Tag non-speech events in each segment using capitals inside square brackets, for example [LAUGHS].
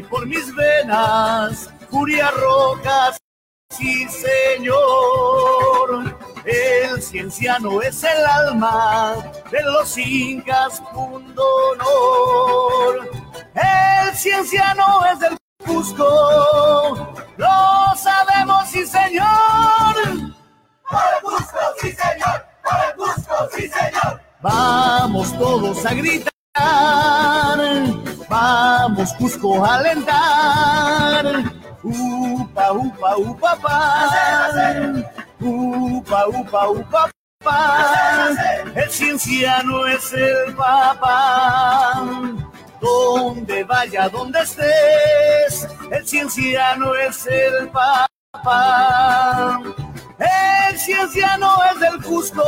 por mis venas, furia roja, sí señor. El cienciano es el alma de los incas, punto honor. El cienciano es del Cusco, lo sabemos, sí señor. Por Cusco, sí señor, por el Cusco, sí señor. Vamos todos a gritar, vamos Cusco a alentar. Upa, upa, upa, pa. Upa, upa, upa, pa. El cienciano es el papá. Donde vaya, donde estés, el cienciano es el papá. El cienciano es del Cusco,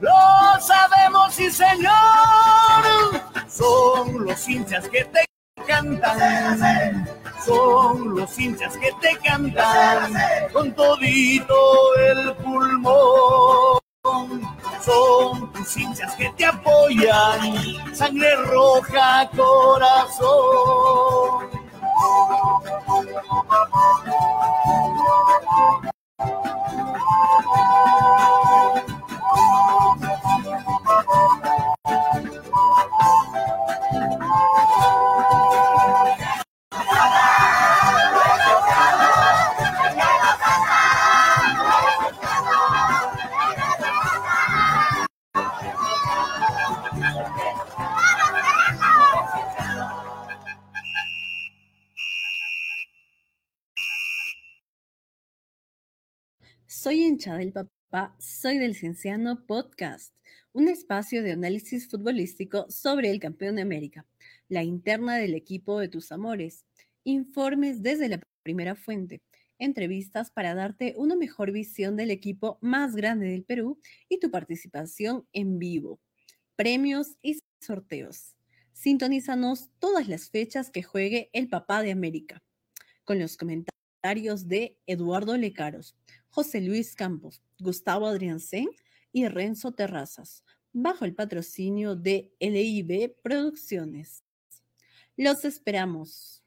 lo sabemos, sí señor. Son los hinchas que te cantan, son los hinchas que te cantan con todito el pulmón. Son tus hinchas que te apoyan, sangre roja, corazón. Soy hincha del papá, soy del Cienciano Podcast, un espacio de análisis futbolístico sobre el campeón de América, la interna del equipo de tus amores, informes desde la primera fuente, entrevistas para darte una mejor visión del equipo más grande del Perú y tu participación en vivo, premios y sorteos. Sintonízanos todas las fechas que juegue el papá de América, con los comentarios de Eduardo Lecaros, José Luis Campos, Gustavo Adriancén y Renzo Terrazas, bajo el patrocinio de LIB Producciones. Los esperamos.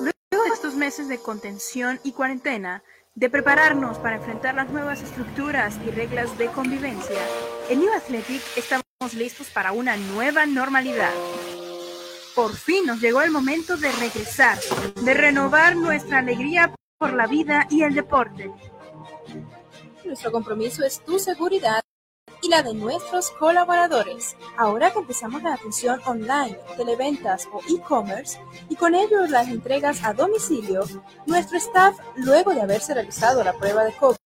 Luego de estos meses de contención y cuarentena, de prepararnos para enfrentar las nuevas estructuras y reglas de convivencia, en New Athletic estamos listos para una nueva normalidad. Por fin nos llegó el momento de regresar, de renovar nuestra alegría por la vida y el deporte. Nuestro compromiso es tu seguridad y la de nuestros colaboradores. Ahora que empezamos la atención online, televentas o e-commerce y con ello las entregas a domicilio, nuestro staff, luego de haberse realizado la prueba de COVID,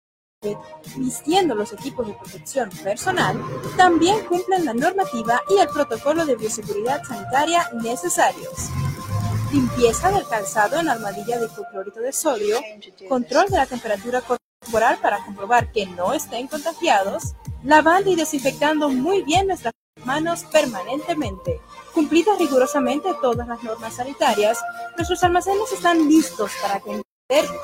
vistiendo los equipos de protección personal, también cumplen la normativa y el protocolo de bioseguridad sanitaria necesarios. Limpieza del calzado en armadilla de hipoclorito de sodio, control de la temperatura corporal para comprobar que no estén contagiados, lavando y desinfectando muy bien nuestras manos permanentemente. Cumplidas rigurosamente todas las normas sanitarias, nuestros almacenes están listos para atender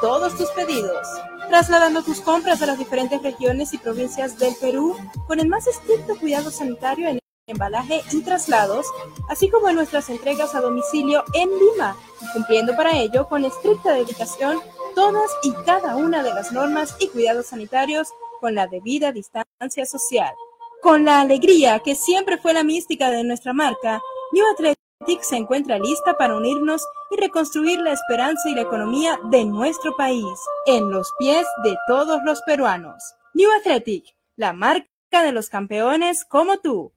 todos tus pedidos, trasladando tus compras a las diferentes regiones y provincias del Perú con el más estricto cuidado sanitario en embalaje y traslados, así como en nuestras entregas a domicilio en Lima, cumpliendo para ello con estricta dedicación todas y cada una de las normas y cuidados sanitarios con la debida distancia social. Con la alegría que siempre fue la mística de nuestra marca, New Athletic se encuentra lista para unirnos y reconstruir la esperanza y la economía de nuestro país en los pies de todos los peruanos. New Athletic, la marca de los campeones como tú.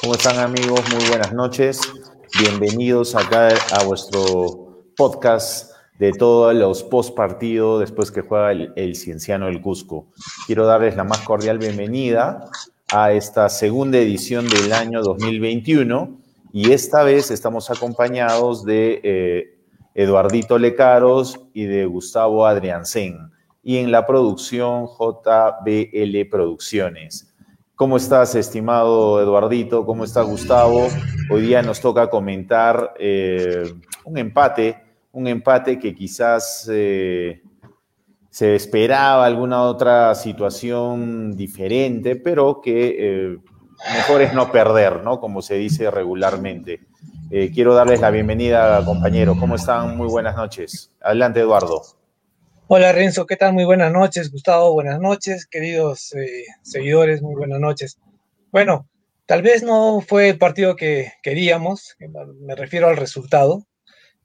¿Cómo están amigos? Muy buenas noches. Bienvenidos acá a vuestro podcast de todos los post partido después que juega el, Cienciano del Cusco. Quiero darles la más cordial bienvenida a esta segunda edición del año 2021 y esta vez estamos acompañados de eh, Eduardito Lecaros y de Gustavo Adriansen y en la producción JBL Producciones. ¿Cómo estás, estimado Eduardito? ¿Cómo estás, Gustavo? Hoy día nos toca comentar eh, un empate, un empate que quizás eh, se esperaba alguna otra situación diferente, pero que eh, mejor es no perder, ¿no? Como se dice regularmente. quiero darles la bienvenida, compañeros. ¿Cómo están? Muy buenas noches. Adelante, Eduardo. Hola Renzo, ¿qué tal? Muy buenas noches. Gustavo, buenas noches. Queridos eh, seguidores, muy buenas noches. Bueno, tal vez no fue el partido que queríamos, me refiero al resultado.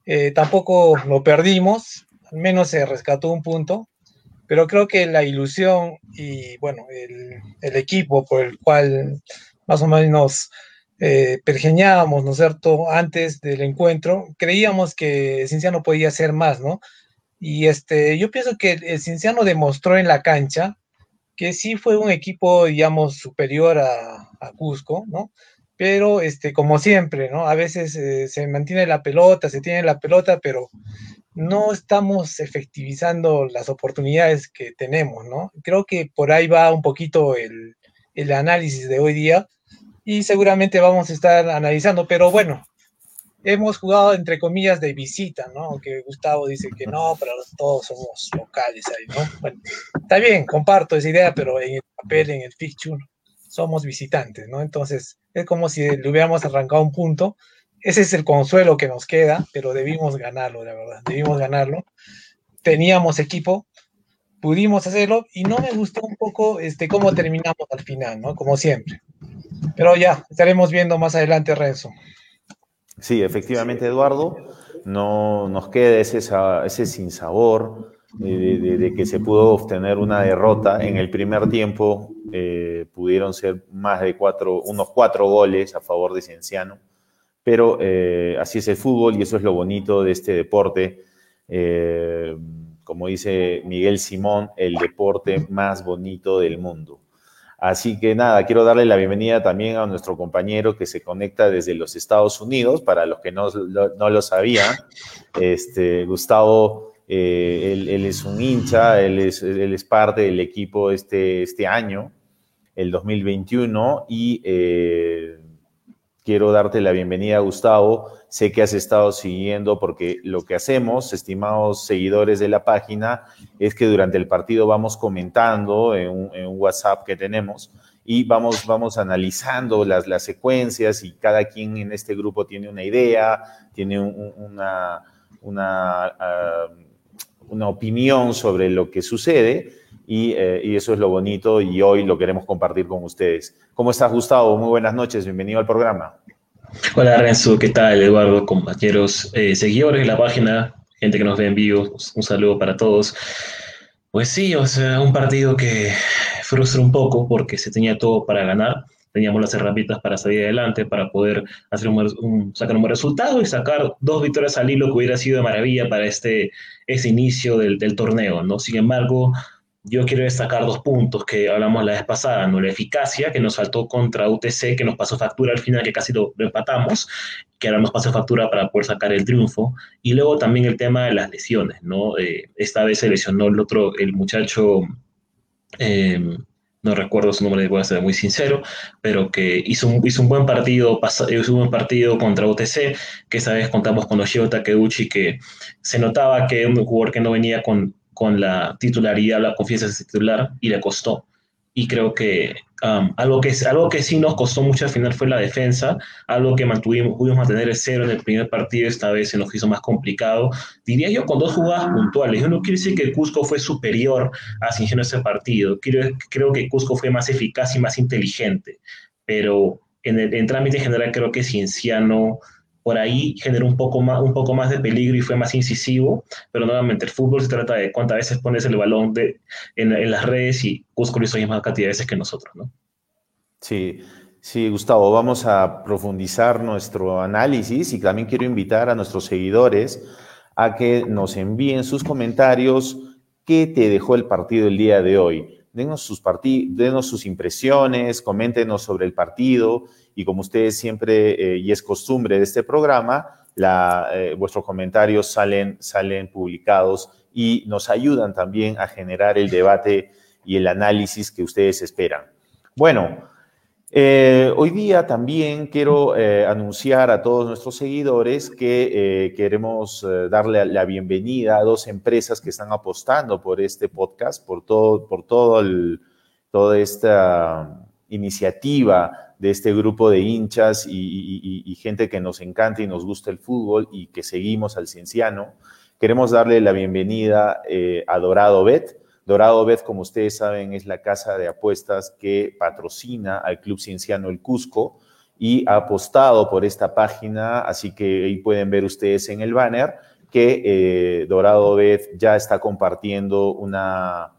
Eh, tampoco lo perdimos, al menos se rescató un punto, pero creo que la ilusión y bueno, el, equipo por el cual más o menos eh, pergeñábamos, ¿no es cierto?, antes del encuentro, creíamos que Cinciano podía hacer más, ¿no? Y este, yo pienso que el Cinciano demostró en la cancha que sí fue un equipo, digamos, superior a, Cusco, ¿no? Pero, este, como siempre, ¿no? A veces eh, se mantiene la pelota, se tiene la pelota, pero no estamos efectivizando las oportunidades que tenemos, ¿no? Creo que por ahí va un poquito el, el análisis de hoy día y seguramente vamos a estar analizando, pero bueno, hemos jugado entre comillas de visita, ¿no? Aunque Gustavo dice que no, pero todos somos locales ahí, ¿no? Bueno, está bien, comparto esa idea, pero en el papel, en el fixture, somos visitantes, ¿no? Entonces, es como si le hubiéramos arrancado un punto. Ese es el consuelo que nos queda, pero debimos ganarlo, la verdad, debimos ganarlo. Teníamos equipo, pudimos hacerlo y no me gustó un poco este, cómo terminamos al final, ¿no? Como siempre. Pero ya, estaremos viendo más adelante, Renzo. Sí, efectivamente, Eduardo, no nos queda ese, ese sinsabor de, que se pudo obtener una derrota. En el primer tiempo eh, pudieron ser más de cuatro, unos cuatro goles a favor de Cienciano, pero eh, así es el fútbol y eso es lo bonito de este deporte. Eh, como dice Miguel Simón, el deporte más bonito del mundo. Así que nada, quiero darle la bienvenida también a nuestro compañero que se conecta desde los Estados Unidos, para los que no, lo sabían. Este, Gustavo, eh, él, es un hincha, él es, él es parte del equipo este, este año, el 2021, y eh, quiero darte la bienvenida, Gustavo. Sé que has estado siguiendo porque lo que hacemos, estimados seguidores de la página, es que durante el partido vamos comentando en un, WhatsApp que tenemos y vamos, vamos analizando las, las, secuencias y cada quien en este grupo tiene una idea, tiene una, una, ah, una opinión sobre lo que sucede. Y, eh, y, eso es lo bonito y hoy lo queremos compartir con ustedes. ¿Cómo estás, Gustavo? Muy buenas noches, bienvenido al programa. Hola Renzo, ¿qué tal? Eduardo, compañeros, eh, seguidores de la página, gente que nos ve en vivo, un saludo para todos. Pues sí, o sea, un partido que frustra un poco porque se tenía todo para ganar, teníamos las herramientas para salir adelante, para poder hacer un, sacar un buen resultado y sacar dos victorias al hilo que hubiera sido de maravilla para este, ese inicio del, del torneo, ¿no? Sin embargo, yo quiero destacar dos puntos que hablamos la vez pasada, ¿no? La eficacia que nos faltó contra UTC, que nos pasó factura al final, que casi lo, empatamos, que ahora nos pasó factura para poder sacar el triunfo. Y luego también el tema de las lesiones, ¿no? Eh, esta vez se lesionó el otro, el muchacho, em, no recuerdo su nombre, voy a ser muy sincero, pero que hizo un, hizo un buen partido, hizo un buen partido contra UTC, que esa vez contamos con Oshio Takeuchi, que se notaba que un jugador que no venía con con la titularidad, la confianza de titular y le costó. Y creo que um, algo, que algo que sí nos costó mucho al final fue la defensa, algo que mantuvimos, pudimos mantener el cero en el primer partido, esta vez se nos hizo más complicado. Diría yo con dos jugadas puntuales. Yo no quiero decir que Cusco fue superior a Cinciano ese partido, quiero, creo que Cusco fue más eficaz y más inteligente, pero en el en trámite general creo que Cienciano por ahí generó un poco, más, un poco más de peligro y fue más incisivo, pero nuevamente el fútbol se trata de cuántas veces pones el balón en, las redes y Cusco lo hizo más cantidad de veces que nosotros, ¿no? Sí, sí, Gustavo, vamos a profundizar nuestro análisis y también quiero invitar a nuestros seguidores a que nos envíen sus comentarios. ¿Qué te dejó el partido el día de hoy? Denos sus, denos sus impresiones, coméntenos sobre el partido y como ustedes siempre, eh, y es costumbre de este programa, eh, vuestros comentarios salen, salen publicados y nos ayudan también a generar el debate y el análisis que ustedes esperan. Bueno, eh, hoy día también quiero anunciar a todos nuestros seguidores que queremos darle la bienvenida a dos empresas que están apostando por este podcast, por todo, por todo toda esta iniciativa de este grupo de hinchas y, gente que nos encanta y nos gusta el fútbol y que seguimos al Cienciano. Queremos darle la bienvenida a Dorado Bet. Dorado Bet, como ustedes saben, es la casa de apuestas que patrocina al Club Cienciano El Cusco y ha apostado por esta página, así que ahí pueden ver ustedes en el banner que eh, Dorado Bet ya está compartiendo una,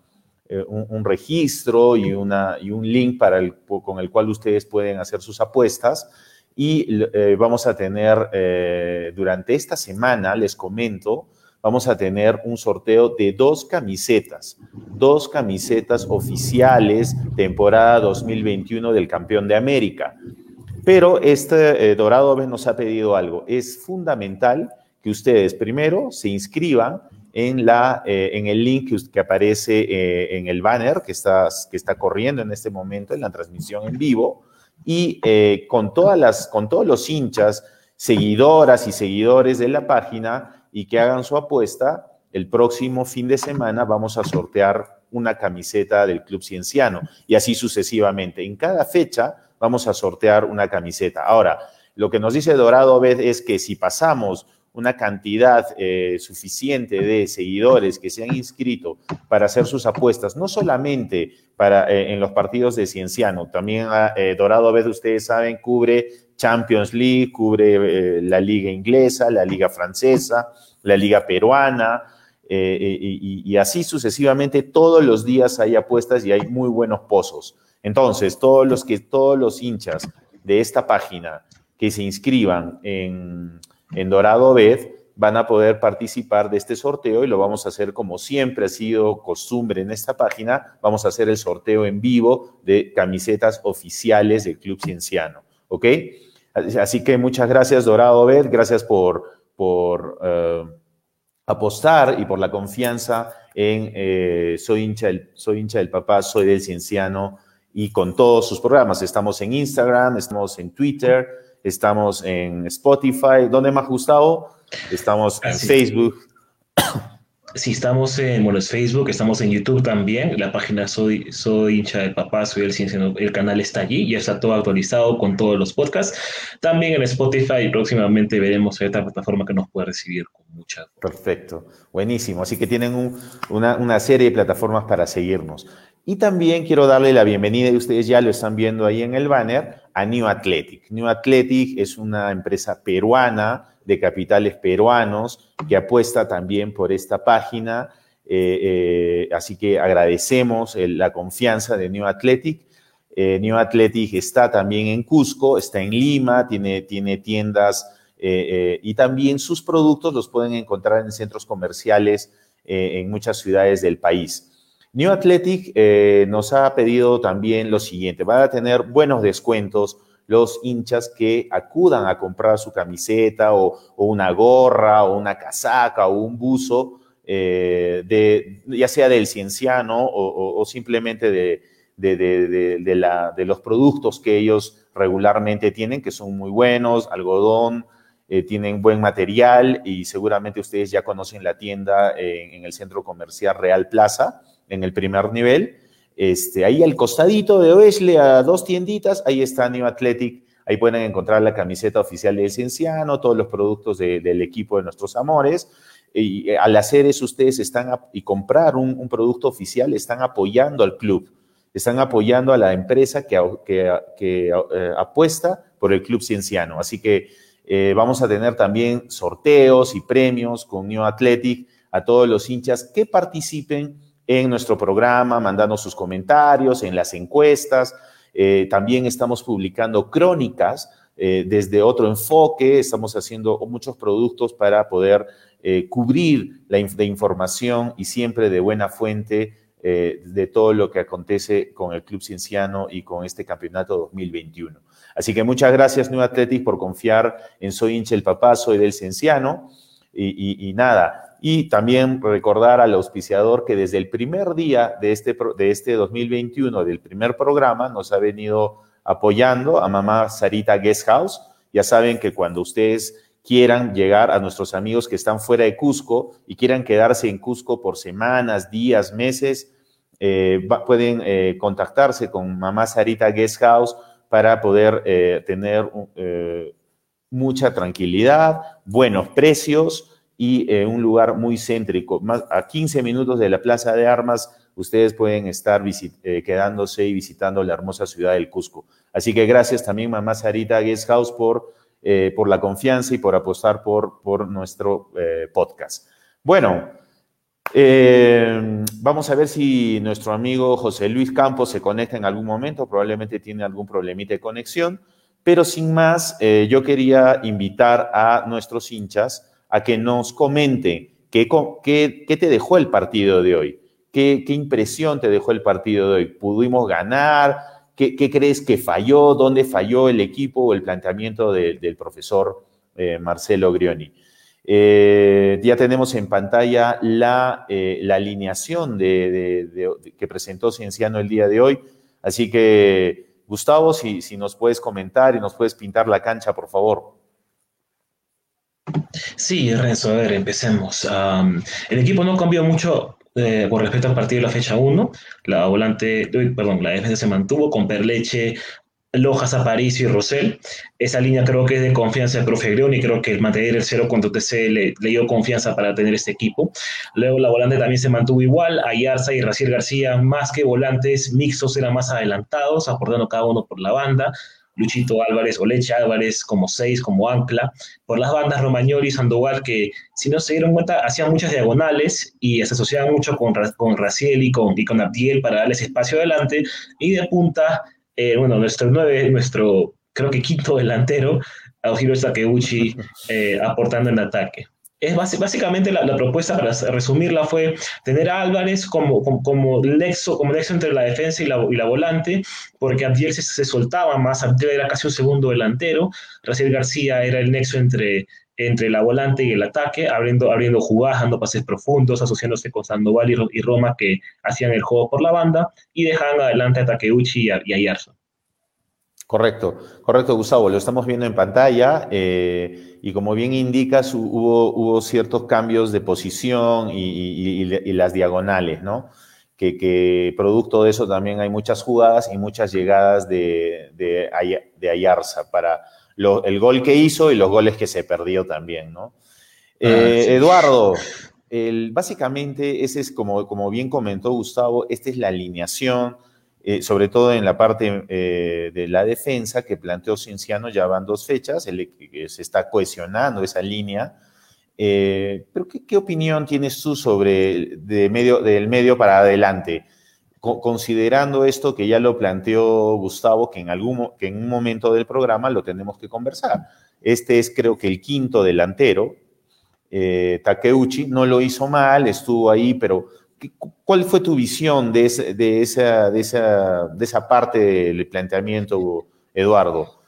eh, un, registro y, una, y un link para el, con el cual ustedes pueden hacer sus apuestas. Y eh, vamos a tener durante esta semana, les comento, vamos a tener un sorteo de dos camisetas, dos camisetas oficiales temporada 2021 del campeón de América. Pero este eh, Dorado nos ha pedido algo. Es fundamental que ustedes primero se inscriban en, la, eh, en el link que, aparece eh, en el banner que está, que está corriendo en este momento en la transmisión en vivo y con, todas las, con todos los hinchas, seguidoras y seguidores de la página, y que hagan su apuesta. El próximo fin de semana vamos a sortear una camiseta del Club Cienciano y así sucesivamente. En cada fecha vamos a sortear una camiseta. Ahora, lo que nos dice Dorado Bed es que si pasamos una cantidad eh, suficiente de seguidores que se han inscrito para hacer sus apuestas, no solamente para, eh, en los partidos de Cienciano, también ah, eh, Dorado Bed, ustedes saben, cubre Champions League, cubre eh, la liga inglesa, la liga francesa, la liga peruana, eh, y, así sucesivamente todos los días hay apuestas y hay muy buenos pozos. Entonces, todos los que todos los hinchas de esta página que se inscriban en, en Dorado Bed van a poder participar de este sorteo y lo vamos a hacer como siempre ha sido costumbre en esta página. Vamos a hacer el sorteo en vivo de camisetas oficiales del Club Cienciano. ¿Ok? Así que muchas gracias, Dorado Bet, gracias por, por eh, apostar y por la confianza en eh, soy, hincha del, soy hincha del papá, soy del cienciano y con todos sus programas. Estamos en Instagram, estamos en Twitter, estamos en Spotify. ¿Dónde más, Gustavo? Estamos en Facebook. Sí, estamos en, bueno, es Facebook, estamos en YouTube también, la página Soy, soy hincha del papá, soy el ciencia, el canal está allí, ya está todo actualizado con todos los podcasts. También en Spotify, próximamente veremos esta plataforma que nos puede recibir con mucha... Perfecto, buenísimo. Así que tienen una, una serie de plataformas para seguirnos. Y también quiero darle la bienvenida, y ustedes ya lo están viendo ahí en el banner, a New Athletic. New Athletic es una empresa peruana de capitales peruanos que apuesta también por esta página. Eh, eh, así que agradecemos la confianza de New Athletic. Eh, New Athletic está también en Cusco, está en Lima, tiene, tiene tiendas y también sus productos los pueden encontrar en centros comerciales en muchas ciudades del país. New Athletic nos ha pedido también lo siguiente, van a tener buenos descuentos los hinchas que acudan a comprar su camiseta o, una gorra o una casaca o un buzo, eh, ya sea del cienciano o, simplemente de, los productos que ellos regularmente tienen, que son muy buenos, algodón, eh, tienen buen material y seguramente ustedes ya conocen la tienda en, en el centro comercial Real Plaza, en el primer nivel. Este, ahí al costadito de Oesle, a dos tienditas, ahí está New Athletic. Ahí pueden encontrar la camiseta oficial del Cienciano, todos los productos del equipo de nuestros amores. Y eh, al hacer eso, ustedes están y comprar un, producto oficial, están apoyando al club, están apoyando a la empresa que, que, eh, apuesta por el club cienciano. Así que eh, vamos a tener también sorteos y premios con New Athletic a todos los hinchas que participen en nuestro programa, mandando sus comentarios, en las encuestas. Eh, también estamos publicando crónicas eh, desde otro enfoque, estamos haciendo muchos productos para poder eh, cubrir la de información y siempre de buena fuente de todo lo que acontece con el Club Cienciano y con este campeonato 2021. Así que muchas gracias, New Athletic, por confiar en Soy hincha el papá, soy del Cienciano. y nada, y también recordar al auspiciador que desde el primer día de este, de este 2021, del primer programa, nos ha venido apoyando a mamá Sarita Guest House. Ya saben que cuando ustedes quieran llegar a nuestros amigos que están fuera de Cusco y quieran quedarse en Cusco por semanas, días, meses, eh, pueden eh, contactarse con mamá Sarita Guest House para poder eh, tener mucha tranquilidad, buenos precios y eh, un lugar muy céntrico. Más, a 15 minutos de la Plaza de Armas, ustedes pueden estar eh, quedándose y visitando la hermosa ciudad del Cusco. Así que gracias también, mamá Sarita Guest House, por, eh, por la confianza y por apostar por, por nuestro podcast. Bueno, vamos a ver si nuestro amigo José Luis Campos se conecta en algún momento, probablemente tiene algún problemita de conexión, pero sin más, yo quería invitar a nuestros hinchas a que nos comente qué, qué, te dejó el partido de hoy, qué, impresión te dejó el partido de hoy. ¿Pudimos ganar? ¿Qué, crees que falló? ¿Dónde falló el equipo o el planteamiento del profesor eh, Marcelo Grioni? Eh, ya tenemos en pantalla la, eh, la alineación que presentó Cienciano el día de hoy. Así que, Gustavo, si, si nos puedes comentar y nos puedes pintar la cancha, por favor. Sí, Renzo, a ver, empecemos. el equipo no cambió mucho eh, con respecto al partido de la fecha 1. La volante, perdón, la defensa se mantuvo con Perleche, Lojas, Aparicio y Rosell. Esa línea creo que es de confianza de profe y creo que el mantener el cero contra TC le, dio confianza para tener este equipo. Luego la volante también se mantuvo igual, Ayarza y Raciel García más que volantes mixtos eran más adelantados, aportando cada uno por la banda. Luchito Álvarez o Leche Álvarez como seis, como ancla, por las bandas Romagnoli y Sandoval, que si no se dieron cuenta, hacían muchas diagonales y se asociaban mucho con, con Raciel y con, y con Abdiel para darles espacio adelante, y de punta, eh, bueno, nuestro nueve, nuestro creo que quinto delantero, Aujiro Takeuchi, [LAUGHS] eh, aportando en ataque es básicamente la, propuesta, para resumirla, fue tener a Álvarez como, como, nexo, como nexo entre la defensa y la, volante, porque Abdiel se, soltaba más, Abdiel era casi un segundo delantero, Raciel García era el nexo entre, entre la volante y el ataque, abriendo, abriendo jugadas, dando pases profundos, asociándose con Sandoval y, Roma que hacían el juego por la banda, y dejaban adelante a Takeuchi y a, y Correcto, correcto, Gustavo. Lo estamos viendo en pantalla eh, y como bien indicas, hubo, hubo ciertos cambios de posición y, las diagonales, ¿no? Que, producto de eso también hay muchas jugadas y muchas llegadas de, de, Ayarza para el gol que hizo y los goles que se perdió también, ¿no? Ah, eh, Eduardo, básicamente ese es como, como bien comentó Gustavo, esta es la alineación eh, sobre todo en la parte eh, de la defensa que planteó Cienciano, ya van dos fechas, se está cohesionando esa línea. Eh, pero ¿qué, opinión tienes tú sobre de medio, del medio para adelante? considerando esto que ya lo planteó Gustavo, que en, algún, que en un momento del programa lo tenemos que conversar. Este es creo que el quinto delantero, Takeuchi, no lo hizo mal, estuvo ahí, pero ¿Cuál fue tu visión de, de, esa, de, esa, de esa parte del planteamiento, Eduardo?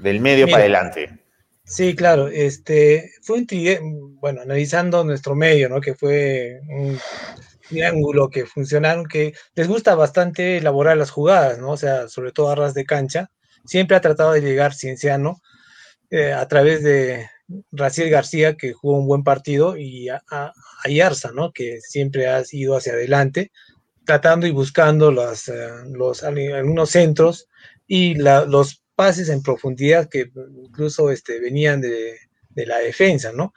Del medio para adelante. Sí, claro. Este, fue un bueno, analizando nuestro medio, ¿no? Que fue un triángulo que funcionaron, que les gusta bastante elaborar las jugadas, ¿no? O sea, sobre todo a ras de cancha. Siempre ha tratado de llegar Cienciano eh, a través de, Raciel García, que jugó un buen partido, y a, Ayarza, ¿no? Que siempre ha ido hacia adelante, tratando y buscando los, eh, los algunos centros y los pases en profundidad que incluso este, venían de, la defensa, ¿no?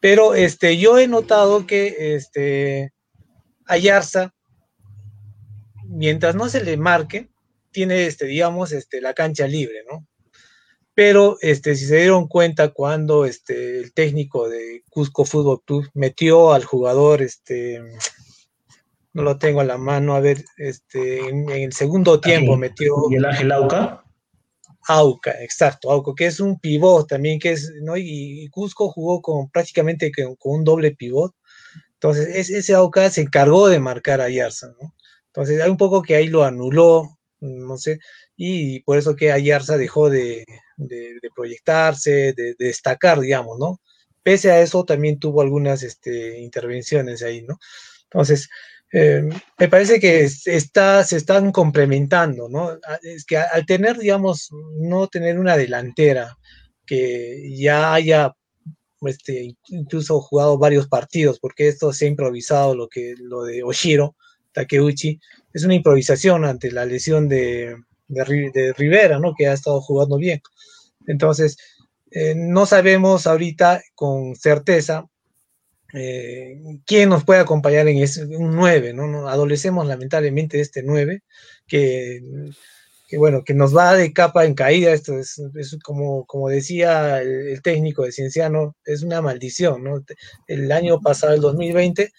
Pero este, yo he notado que este, Ayarza, mientras no se le marque, tiene, este, digamos, este, la cancha libre, ¿no? Pero este, si se dieron cuenta cuando este, el técnico de Cusco Fútbol Club metió al jugador, este, no lo tengo a la mano, a ver, este, en, el segundo tiempo metió... ¿Y el Ángel Auca? Auca, exacto, Auca, que es un pivot también, que es, ¿no? Y, Cusco jugó con prácticamente con, un doble pivot. Entonces, ese Auca se encargó de marcar a Yarza, ¿no? Entonces, hay un poco que ahí lo anuló, no sé, y por eso que Ayarza dejó de, proyectarse, de, destacar, digamos, ¿no? Pese a eso, también tuvo algunas este, intervenciones ahí, ¿no? Entonces, eh, me parece que está, se están complementando, ¿no? Es que al tener, digamos, no tener una delantera que ya haya este, incluso jugado varios partidos, porque esto se ha improvisado, lo, que, lo de Oshiro, Takeuchi, es una improvisación ante la lesión de, de, Rivera, ¿no? Que ha estado jugando bien. Entonces, eh, no sabemos ahorita con certeza eh, quién nos puede acompañar en ese un 9, ¿no? Adolecemos lamentablemente de este 9, que, bueno, que nos va de capa en caída, esto es, como, como decía el, técnico de Cienciano, es una maldición, ¿no? El año pasado, el 2020,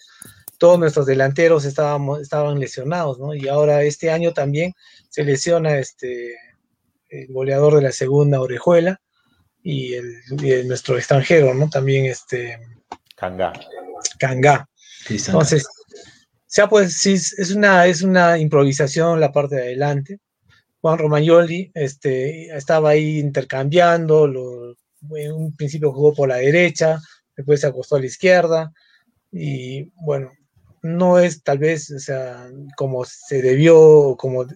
todos nuestros delanteros estábamos, estaban lesionados, ¿no? Y ahora este año también se lesiona este, el goleador de la segunda Orejuela y, el, nuestro extranjero, ¿no? También este Cangá. Cangá. Entonces, sea pues sí, es una, es una improvisación la parte de adelante. Juan Romagnoli este, estaba ahí intercambiando, lo, en un principio jugó por la derecha, después se acostó a la izquierda, y bueno, no es tal vez, o sea, como se debió, como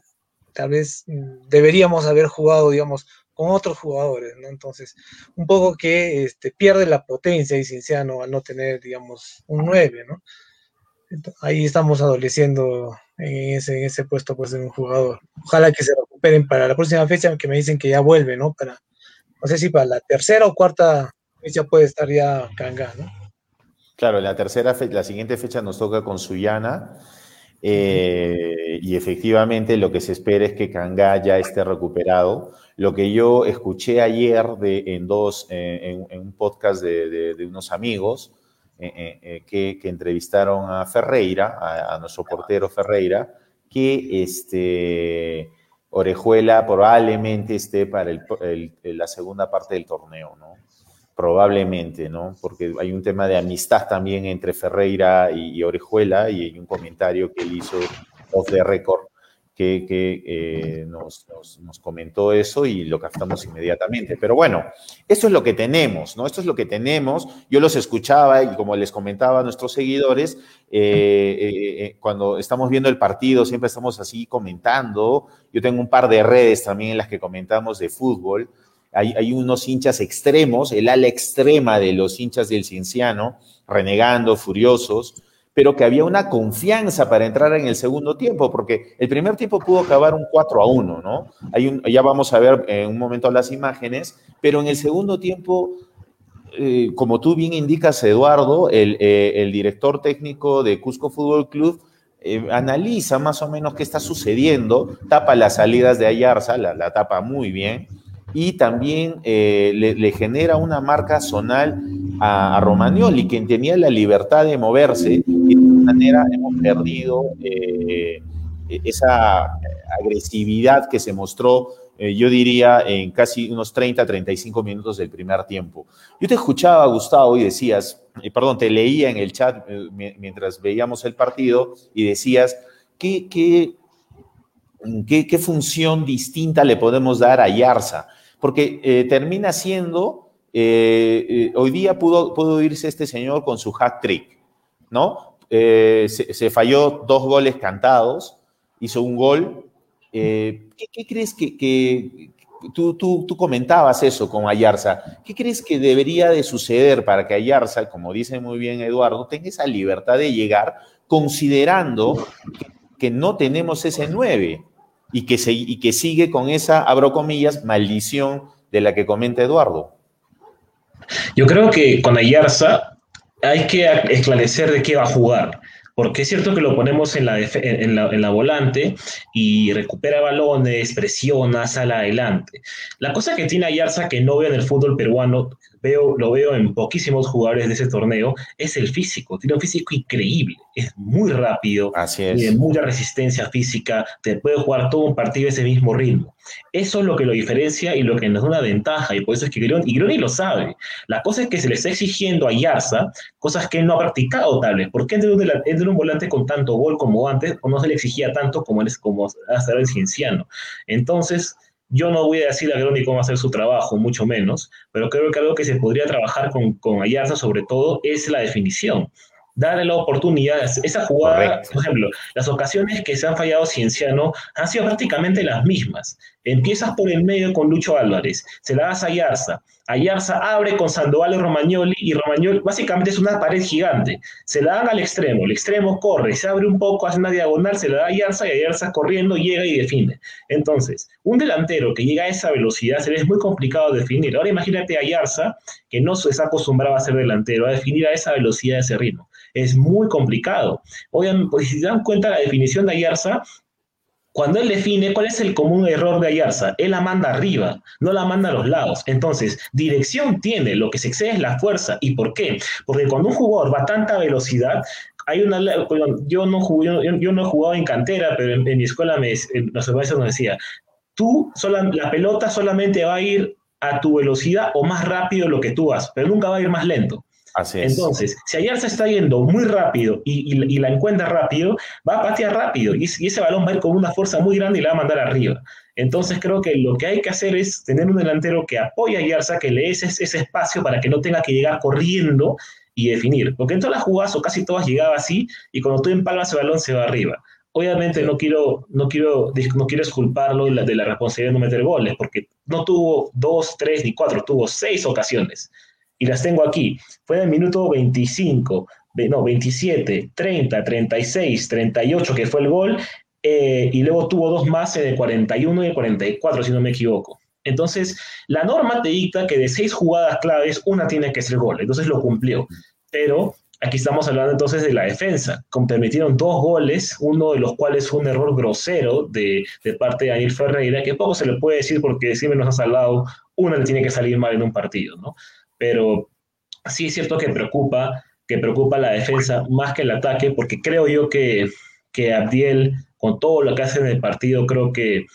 tal vez deberíamos haber jugado, digamos, con otros jugadores, ¿no? Entonces, un poco que este, pierde la potencia y Cinciano al no tener, digamos, un 9, ¿no? ahí estamos adoleciendo en ese, en ese puesto pues de un jugador. Ojalá que se recuperen para la próxima fecha, que me dicen que ya vuelve, ¿no? Para, no sé si para la tercera o cuarta fecha puede estar ya Kanga, ¿no? Claro, la tercera fecha, la siguiente fecha nos toca con Suyana. Eh, y efectivamente lo que se espera es que Kanga ya esté recuperado. Lo que yo escuché ayer en, dos, en, un podcast de, unos amigos eh, eh, que, entrevistaron a Ferreira, a, nuestro portero Ferreira, que este, Orejuela probablemente esté para la segunda parte del torneo, ¿no? Probablemente, ¿no? Porque hay un tema de amistad también entre Ferreira y, Orejuela y hay un comentario que él hizo off the record que, eh, nos, comentó eso y lo captamos inmediatamente. Pero bueno, esto es lo que tenemos, ¿no? Esto es lo que tenemos. Yo los escuchaba y como les comentaba a nuestros seguidores, eh, eh, cuando estamos viendo el partido siempre estamos así comentando. Yo tengo un par de redes también en las que comentamos de fútbol. Hay, unos hinchas extremos, el ala extrema de los hinchas del Cienciano, renegando, furiosos pero que había una confianza para entrar en el segundo tiempo, porque el primer tiempo pudo acabar un 4 a 1, ¿no? Hay un, ya vamos a ver en un momento las imágenes, pero en el segundo tiempo, eh, como tú bien indicas, Eduardo, el, eh, director técnico de Cusco Fútbol Club, eh, analiza más o menos qué está sucediendo, tapa las salidas de Ayarza, la, tapa muy bien, y también le, genera una marca zonal a, a Romagnoli, quien tenía la libertad de moverse y de alguna manera hemos perdido eh, esa agresividad que se mostró, eh, yo diría, en casi unos 30, 35 minutos del primer tiempo. Yo te escuchaba, Gustavo, y decías, eh, perdón, te leía en el chat mientras veíamos el partido y decías, ¿qué, qué, qué, función distinta le podemos dar a Yarza? Porque termina siendo eh, eh, hoy día pudo, irse este señor con su hat trick, ¿no? Eh, se, falló dos goles cantados, hizo un gol. ¿qué, crees que, tú, comentabas eso con Ayarza? ¿Qué crees que debería de suceder para que Ayarza, como dice muy bien Eduardo, tenga esa libertad de llegar considerando que, no tenemos ese 9 y que, se, y que sigue con esa, abro comillas, maldición de la que comenta Eduardo? Yo creo que con Ayarza hay que esclarecer de qué va a jugar. Porque es cierto que lo ponemos en la, en la, en la volante y recupera balones, presiona, sale adelante. La cosa que tiene Ayarza que no veo en el fútbol peruano, veo, lo veo en poquísimos jugadores de ese torneo, es el físico. Tiene un físico increíble, es muy rápido, tiene mucha resistencia física, te puede jugar todo un partido a ese mismo ritmo. Eso es lo que lo diferencia y lo que nos da una ventaja, y por eso es que Groni, y Groni lo sabe. La cosa es que se le está exigiendo a Yarza cosas que él no ha practicado tal vez. ¿Por qué entre un, un volante con tanto gol como antes o no se le exigía tanto como, él, como hasta el cienciano? Entonces, yo no voy a decir a Groni cómo hacer su trabajo, mucho menos, pero creo que algo que se podría trabajar con, con Ayarza sobre todo es la definición darle la oportunidad, esa jugada, por ejemplo, las ocasiones que se han fallado Cienciano han sido prácticamente las mismas. Empiezas por el medio con Lucho Álvarez, se la das a Ayarza, Ayarza abre con Sandoval y Romagnoli y Romagnoli básicamente es una pared gigante. Se la dan al extremo, el extremo corre, se abre un poco, hace una diagonal, se la da a Ayarza y Ayarza corriendo llega y define. Entonces, un delantero que llega a esa velocidad se le es muy complicado definir. Ahora imagínate a Ayarza que no se está acostumbrado a ser delantero, a definir a esa velocidad, a ese ritmo es muy complicado. Obviamente, pues, si se dan cuenta, la definición de Ayarza, cuando él define cuál es el común error de Ayarza, él la manda arriba, no la manda a los lados. Entonces, dirección tiene, lo que se excede es la fuerza. ¿Y por qué? Porque cuando un jugador va a tanta velocidad, hay una yo no yo, no he jugado en cantera pero en, mi escuela me los nos decía tú la pelota solamente va a ir a tu velocidad o más rápido lo que tú vas pero nunca va a ir más lento entonces, si ayer se está yendo muy rápido y, la encuentra rápido, va a patear rápido y, ese balón va a ir con una fuerza muy grande y la va a mandar arriba. Entonces creo que lo que hay que hacer es tener un delantero que apoya a Yarza, que le dé ese, espacio para que no tenga que llegar corriendo y definir. Porque en todas las jugadas o casi todas llegaba así y cuando tú empalmas ese balón se va arriba. Obviamente no quiero, no quiero, no quiero esculparlo de la, de la responsabilidad de no meter goles, porque no tuvo dos, tres ni cuatro, tuvo seis ocasiones y las tengo aquí. Fue en el minuto 25, no, 27, 30, 36, 38, que fue el gol, eh, y luego tuvo dos más de 41 y 44, si no me equivoco. Entonces, la norma te dicta que de seis jugadas claves, una tiene que ser gol. Entonces lo cumplió. Pero aquí estamos hablando entonces de la defensa. Permitieron dos goles, uno de los cuales fue un error grosero de, de parte de Daniel Ferreira, que poco se le puede decir porque siempre nos ha salado, una le tiene que salir mal en un partido, ¿no? Pero sí es cierto que preocupa, que preocupa la defensa más que el ataque, porque creo yo que, que Abdiel, con todo lo que hace en el partido, creo que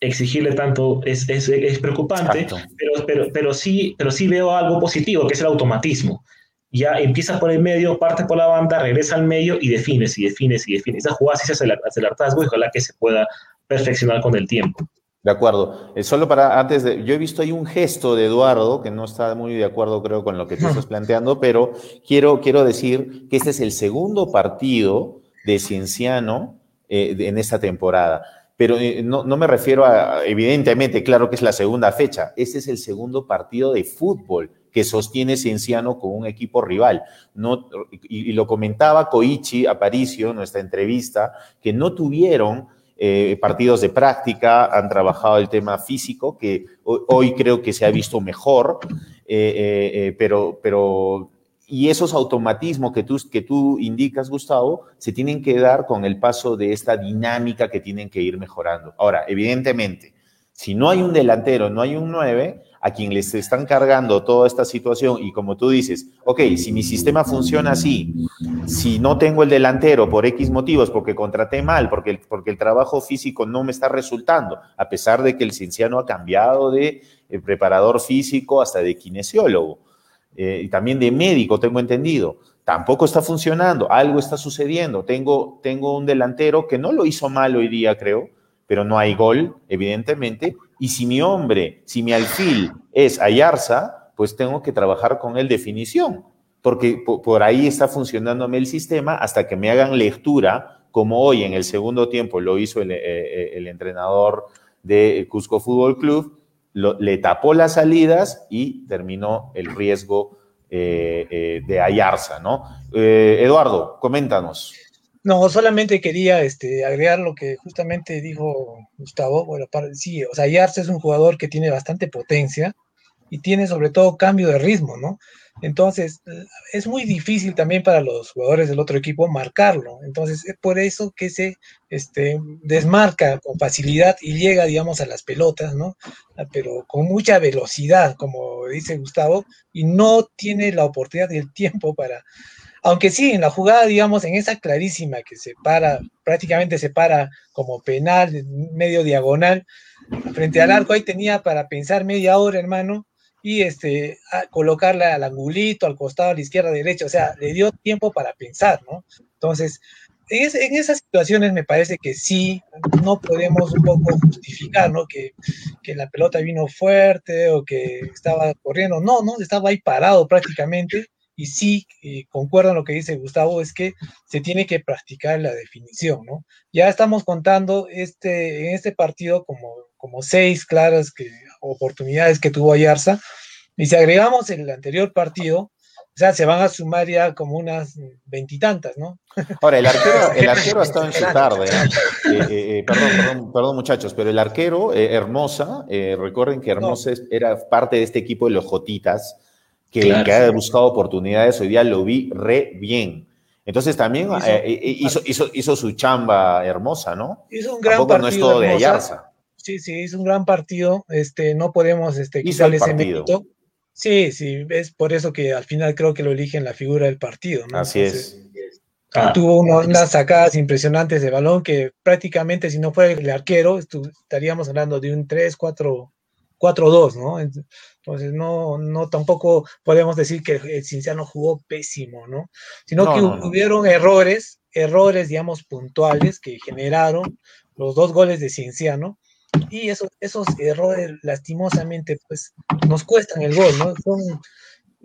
exigirle tanto es, es, es preocupante, pero, pero, pero, sí, pero sí veo algo positivo, que es el automatismo. Ya empiezas por el medio, partes por la banda, regresa al medio y defines y defines y defines. Esa jugada sí se hace el hartazgo y ojalá que se pueda perfeccionar con el tiempo. De acuerdo. Eh, solo para antes de. Yo he visto ahí un gesto de Eduardo que no está muy de acuerdo, creo, con lo que tú estás [LAUGHS] planteando, pero quiero, quiero decir que este es el segundo partido de Cienciano eh, en esta temporada. Pero eh, no, me refiero a, evidentemente, claro que es la segunda fecha. Este es el segundo partido de fútbol que sostiene Cienciano con un equipo rival. No, y, y lo comentaba Koichi Aparicio en nuestra entrevista, que no tuvieron eh, partidos de práctica, han trabajado el tema físico, que hoy, creo que se ha visto mejor, eh, eh, pero, pero, y esos automatismos que tú, que tú indicas, Gustavo, se tienen que dar con el paso de esta dinámica que tienen que ir mejorando. Ahora, evidentemente, si no hay un delantero, no hay un 9, a quien les están cargando toda esta situación y como tú dices, ok, si mi sistema funciona así, si no tengo el delantero por X motivos, porque contraté mal, porque el, porque el trabajo físico no me está resultando, a pesar de que el cienciano ha cambiado de eh, preparador físico hasta de kinesiólogo eh, y también de médico, tengo entendido. Tampoco está funcionando, algo está sucediendo. Tengo, tengo un delantero que no lo hizo mal hoy día, creo, pero no hay gol, evidentemente, y si mi hombre, si mi alfil es Ayarza, pues tengo que trabajar con él definición, porque por ahí está funcionándome el sistema hasta que me hagan lectura, como hoy en el segundo tiempo lo hizo el, eh, eh, entrenador de Cusco Fútbol Club, le tapó las salidas y terminó el riesgo eh, de Ayarza, ¿no? Eduardo, coméntanos. No, solamente quería este, agregar lo que justamente dijo Gustavo. Bueno, para, sí, o sea, Yarza es un jugador que tiene bastante potencia y tiene sobre todo cambio de ritmo, ¿no? Entonces, es muy difícil también para los jugadores del otro equipo marcarlo. Entonces, es por eso que se este, desmarca con facilidad y llega, digamos, a las pelotas, ¿no? Ah, pero con mucha velocidad, como dice Gustavo, y no tiene la oportunidad y el tiempo para... Aunque sí, en la jugada, digamos, en esa clarísima que se para, prácticamente se para como penal, medio diagonal, frente al arco, ahí tenía para pensar media hora, hermano, y este, colocarla al angulito, al costado, a la izquierda, a la derecha, o sea, le dio tiempo para pensar, ¿no? Entonces, en, esas situaciones me parece que sí, no podemos un poco justificar, ¿no? Que, que, la pelota vino fuerte o que estaba corriendo, no, no, estaba ahí parado prácticamente, y sí, concuerdo en lo que dice Gustavo, es que se tiene que practicar la definición, ¿no? Ya estamos contando este, en este partido como, como seis claras que, oportunidades que tuvo Ayarza, y si agregamos el anterior partido, o sea, se van a sumar ya como unas veintitantas, ¿no? Ahora, el arquero, [LAUGHS] el arquero ha estado en su tarde. ¿eh? Eh, eh, perdón, perdón, perdón, muchachos, pero el arquero, Hermosa, recuerden que Hermosa era parte de este equipo de los Jotitas, que, ha buscado oportunidades, hoy día lo vi re bien. Entonces también hizo, hizo, hizo, su chamba hermosa, ¿no? Hizo un gran partido. no es todo de Ayarza. Sí, sí, es un gran partido. Este, no podemos este, quitarle ese mérito. Sí, sí, es por eso que al final creo que lo eligen la figura del partido. ¿no? Así es. Ah, tuvo unas sacadas impresionantes de balón que prácticamente si no fuera el arquero estaríamos hablando de un 3-4 4-2, ¿no? Entonces, no, no tampoco podemos decir que el Cinciano jugó pésimo, ¿no? Sino que hubieron errores, errores, digamos, puntuales que generaron los dos goles de Cinciano y esos, esos errores lastimosamente pues nos cuestan el gol, ¿no? Son,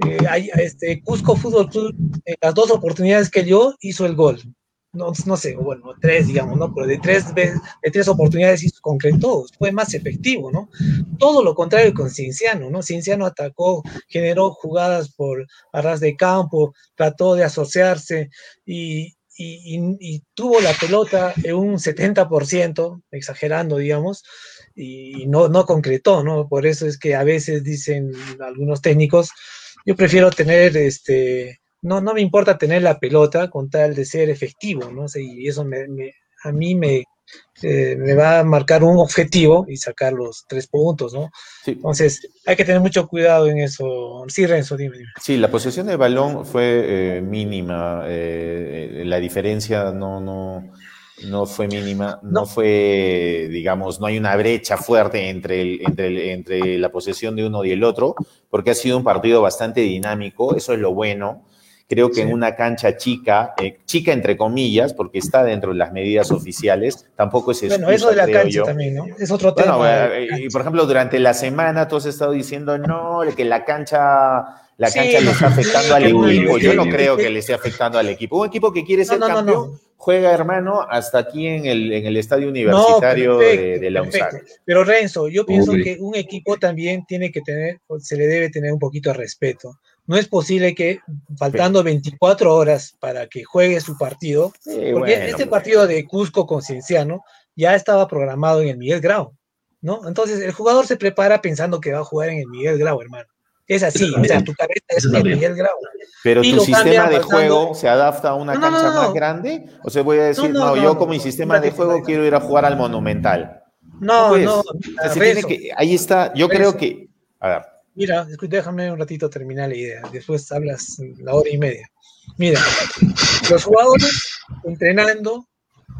eh, hay, este, Cusco Fútbol Club, en las dos oportunidades que dio, hizo el gol. No, no sé, bueno, tres, digamos, ¿no? Pero de tres, de tres oportunidades hizo concretó, fue más efectivo, ¿no? Todo lo contrario con Cinciano, ¿no? Cinciano atacó, generó jugadas por arras de campo, trató de asociarse y, y, tuvo la pelota en un 70%, exagerando, digamos, y no, no concretó, ¿no? Por eso es que a veces dicen algunos técnicos, yo prefiero tener, este, no, no me importa tener la pelota con tal de ser efectivo, ¿no? y eso me, a mí me, eh, me va a marcar un objetivo y sacar los tres puntos, ¿no? Entonces, hay que tener mucho cuidado en eso. Sí, Renzo, dime. Sí, la posesión de balón fue eh, mínima. Eh, la diferencia no, no, no fue mínima. No. fue, digamos, no hay una brecha fuerte entre, el, entre, entre la posesión de uno y el otro, porque ha sido un partido bastante dinámico. Eso es lo bueno. Creo que en una cancha chica, eh, chica entre comillas, porque está dentro de las medidas oficiales, tampoco es Bueno, eso de la cancha también, ¿no? Es otro tema. Eh, y por ejemplo, durante la semana tú has estado diciendo, no, que la cancha la cancha le está afectando al equipo. Yo no creo que le esté afectando al equipo. Un equipo que quiere ser campeón juega, hermano, hasta aquí en el, en el estadio universitario de, la UNSAC. Pero Renzo, yo pienso que un equipo también tiene que tener, se le debe tener un poquito de respeto. No es posible que faltando 24 horas para que juegue su partido, porque este pues. partido de Cusco con Cienciano ya estaba programado en el Miguel Grau, ¿no? Entonces el jugador se prepara pensando que va a jugar en el Miguel Grau, hermano. Es así, o sea, tu cabeza es el Miguel Grau. Pero tu sistema de juego se adapta a una cancha más grande. O sea, voy a decir, no, yo como mi sistema de juego quiero ir a jugar al Monumental. No, no. ahí está, yo creo que. A ver. Mira, déjame un ratito terminar la idea, después hablas la hora y media. Mira, los jugadores entrenando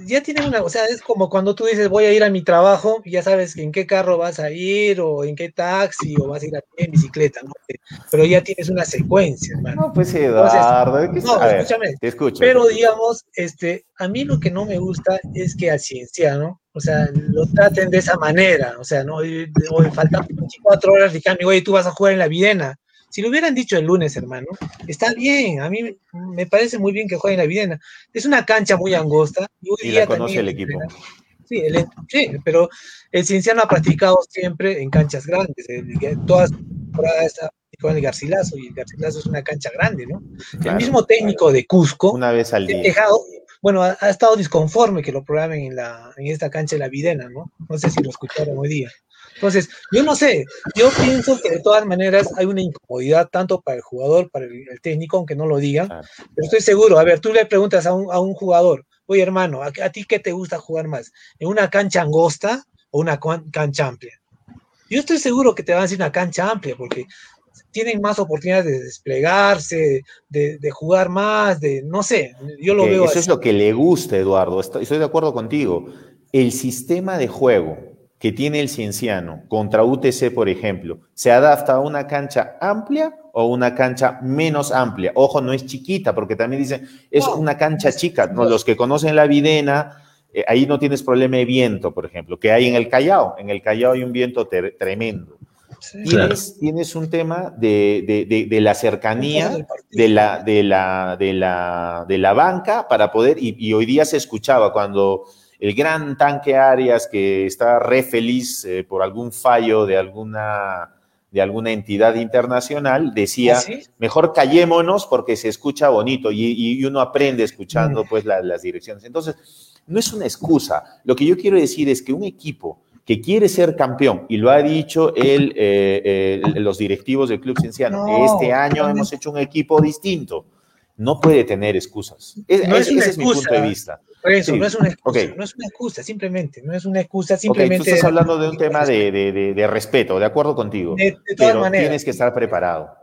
ya tienen una, o sea, es como cuando tú dices voy a ir a mi trabajo, ya sabes en qué carro vas a ir, o en qué taxi, o vas a ir a en bicicleta, ¿no? Pero ya tienes una secuencia, hermano. No, pues Eduardo, no, escúchame. Te escucho, pero digamos, este, a mí lo que no me gusta es que al cienciano, o sea, lo traten de esa manera, o sea, no, hoy faltan 24 horas, digan, oye, tú vas a jugar en la Videna, si lo hubieran dicho el lunes, hermano, está bien. A mí me parece muy bien que jueguen la Videna. Es una cancha muy angosta. Y, la conoce el equipo. Sí, sí, pero el Cienciano ha practicado siempre en canchas grandes. Todas las temporadas está con el Garcilaso y el Garcilaso es una cancha grande, ¿no? El mismo técnico de Cusco. Una vez al día. bueno, ha, estado disconforme que lo programen en, la, en esta cancha de la Videna, ¿no? No sé si lo escucharon hoy día. Entonces, yo no sé, yo pienso que de todas maneras hay una incomodidad tanto para el jugador, para el, técnico, aunque no lo digan, pero estoy seguro, a ver, tú le preguntas a un, a un jugador, oye hermano, ¿a, ti qué te gusta jugar más? ¿En una cancha angosta o una cancha amplia? Yo estoy seguro que te van a decir una cancha amplia, porque tienen más oportunidades de desplegarse, de, jugar más, de no sé, yo lo veo. Eso es lo que le gusta, Eduardo, estoy, estoy de acuerdo contigo. El sistema de juego que tiene el cienciano contra UTC, por ejemplo, se adapta a una cancha amplia o una cancha menos amplia. Ojo, no es chiquita, porque también dicen, es una cancha chica. los que conocen la Videna, eh, ahí no tienes problema de viento, por ejemplo, que hay en el Callao. En el Callao hay un viento tremendo. Tienes, un tema de, la cercanía de la, de, la, de, la, de la banca para poder, y, hoy día se escuchaba cuando el gran tanque Arias, que está re feliz eh, por algún fallo de alguna, de alguna entidad internacional, decía, ¿Ah, mejor callémonos porque se escucha bonito y, uno aprende escuchando mm. pues las direcciones. Entonces, no es una excusa. Lo que yo quiero decir es que un equipo que quiere ser campeón, y lo ha dicho él, eh, eh, los directivos del Club Cienciano, este año hemos hecho un equipo distinto, no puede tener excusas. no es una ese excusa. es mi punto de vista. Eso, no, es una excusa, no es una excusa, simplemente, no es una excusa, simplemente... tú estás hablando de un tema de, de, de, respeto, de acuerdo contigo, de, pero tienes que estar preparado.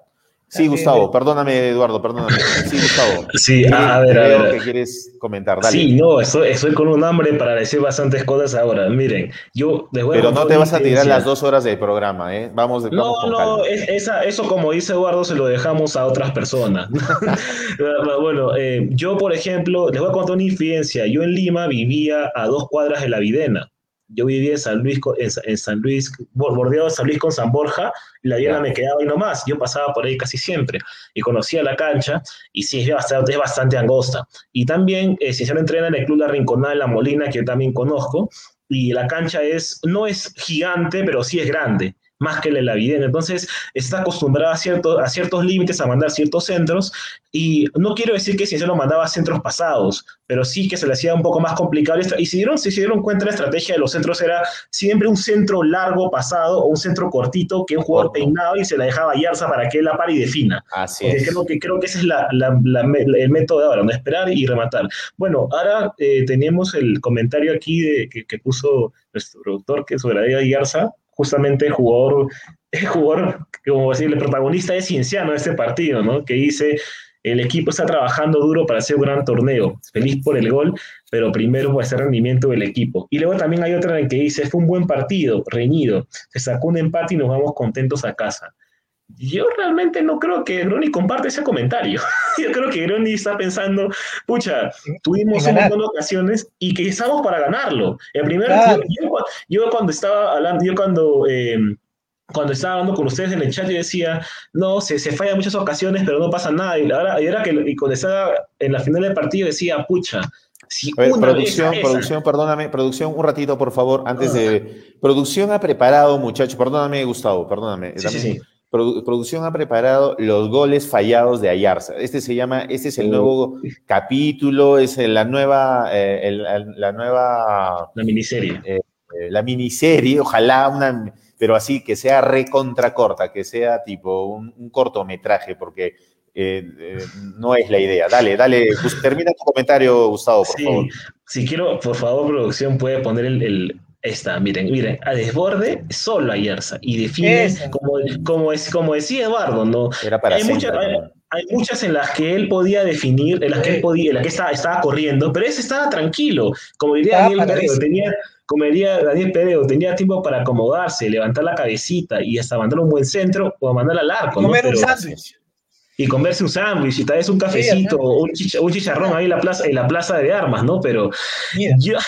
Sí, Gustavo, perdóname, Eduardo, perdóname. Sí, Gustavo. Sí, a ver, a ver. que quieres comentar? Dale. Sí, no, estoy, estoy, con un hambre para decir bastantes cosas ahora. Miren, yo... Pero no te vas a tirar las dos horas del programa, ¿eh? Vamos, de No, no, esa, eso como dice Eduardo, se lo dejamos a otras personas. [LAUGHS] bueno, eh, yo, por ejemplo, les voy a contar una infidencia. Yo en Lima vivía a dos cuadras de la Videna yo vivía en San Luis, en, San Luis, bordeado de San Luis con San Borja, y la Diana me quedaba ahí nomás. Yo pasaba por ahí casi siempre y conocía la cancha, y sí, es bastante, es bastante angosta. Y también, eh, si se entrena en el Club La Rinconada de La Molina, que yo también conozco, y la cancha es, no es gigante, pero sí es grande más que la videna. Entonces, está acostumbrada a, cierto, a ciertos límites, a mandar ciertos centros, y no quiero decir que lo mandaba a centros pasados, pero sí que se le hacía un poco más complicado. Y si dieron, si se dieron cuenta, la estrategia de los centros era siempre un centro largo pasado o un centro cortito que un jugador peinado y se la dejaba a Yarza para que él la pare y defina. Así es. Creo que, creo que ese es la, el método de ahora, ¿no? esperar y rematar. Bueno, ahora eh, tenemos el comentario aquí de, que, puso nuestro productor, que sobre la Yarza, justamente jugador, jugador, como decir, el protagonista es Cienciano de este partido, ¿no? Que dice, el equipo está trabajando duro para hacer un gran torneo, feliz por el gol, pero primero va a ser rendimiento del equipo. Y luego también hay otra en que dice, fue un buen partido, reñido, se sacó un empate y nos vamos contentos a casa. Yo realmente no creo que Groni comparte ese comentario. [LAUGHS] Yo creo que Groni está pensando, pucha, tuvimos un montón de ocasiones y que estamos para ganarlo. El primer yo, cuando estaba hablando, yo cuando, em, cuando estaba hablando con ustedes en el chat, yo decía, no, se, se falla muchas ocasiones, pero no pasa nada. Y ahora, y que y cuando estaba en la final del partido decía, pucha, si producción, producción, perdóname, producción, un ratito, por favor, antes de. Producción ha preparado, muchachos, perdóname, Gustavo, perdóname. Sí, sí, producción ha preparado los goles fallados de Ayarza. Este se llama, este es el nuevo capítulo, es la nueva, eh, la nueva. La miniserie. Eh, eh, la miniserie, ojalá una, pero así que sea recontra corta, que sea tipo un, cortometraje, porque no es la idea. Dale, dale, termina tu comentario, Gustavo, por favor. Si quiero, por favor, producción, puede poner el, Está, miren, miren, a desborde solo a Yersa y define, como, como, es, como decía Eduardo, ¿no? hay, muchas, hay, muchas en las que él podía definir, en las que él podía, en las que estaba, estaba corriendo, pero ese estaba tranquilo, como diría Daniel Pereo, tenía, como diría Daniel Pereo, tenía tiempo para acomodarse, levantar la cabecita y hasta mandar un buen centro o mandar al arco. ¿no? Pero, un sándwich y comerse un sándwich y tal vez un cafecito o un, chicharrón ahí en la plaza, en la plaza de armas, ¿no? Pero yo,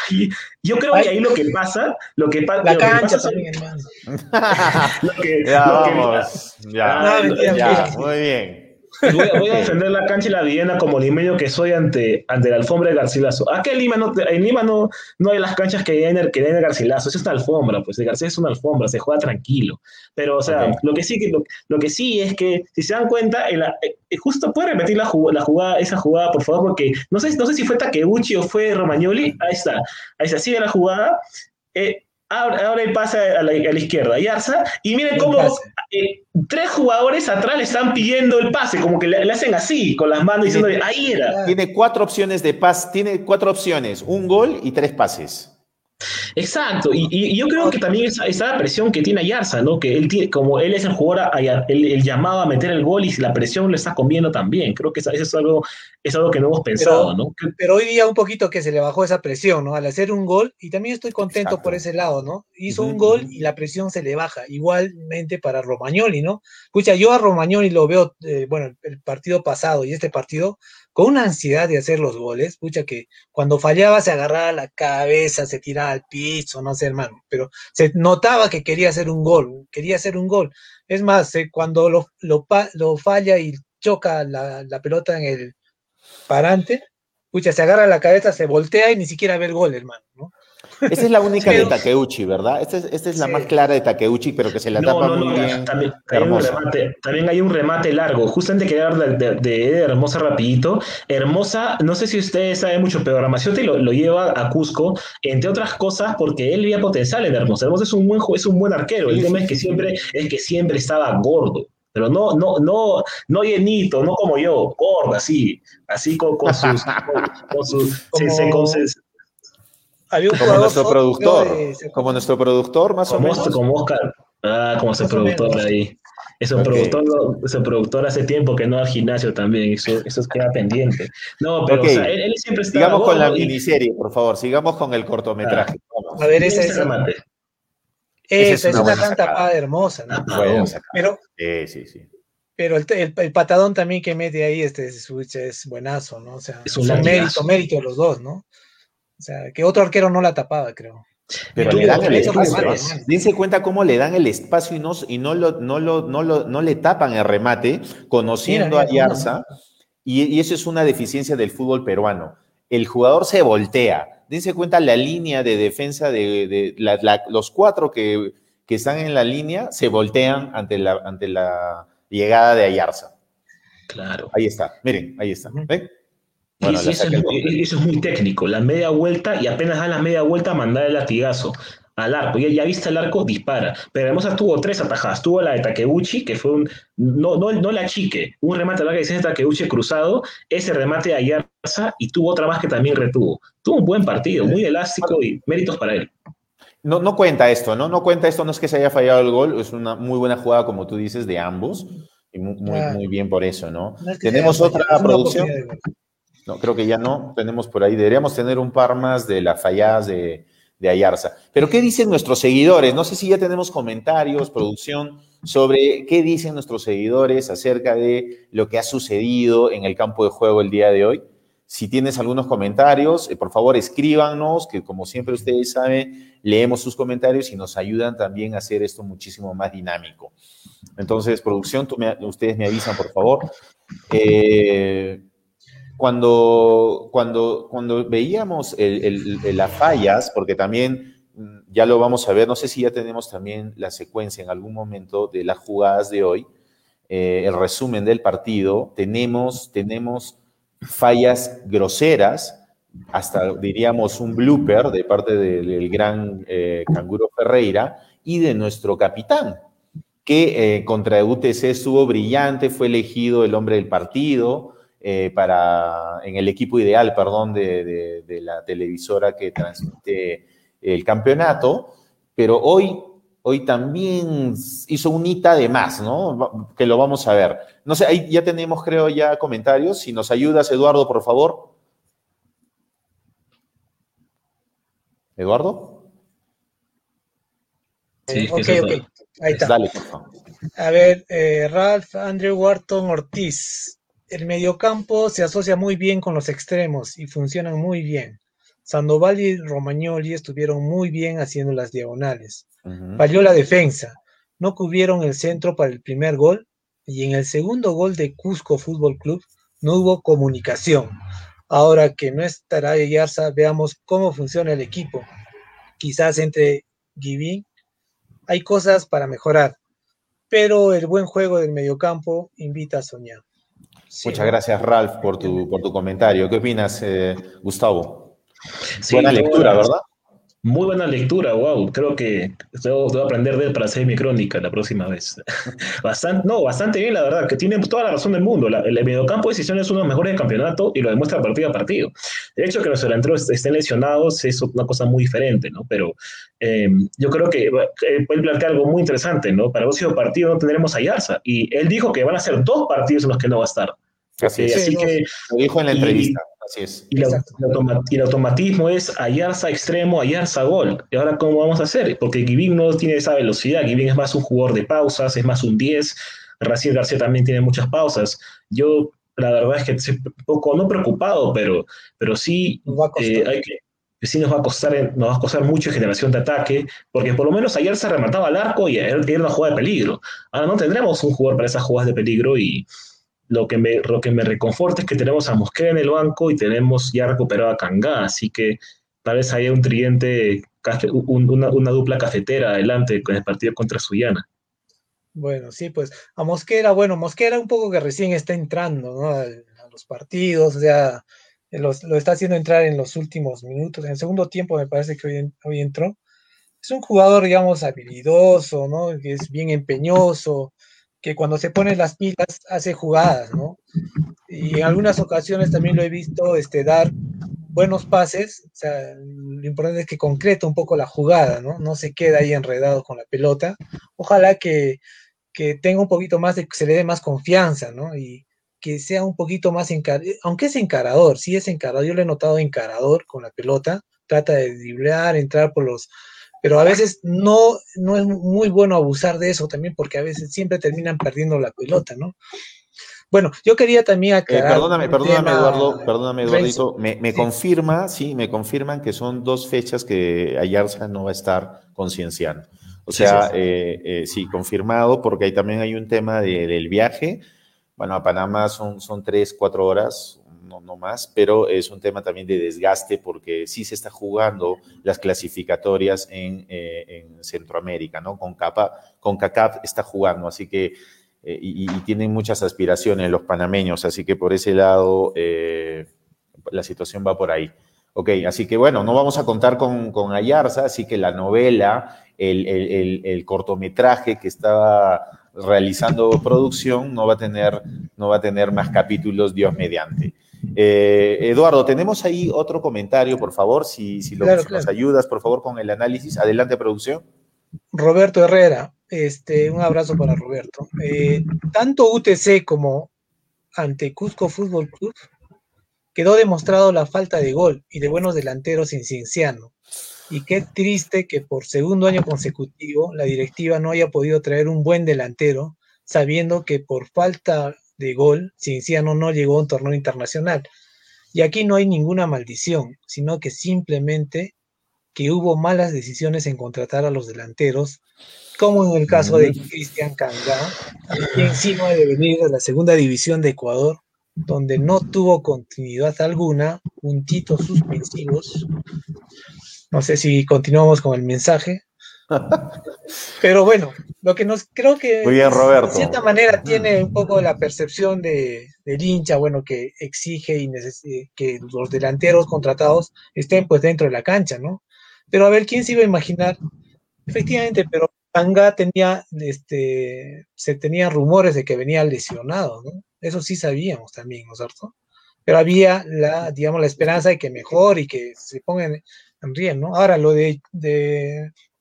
yo creo que ahí lo que pasa, lo que, la cancha también, hermano. [LAUGHS] lo que, ya, vamos, ya, ya, muy bien. Voy a, defender la cancha y la Viena como limeño que soy ante, ante la alfombra de Garcilaso. Acá en Lima no, en Lima no, no hay las canchas que hay en el, que hay en Garcilaso. Eso es una alfombra, pues el Garcilaso es una alfombra, se juega tranquilo. Pero, o sea, lo, que sí, lo, lo, que sí es que, si se dan cuenta, en la, eh, justo puede repetir la, la, jugada, esa jugada, por favor, porque no sé, no sé si fue Takeuchi o fue Romagnoli. Ahí está, ahí está, sigue la jugada. Eh, ahora, él pasa a la, izquierda, Yarza, y miren cómo eh, tres jugadores atrás le están pidiendo el pase, como que le, hacen así, con las manos, diciendo, ahí era. Tiene cuatro opciones de pase, tiene cuatro opciones, un gol y tres pases. Exacto, y, yo creo que también esa, esa, presión que tiene Ayarza, ¿no? Que él tiene, como él es el jugador, el, llamado a meter el gol y la presión le está comiendo también. Creo que eso es algo, es algo que no hemos pensado, ¿no? Pero hoy día un poquito que se le bajó esa presión, ¿no? Al hacer un gol, y también estoy contento por ese lado, ¿no? Hizo un gol y la presión se le baja. Igualmente para Romagnoli, ¿no? Escucha, yo a Romagnoli lo veo, eh, bueno, el partido pasado y este partido, con una ansiedad de hacer los goles, escucha que cuando fallaba se agarraba la cabeza, se tiraba al piso, no sé, hermano, pero se notaba que quería hacer un gol, quería hacer un gol. Es más, cuando lo, lo, falla y choca la, la, pelota en el parante, escucha, se agarra la cabeza, se voltea y ni siquiera ve el gol, hermano, ¿no? Esta es la única de Takeuchi, ¿verdad? Esta es, la más clara de Takeuchi, pero que se la tapa muy bien. También, hay un remate, largo. Justamente quería hablar de, Hermosa rapidito. Hermosa, no sé si ustedes saben mucho, pero Ramaciotti lo, lo, lleva a Cusco, entre otras cosas, porque él veía potencial en Hermosa. Hermosa es un buen, es un buen arquero. El tema es que siempre, es que siempre estaba gordo pero no, no, no, no llenito, no como yo, gordo, así, así con, [LAUGHS] sus, con, sus, como nuestro productor, como nuestro productor, más o menos. Como Oscar. Ah, como ese productor de ahí. Ese, productor, ese productor hace tiempo que no al gimnasio también, eso, eso queda pendiente. No, pero él, siempre está. Sigamos con la miniserie, por favor, sigamos con el cortometraje. Ah. a ver, esa es. Esa, es una, gran tapada hermosa, ¿no? Ah, pero, sí, sí, sí. Pero el, el, patadón también que mete ahí este switch es buenazo, ¿no? O sea, es un mérito, mérito de los dos, ¿no? O sea, que otro arquero no la tapaba, creo. Pero le dan el espacio. Dense cuenta cómo le dan el espacio y no, y no, lo, no, lo, no, lo, no le tapan el remate, conociendo a Yarza. Y, eso es una deficiencia del fútbol peruano. El jugador se voltea. Dense cuenta la línea de defensa de, los cuatro que, que, están en la línea se voltean ante la, ante la llegada de Ayarza. Claro. Ahí está. Miren, ahí está. ¿Ven? Eso, es, muy técnico, la media vuelta y apenas da la media vuelta mandar el latigazo al arco. Ya, ya viste el arco, dispara. Pero además tuvo tres atajadas. Tuvo la de Takeuchi, que fue un. No, no, no la chique, un remate la que dice Takeuchi cruzado, ese remate de Ayarza y tuvo otra más que también retuvo. Tuvo un buen partido, muy elástico y méritos para él. No, no cuenta esto, ¿no? No cuenta esto, no es que se haya fallado el gol, es una muy buena jugada, como tú dices, de ambos. Y muy, muy, bien por eso, ¿no? Tenemos otra producción. No, creo que ya no. Tenemos por ahí, deberíamos tener un par más de las falladas de, de Ayarza. Pero, ¿qué dicen nuestros seguidores? No sé si ya tenemos comentarios, producción, sobre qué dicen nuestros seguidores acerca de lo que ha sucedido en el campo de juego el día de hoy. Si tienes algunos comentarios, eh, por favor escríbanos, que como siempre ustedes saben, leemos sus comentarios y nos ayudan también a hacer esto muchísimo más dinámico. Entonces, producción, ustedes me avisan, por favor. Eh, cuando, cuando, cuando veíamos las fallas, porque también mm, ya lo vamos a ver, no sé si ya tenemos también la secuencia en algún momento de las jugadas de hoy, eh, el resumen del partido, tenemos, tenemos fallas groseras, hasta diríamos un blooper de parte del, gran eh, Canguro Ferreira y de nuestro capitán, que eh, contra UTC estuvo brillante, fue elegido el hombre del partido, eh, para, en el equipo ideal, perdón, de, la televisora que transmite el campeonato, pero hoy, hoy también hizo un hita de más, ¿no? Que lo vamos a ver. No sé, ahí ya tenemos, creo, ya comentarios. Si nos ayudas, Eduardo, por favor. ¿Eduardo? Sí, ok, ok. Ahí está. Dale, por favor. A ver, eh, Ralph Andrew Wharton Ortiz el mediocampo se asocia muy bien con los extremos y funcionan muy bien. Sandoval y Romagnoli estuvieron muy bien haciendo las diagonales. Falló la defensa. No cubrieron el centro para el primer gol y en el segundo gol de Cusco Fútbol Club no hubo comunicación. Ahora que no estará Yarza, veamos cómo funciona el equipo. Quizás entre Giving hay cosas para mejorar, pero el buen juego del mediocampo invita a soñar. Muchas gracias, Ralph, por tu, por tu comentario. ¿Qué opinas, eh, Gustavo? Buena lectura, ¿verdad? Muy buena lectura, wow. Creo que debo, aprender de él para hacer mi crónica la próxima vez. [LAUGHS] bastante, no, bastante bien, la verdad, que tiene toda la razón del mundo. el mediocampo de decisión es uno de los mejores del campeonato y lo demuestra partido a partido. De hecho, que los delanteros estén lesionados es una cosa muy diferente, ¿no? Pero em, yo creo que eh, puede plantear algo muy interesante, ¿no? Para el próximo partido no tendremos a Yarza. Y él dijo que van a ser dos partidos en los que no va a estar. Así, así que, lo dijo en la entrevista. Y, el automatismo es Ayarza extremo, Ayarza gol. ¿Y ahora cómo vamos a hacer? Porque Givin no tiene esa velocidad. Givin es más un jugador de pausas, es más un 10. Raciel García también tiene muchas pausas. Yo, la verdad es que estoy un poco, no preocupado, pero, pero sí, eh, hay que, sí nos va, a costar, nos va a costar mucho generación de ataque, porque por lo menos ayer se remataba al arco y era una jugada de peligro. Ahora no tendremos un jugador para esas jugadas de peligro y, lo que, me, lo que me reconforta es que tenemos a Mosquera en el banco y tenemos ya recuperado a Kangá, así que tal vez haya un tridente, una, una, dupla cafetera adelante con el partido contra Suyana. Bueno, sí, pues a Mosquera, bueno, Mosquera un poco que recién está entrando ¿no? a, los partidos, o sea, lo está haciendo entrar en los últimos minutos, en el segundo tiempo me parece que hoy, hoy entró. Es un jugador, digamos, habilidoso, ¿no? Que es bien empeñoso, que cuando se pone las pilas hace jugadas, ¿no? Y en algunas ocasiones también lo he visto este, dar buenos pases, o sea, lo importante es que concreta un poco la jugada, ¿no? No se queda ahí enredado con la pelota. Ojalá que, que tenga un poquito más, de, se le dé más confianza, ¿no? Y que sea un poquito más encarador, aunque es encarador, sí es encarador, yo lo he notado encarador con la pelota, trata de driblar, entrar por los, pero a veces no, no es muy bueno abusar de eso también porque a veces siempre terminan perdiendo la pelota, ¿no? Bueno, yo quería también eh, aclarar. perdóname, perdóname, Eduardo, perdóname, Eduardo. Me, confirma, sí, me confirman que son dos fechas que Ayarza no va a estar concienciando. O sea, eh, eh, sí, confirmado, porque ahí también hay un tema del viaje. Bueno, a Panamá son, son tres, cuatro horas, no, más, pero es un tema también de desgaste porque sí se está jugando las clasificatorias en, eh, Centroamérica, ¿no? Con, Capa, con CACAP está jugando, así que, eh, y, tienen muchas aspiraciones los panameños, así que por ese lado eh, la situación va por ahí. Ok, así que bueno, no vamos a contar con, Ayarza, así que la novela, el, el cortometraje que estaba realizando producción no va a tener, no va a tener más capítulos, Dios mediante. Eh, Eduardo, tenemos ahí otro comentario, por favor, si, si, lo, nos ayudas, por favor, con el análisis. Adelante, producción. Roberto Herrera, este, un abrazo para Roberto. Eh, tanto UTC como ante Cusco Fútbol Club quedó demostrado la falta de gol y de buenos delanteros en Cienciano. Y qué triste que por segundo año consecutivo la directiva no haya podido traer un buen delantero, sabiendo que por falta de gol, Cienciano no llegó a un torneo internacional. Y aquí no hay ninguna maldición, sino que simplemente que hubo malas decisiones en contratar a los delanteros, como en el caso de Cristian Cangá, quien encima de venir de la segunda división de Ecuador, donde no tuvo continuidad alguna, puntitos suspensivos. No sé si continuamos con el mensaje. [LAUGHS] Pero bueno, lo que nos creo que de cierta manera tiene un poco la percepción de, del hincha, bueno, que exige y que los delanteros contratados estén pues dentro de la cancha, ¿no? Pero a ver, ¿quién se iba a imaginar? Efectivamente, pero Tanga tenía, este, se tenían rumores de que venía lesionado, ¿no? Eso sí sabíamos también, ¿no es cierto? Pero había la, digamos, la esperanza de que mejor y que se pongan en ¿no? Ahora, lo de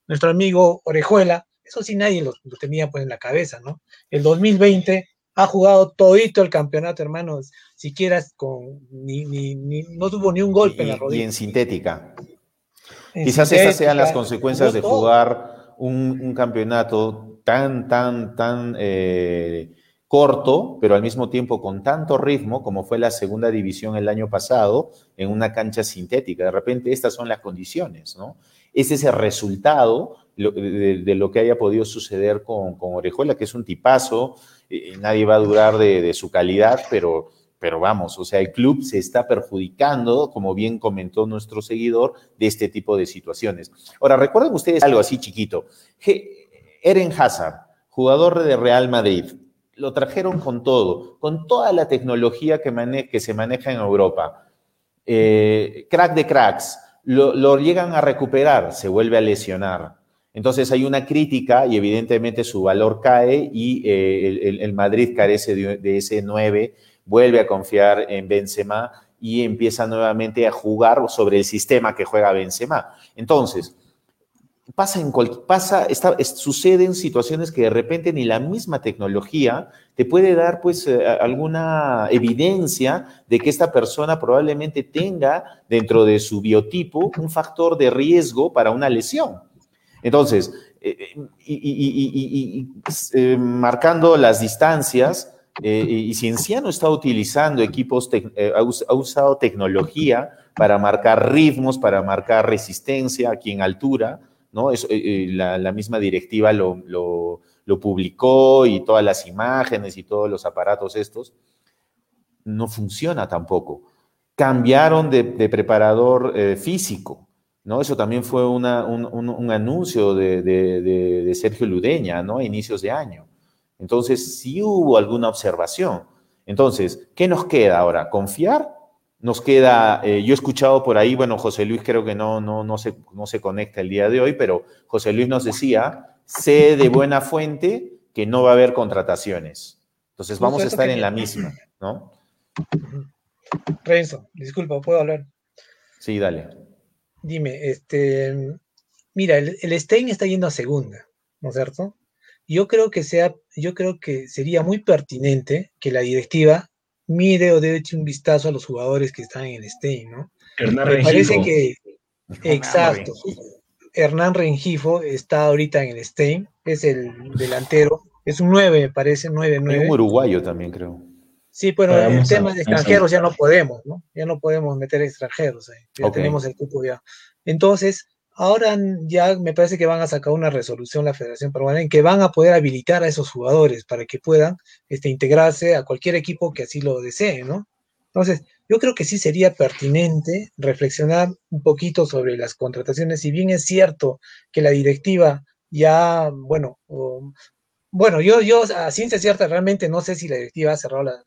nuestro amigo Orejuela, eso sí nadie lo, tenía pues en la cabeza, ¿no? El 2020 ha jugado todito el campeonato, hermanos, siquiera con, ni, ni, no tuvo ni un golpe en la rodilla. Y en sintética. Quizás esas sean las consecuencias de jugar un, campeonato tan, tan, tan eh, corto, pero al mismo tiempo con tanto ritmo como fue la segunda división el año pasado en una cancha sintética. De repente estas son las condiciones, ¿no? Ese es el resultado de, lo que haya podido suceder con, Orejuela, que es un tipazo, nadie va a durar de, su calidad, pero, pero vamos, o sea, el club se está perjudicando, como bien comentó nuestro seguidor, de este tipo de situaciones. Ahora, recuerden ustedes algo así chiquito. Eren Hazard, jugador de Real Madrid, lo trajeron con todo, con toda la tecnología que, que se maneja en Europa. Eh, crack de cracks, lo, llegan a recuperar, se vuelve a lesionar. Entonces hay una crítica y evidentemente su valor cae y eh, el, Madrid carece de, ese 9, vuelve a confiar en Benzema y empieza nuevamente a jugar sobre el sistema que juega Benzema. Entonces, pasa en pasa, suceden situaciones que de repente ni la misma tecnología te puede dar pues eh, alguna evidencia de que esta persona probablemente tenga dentro de su biotipo un factor de riesgo para una lesión. Entonces, eh, y, eh, marcando las distancias, y Cienciano está utilizando equipos, ha usado tecnología para marcar ritmos, para marcar resistencia aquí en altura, Es, la, misma directiva lo, lo publicó y todas las imágenes y todos los aparatos estos, no funciona tampoco. Cambiaron de, preparador eh, físico, ¿no? Eso también fue un, anuncio de, Sergio Ludeña, ¿no? A inicios de año. Entonces, sí hubo alguna observación. Entonces, ¿qué nos queda ahora? ¿Confiar? Nos queda, eh, yo he escuchado por ahí, bueno, José Luis creo que no, no, no, se, no se conecta el día de hoy, pero José Luis nos decía sé de buena fuente que no va a haber contrataciones. Entonces vamos a estar en la misma, ¿no? Renzo, disculpa, ¿puedo hablar? Sí, dale. Dime, este, mira, el, Stein está yendo a segunda, ¿no es cierto? Yo creo que sea, yo creo que sería muy pertinente que la directiva mire o dé un vistazo a los jugadores que están en el Stein, ¿no? Me parece que, exacto, Hernán Rengifo está ahorita en el Stein, es el delantero, es un 9, me parece, 9-9. un uruguayo también, creo. Sí, pero en el tema de extranjeros ya no podemos, ¿no? Ya no podemos meter extranjeros ahí, ya tenemos el cupo ya. Entonces, ahora ya me parece que van a sacar una resolución la Federación Peruana en que van a poder habilitar a esos jugadores para que puedan este, integrarse a cualquier equipo que así lo desee, ¿no? Entonces, yo creo que sí sería pertinente reflexionar un poquito sobre las contrataciones, si bien es cierto que la directiva ya, bueno, bueno, yo, yo a ciencia cierta realmente no sé si la directiva ha cerrado las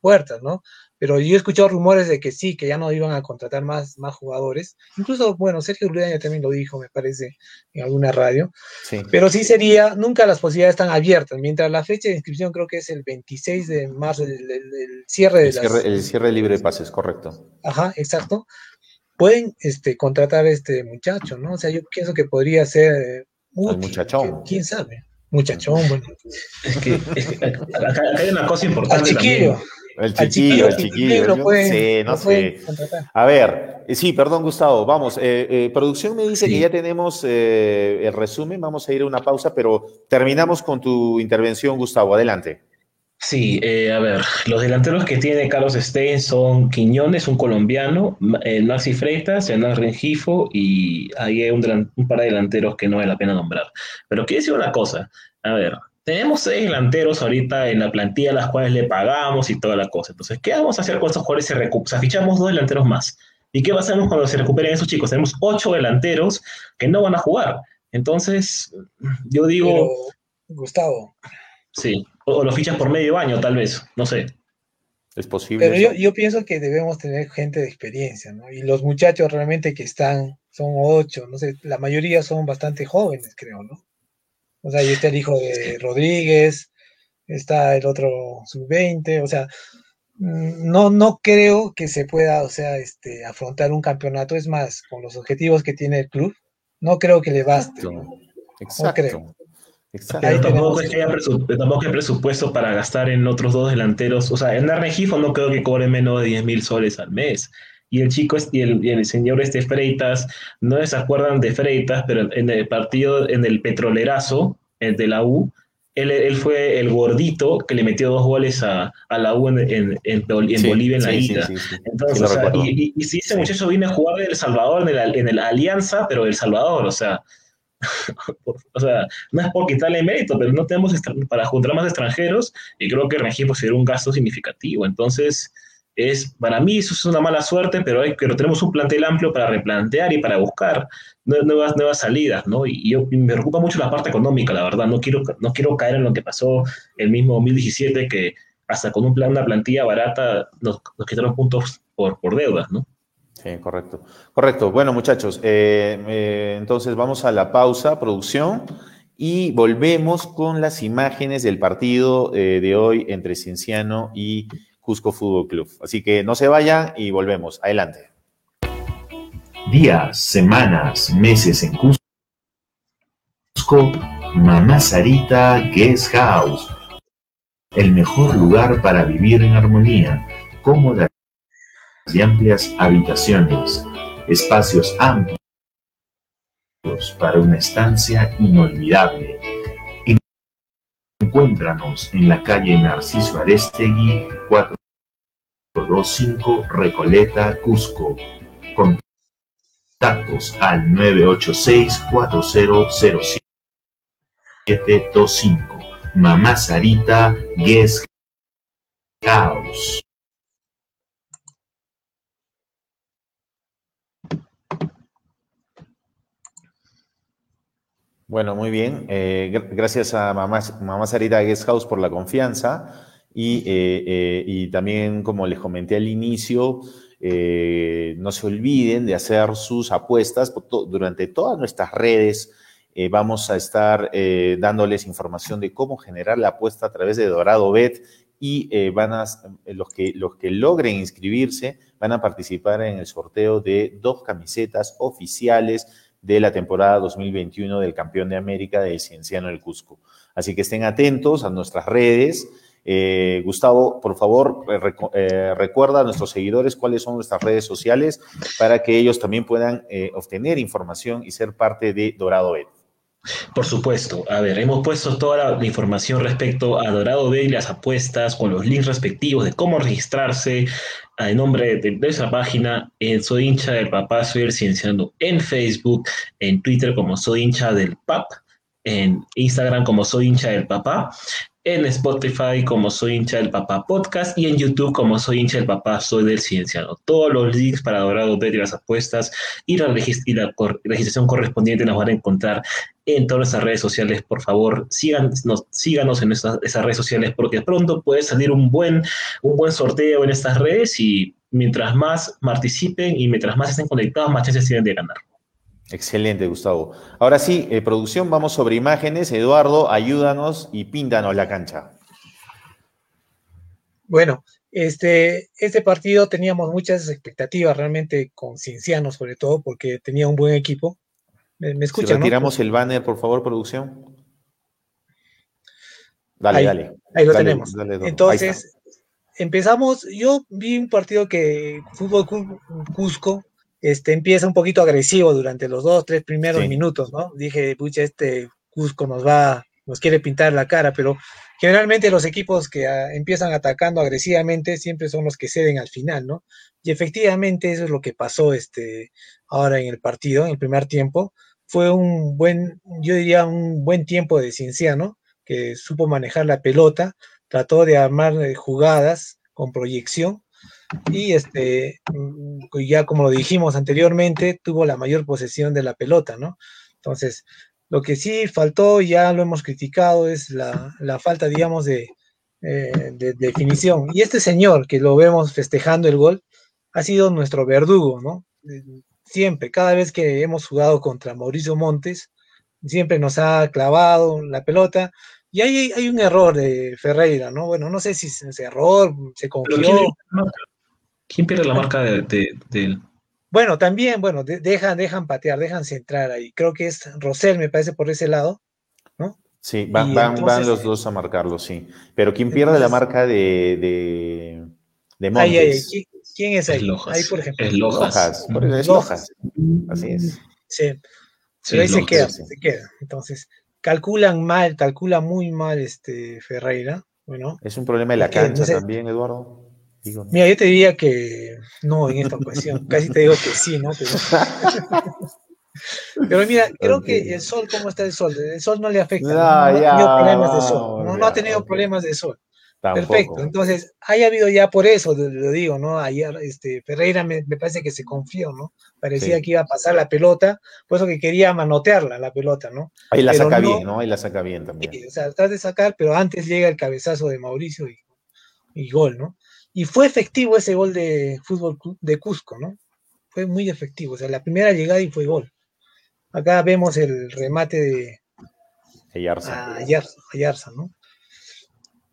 puertas, ¿no? Pero yo he escuchado rumores de que sí, que ya no iban a contratar más, más jugadores. Incluso, bueno, Sergio Grudeña también lo dijo, me parece, en alguna radio. Sí. Pero sí sería, nunca las posibilidades están abiertas. Mientras la fecha de inscripción creo que es el 26 de marzo, el, cierre de el cierre, el cierre libre de pases, correcto. Ajá, exacto. Pueden este, contratar a este muchacho, ¿no? O sea, yo pienso que podría ser... Eh, muchachón. ¿Quién sabe? Muchachón, bueno. Es que, acá, hay una cosa importante. Al chiquillo. El chiquillo, el chiquillo. sí, no sé. A ver, eh, sí, perdón, Gustavo. Vamos, eh, eh, producción me dice que ya tenemos el resumen. Vamos a ir a una pausa, pero terminamos con tu intervención, Gustavo. Adelante. Sí, a ver, los delanteros que tiene Carlos Stein son Quiñones, un colombiano, Maxi Freitas, Hernán Rengifo y hay un, un par de delanteros que no vale la pena nombrar. Pero quiero decir una cosa, a ver, tenemos seis delanteros ahorita en la plantilla a las cuales le pagamos y toda la cosa. Entonces, ¿qué vamos a hacer con esos jugadores? Se o sea, fichamos dos delanteros más. ¿Y qué pasamos cuando se recuperen esos chicos? Tenemos ocho delanteros que no van a jugar. Entonces, yo digo... Gustavo. Sí, o, lo fichan por medio año, tal vez, no sé. Es posible. Pero yo, yo, pienso que debemos tener gente de experiencia, ¿no? Y los muchachos realmente que están, son ocho, no sé, la mayoría son bastante jóvenes, creo, ¿no? O sea, ahí está el hijo de Rodríguez, está el otro sub-20, o sea, mm, no, no creo que se pueda, o sea, este, afrontar un campeonato, es más, con los objetivos que tiene el club, no creo que le baste. Exacto. No creo. Exacto. tampoco, es que haya tampoco hay presupuesto para gastar en otros dos delanteros. O sea, en Arregifo no creo que cobre menos de 10 mil soles al mes y el chico y el, y el, señor este Freitas, no se acuerdan de Freitas, pero en el partido, en el petrolerazo el de la U, él, él, fue el gordito que le metió dos goles a, a la U en, en, en, Bolivia en la ida. Entonces, o sea, y, y, si ese muchacho viene a jugar de El Salvador en el, en el Alianza, pero El Salvador, o sea, [LAUGHS] o sea, no es por quitarle mérito, pero no tenemos para juntar más extranjeros y creo que Rengifo sería un gasto significativo. Entonces, es, para mí eso es una mala suerte, pero, hay, pero tenemos un plantel amplio para replantear y para buscar nuevas, nuevas salidas, ¿no? Y, me preocupa mucho la parte económica, la verdad, no quiero, no quiero caer en lo que pasó el mismo 2017, que hasta con un plan, una plantilla barata nos, nos quitaron puntos por, por deudas, ¿no? Sí, correcto. Correcto. Bueno, muchachos, eh, eh, entonces vamos a la pausa, producción, y volvemos con las imágenes del partido eh, de hoy entre Cienciano y Cusco Fútbol Club. Así que no se vayan y volvemos. Adelante. Días, semanas, meses en Cusco. Mamá Sarita Guest House. El mejor lugar para vivir en armonía, cómoda y amplias habitaciones, espacios amplios para una estancia inolvidable. Encuéntranos en la calle Narciso Arestegui 425 Recoleta, Cusco. Contactos al 986 400725 Mamá Sarita Guest. Bueno, muy bien. Eh, gracias a Mamá, Mamá Sarita Guest House por la confianza y, eh, eh, y también, como les comenté al inicio, no se olviden de hacer sus apuestas durante todas nuestras redes. vamos a estar dándoles información de cómo generar la apuesta a través de Dorado Bet y van a, los, que, los que logren inscribirse van a participar en el sorteo de dos camisetas oficiales de la temporada 2021 del campeón de América del Cienciano del Cusco. Así que estén atentos a nuestras redes. Eh, Gustavo, por favor, eh, recuerda a nuestros seguidores cuáles son nuestras redes sociales para que ellos también puedan eh, obtener información y ser parte de Dorado Bet. Por supuesto. A ver, hemos puesto toda la, información respecto a Dorado Bet y las apuestas con los links respectivos de cómo registrarse, en nombre de, esa página, eh, soy hincha del papá, soy el cienciano en Facebook, en Twitter como soy hincha del pap, en Instagram como soy hincha del papá, en Spotify como soy hincha del papá podcast y en YouTube como soy hincha del papá, soy del cienciano. Todos los links para Dorado Bet y las apuestas y la, registración correspondiente las van a encontrar en todas nuestras redes sociales. Por favor, síganos, síganos en esas, redes sociales porque pronto puede salir un buen, un buen sorteo en estas redes y mientras más participen y mientras más estén conectados, más chances tienen de ganar. Excelente, Gustavo. Ahora sí, eh, producción, vamos sobre imágenes. Eduardo, ayúdanos y píntanos la cancha. Bueno, este, este partido teníamos muchas expectativas realmente con Cienciano, sobre todo porque tenía un buen equipo. ¿Me, escuchan? Si retiramos el banner, por favor, producción. Dale, ahí, dale. Ahí lo tenemos. Entonces, empezamos. Yo vi un partido que Fútbol Cusco este, empieza un poquito agresivo durante los dos, tres primeros minutos, ¿no? Dije, pucha, este Cusco nos va, nos quiere pintar la cara, pero generalmente los equipos que ah, empiezan atacando agresivamente siempre son los que ceden al final, ¿no? Y efectivamente eso es lo que pasó este, ahora en el partido, en el primer tiempo. Fue un buen, yo diría un buen tiempo de Cienciano, que supo manejar la pelota, trató de armar eh, jugadas con proyección, y este, mm, ya como lo dijimos anteriormente, tuvo la mayor posesión de la pelota, ¿no? Entonces, lo que sí faltó, ya lo hemos criticado, es la, falta, digamos, de, eh, de, definición. Y este señor que lo vemos festejando el gol, ha sido nuestro verdugo, ¿no? Siempre, cada vez que hemos jugado contra Mauricio Montes, siempre nos ha clavado la pelota. Y hay, hay un error de Ferreira, ¿no? Bueno, no sé si es error, se confió. ¿Quién pierde la marca de, él? Bueno, también, bueno, dejan, dejan patear, dejan centrar ahí. Creo que es Rosell, me parece, por ese lado, ¿no? Sí, van, van, los dos a marcarlo, sí. Pero ¿quién pierde la marca de, de, Montes? ¿Quién es ahí? ahí, por ejemplo. Es Lojas. Es Lojas. Así es. Sí. Pero ahí se queda, se queda. Entonces, calculan mal, calcula muy mal este Ferreira. Bueno, es un problema de la cancha también, Eduardo. Mira, yo te diría que no en esta ocasión, casi te digo que sí, ¿no? Pero, [LAUGHS] mira, creo que el sol, ¿cómo está el sol? El sol no le afecta, no, ha tenido problemas de sol, no, ha tenido problemas de sol. Perfecto, entonces, haya habido ya por eso, lo digo, ¿no? Ayer, este, Ferreira me, parece que se confió, ¿no? Parecía que iba a pasar la pelota, por eso que quería manotearla, la pelota, ¿no? Ahí la saca bien, ¿no? Ahí la saca bien también. o sea, trata de sacar, pero antes llega el cabezazo de Mauricio y gol, ¿no? Y fue efectivo ese gol de fútbol de Cusco, ¿no? fue muy efectivo. O sea, la primera llegada y fue gol. Acá vemos el remate de Ayarza, Ayarza, ¿no?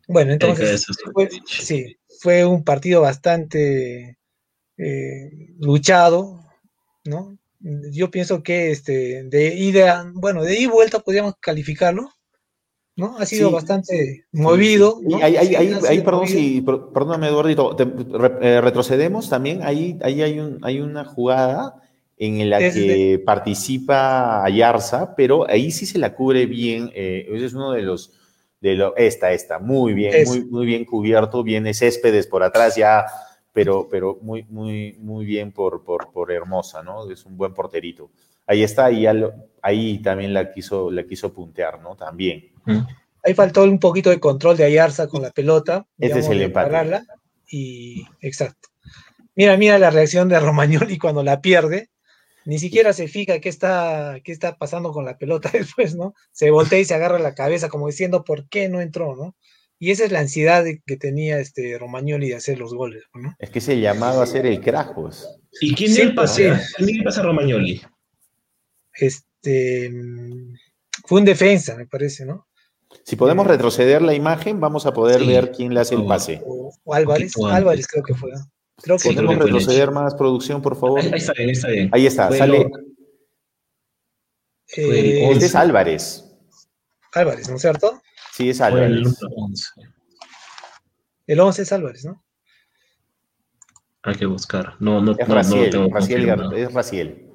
Bueno, entonces, fue, sí, fue un partido bastante eh, luchado, ¿no? Yo pienso que este, de ida, bueno, de ida y vuelta podríamos calificarlo, ¿no? Ha sido bastante movido. ahí, perdón, si, perdóname, Eduardito, eh, retrocedemos también, ahí, ahí hay, un, hay una jugada en la que participa Ayarza, pero ahí sí se la cubre bien, eh, ese es uno de los, de lo, esta, esta, muy bien, muy, muy bien cubierto, viene Céspedes por atrás ya, pero, pero muy, muy, muy bien por, por, por Hermosa, ¿no? Es un buen porterito. Ahí está, y ahí también la quiso, la quiso puntear, ¿no? También. Ahí faltó un poquito de control de Ayarza con la pelota. Ese es el empate. Y exacto. Mira, mira la reacción de Romagnoli cuando la pierde. Ni siquiera se fija qué está, qué está pasando con la pelota [LAUGHS] después, ¿no? Se voltea y se agarra la cabeza como diciendo por qué no entró, ¿no? Y esa es la ansiedad que tenía este Romagnoli de hacer los goles, ¿no? Es que se llamaba a ser el Crajos. ¿Y quién le pasa, pasa a Romagnoli? Este fue un defensa, me parece, ¿no? Si podemos retroceder la imagen, vamos a poder ver quién le hace el pase. O, Álvarez, Álvarez creo que fue. Creo que ¿Podemos retroceder más producción, por favor? Ahí, está bien, está bien. Ahí está, sale. Eh, este es Álvarez. Álvarez, ¿no es cierto? Sí, es Álvarez. El 11 es Álvarez, ¿no? Hay que buscar. No, no, es no, Raciel, es Raciel.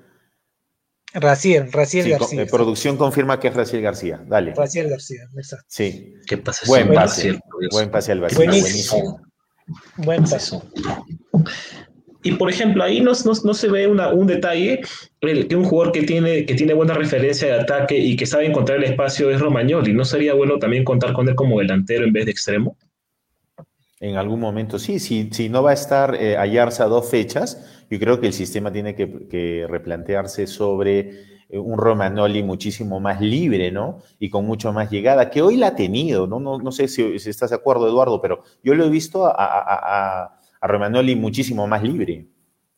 Raciel, Raciel García. Eh, producción confirma que es Raciel García. Dale. Raciel García, exacto. Sí. ¿Qué pasa? Buen pase. Buen pase al Barcelona. Buenísimo. Buen pase. Y por ejemplo, ahí no, no, se ve una, un detalle, que un jugador que tiene, que tiene buena referencia de ataque y que sabe encontrar el espacio es Romagnoli. ¿No sería bueno también contar con él como delantero en vez de extremo? En algún momento sí, si, si no va a estar eh, Ayarza dos fechas, yo creo que el sistema tiene que, replantearse sobre un Romanoli muchísimo más libre, ¿no? Y con mucho más llegada, que hoy la ha tenido, ¿no? No, no sé si, estás de acuerdo, Eduardo, pero yo lo he visto a, a, a, Romanoli muchísimo más libre.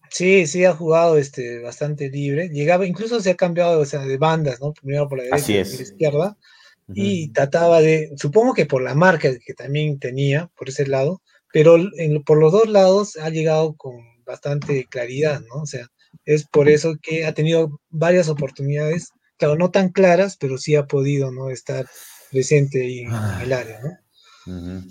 Sí, sí, ha jugado este, bastante libre. Llegaba, incluso se ha cambiado o sea, de bandas, ¿no? Primero por la derecha y por la izquierda y trataba de, supongo que por la marca que también tenía por ese lado, pero por los dos lados ha llegado con bastante claridad, ¿no? O sea, es por eso que ha tenido varias oportunidades, claro, no tan claras, pero sí ha podido, ¿no? Estar presente ahí en ah. el área, ¿no?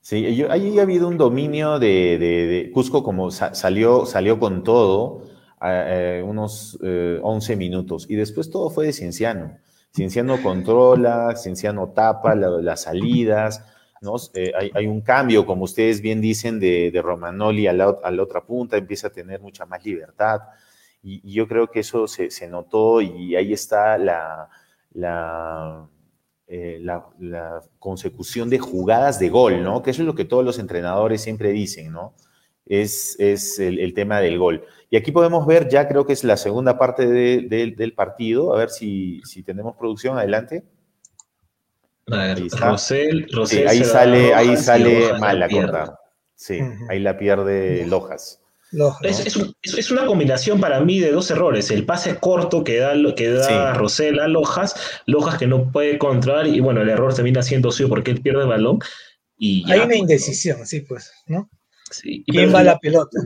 Sí, ahí ha habido un dominio de, Cusco como salió, salió con todo, eh, unos 11 eh, minutos, y después todo fue de Cienciano. Cienciano controla, Cienciano tapa las salidas, ¿no? Eh, hay, un cambio, como ustedes bien dicen, de, Romanoli a la, otra punta, empieza a tener mucha más libertad. Y, yo creo que eso se, notó y ahí está eh, la, consecución de jugadas de gol, ¿no? Que eso es lo que todos los entrenadores siempre dicen, ¿no? Es el tema del gol. Y aquí podemos ver, ya creo que es la segunda parte del partido, a ver si, tenemos producción, adelante. A ver, Rosel, Rosel ahí sale, ahí sale mal la corta. Sí, ahí la pierde Lojas. Es, una combinación para mí de dos errores. El pase corto que da, que da Rosel a Lojas, Lojas que no puede controlar, y bueno, el error termina siendo suyo porque él pierde el balón. Y Hay una pues. indecisión, sí, pues, ¿no? ¿Quién va a la pelota?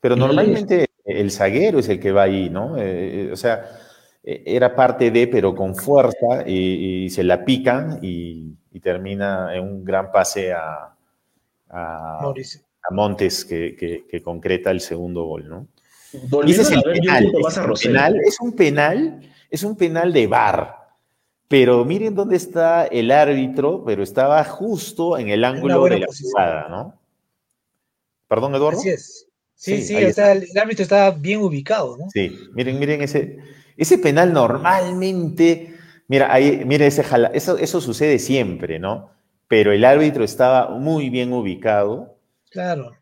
Pero normalmente el zaguero es el que va ahí, ¿no? Eh, eh, o sea, era parte de, pero con fuerza, y, se la pican y, termina en un gran pase a, a, Montes que, concreta el segundo gol, ¿no? ese es el penal, es un penal, es un penal de bar. Pero miren dónde está el árbitro, pero estaba justo en el ángulo de la jugada, ¿no? Perdón, Eduardo. Así es. Sí, sí, el árbitro estaba bien ubicado, ¿no? Sí, miren, miren ese, ese penal normalmente, mira, ahí, mire ese jala, eso, eso sucede siempre, ¿no? Pero el árbitro estaba muy bien ubicado. Claro.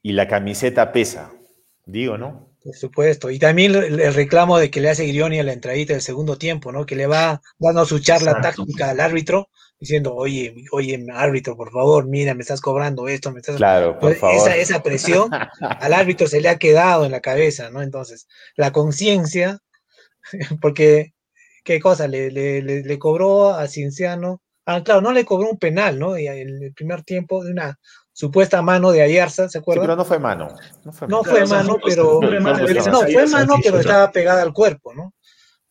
Y la camiseta pesa, digo, ¿no? Por supuesto. Y también el reclamo de que le hace Grioni a la entradita del segundo tiempo, ¿no? Que le va dando su charla táctica al árbitro. diciendo, oye, oye, árbitro, por favor, mira, me estás cobrando esto, me estás... Claro, por favor. Esa, esa presión al árbitro se le ha quedado en la cabeza, ¿no? Entonces, la conciencia, [LAUGHS] porque, ¿qué cosa? Le, le, le, le cobró a Cienciano, ah, claro, no le cobró un penal, ¿no? Y en el primer tiempo de una supuesta mano de Ayarza, ¿se acuerdan? Sí, pero no fue mano. No fue mano, no fue mano pero, no, fue mano, pero estaba pegada al cuerpo, ¿no?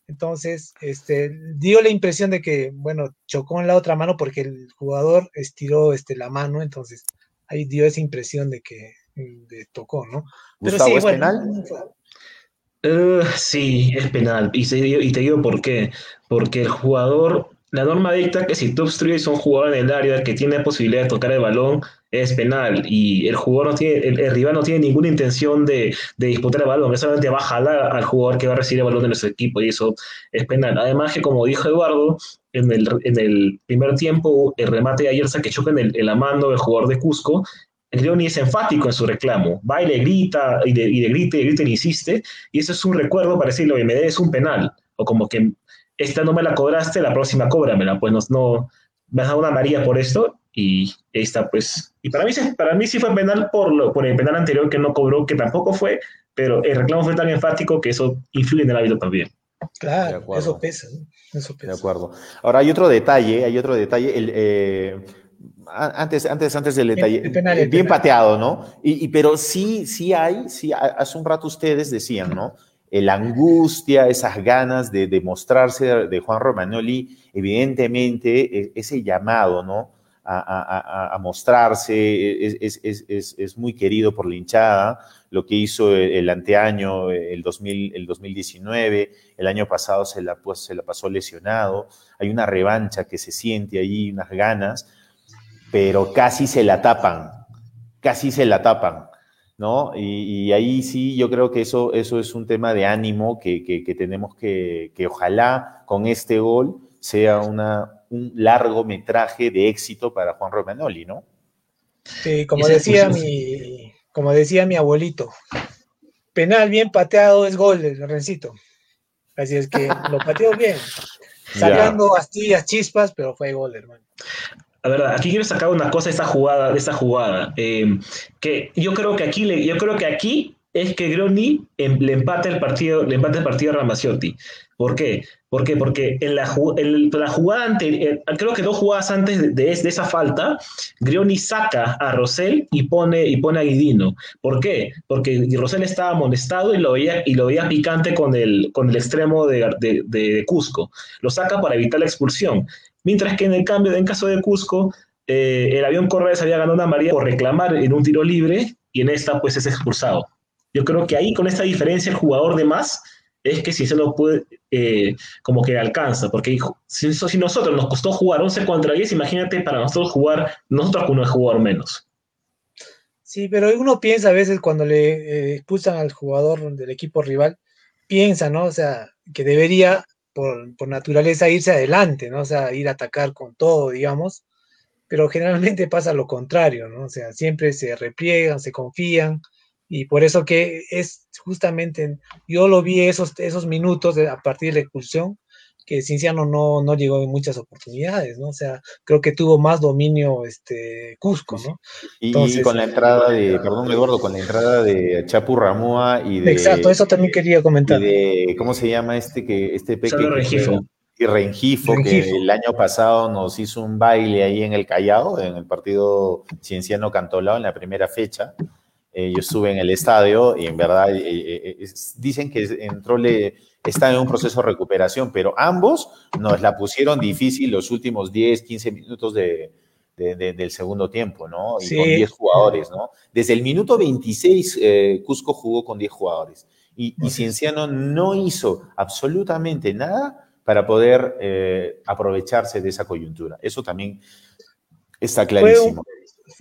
Entonces, este, dio la impresión de que, bueno, chocó en la otra mano porque el jugador estiró este, la mano, entonces ahí dio esa impresión de que de tocó, ¿no? Pero sí, ¿es bueno, penal? Uh, sí, es penal. Y, se, y te digo por qué. Porque el jugador, la norma dicta que si tú obstruyes a un jugador en el área que tiene posibilidad de tocar el balón, es penal y el jugador no tiene, el, rival no tiene ninguna intención de, de, disputar el balón, solamente va al jugador que va a recibir el balón de nuestro equipo y eso es penal. Además que como dijo Eduardo, en el, en el primer tiempo el remate de Ayerza que choca en, el, en la mano del jugador de Cusco, Leoni es enfático en su reclamo, va y le grita y le, y le grita y grita y insiste y eso es un recuerdo para decirle, oye, me debes un penal o como que esta no me la cobraste, la próxima cóbramela, pues no, no me has dado una amarilla por esto y está pues. Y para mí para mí sí fue penal por lo, por el penal anterior que no cobró que tampoco fue pero el reclamo fue tan enfático que eso influye en el hábito también. Claro eso pesa, eso pesa. de acuerdo. Ahora hay otro detalle hay otro detalle. El, eh, antes, antes, antes del detalle, el penal, el bien penal. pateado, ¿no? Y, y, pero sí, sí hay, sí, hace un rato ustedes decían, ¿no? la angustia, esas ganas de demostrarse de, Juan Romagnoli, evidentemente e, ese llamado, ¿no? A, a, a, mostrarse, es, es, es, es, muy querido por la hinchada, lo que hizo el, el anteaño, el, 2000, el 2019, el año pasado se la, pues, se la pasó lesionado, hay una revancha que se siente ahí, unas ganas, pero casi se la tapan, casi se la tapan. ¿No? Y, y, ahí sí, yo creo que eso, eso es un tema de ánimo que, que, que tenemos que, que, ojalá con este gol sea una, un largometraje de éxito para Juan Romanoli, ¿no? Sí, como decía, mi, como decía mi abuelito, penal bien pateado es gol, Rencito. Así es que lo pateó bien, [LAUGHS] sacando astillas, chispas, pero fue gol, hermano. La verdad, aquí quiero sacar una cosa de esa jugada, esa jugada, eh, que yo creo que aquí, yo creo que aquí es que Groni em, le empata el partido, le empata el partido a Ramaciotti. ¿Por qué? ¿Por qué? Porque en la, en la jugada anterior, creo que dos jugadas antes de, esa falta, Grioni saca a Rosell y pone, y pone a Guidino. ¿Por qué? Porque Rosell estaba molestado y lo veía, y lo veía picante con el, con el extremo de, de, Cusco. Lo saca para evitar la expulsión. Mientras que en el cambio, en caso de Cusco, eh, el avión Correas había ganado una María por reclamar en un tiro libre y en esta pues es expulsado. Yo creo que ahí con esta diferencia el jugador de más es que si se lo puede, eh, como que alcanza, porque si, si, nosotros nos costó jugar 11 contra 10, imagínate para nosotros jugar, nosotros con un jugador menos. Sí, pero uno piensa a veces cuando le eh, expulsan al jugador del equipo rival, piensa, ¿no? O sea, que debería por, naturaleza irse adelante, ¿no? O sea, ir a atacar con todo, digamos, pero generalmente pasa lo contrario, ¿no? O sea, siempre se repliegan, se confían, y por eso que es justamente, yo lo vi esos, esos minutos de, a partir de la expulsión, que Cinciano no, no llegó en muchas oportunidades, ¿no? O sea, creo que tuvo más dominio este Cusco, ¿no? Y, Entonces, y con la entrada de, perdón Eduardo, con la entrada de Chapu Ramúa y de... Exacto, eso también quería comentar. De, ¿Cómo se llama este que este pequeño? Rengifo. Y Rengifo, Rengifo, que el año pasado nos hizo un baile ahí en el Callao, en el partido Cienciano Cantolao, en la primera fecha. Eh, yo estuve en el estadio y en verdad eh, eh, es, dicen que entró le, está en un proceso de recuperación, pero ambos nos la pusieron difícil los últimos 10, 15 minutos de, de, de, del segundo tiempo, ¿no? Y sí. con 10 jugadores, ¿no? Desde el minuto 26, eh, Cusco jugó con 10 jugadores y, y Cienciano no hizo absolutamente nada para poder eh, aprovecharse de esa coyuntura. Eso también está clarísimo.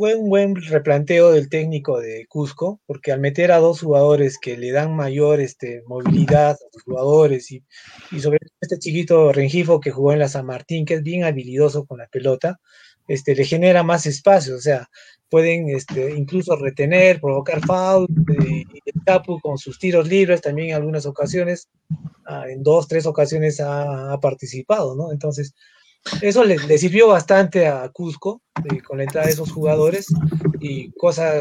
Fue un buen replanteo del técnico de Cusco, porque al meter a dos jugadores que le dan mayor este, movilidad a los jugadores y, sobre este chiquito Rengifo que jugó en la San Martín, que es bien habilidoso con la pelota, este, le genera más espacio, o sea, pueden este, incluso retener, provocar foul, eh, y el Tapu con sus tiros libres también en algunas ocasiones, ah, en dos, tres ocasiones ha participado, ¿no? Entonces, Eso le, le sirvió bastante a Cusco eh, con la entrada de esos jugadores y cosa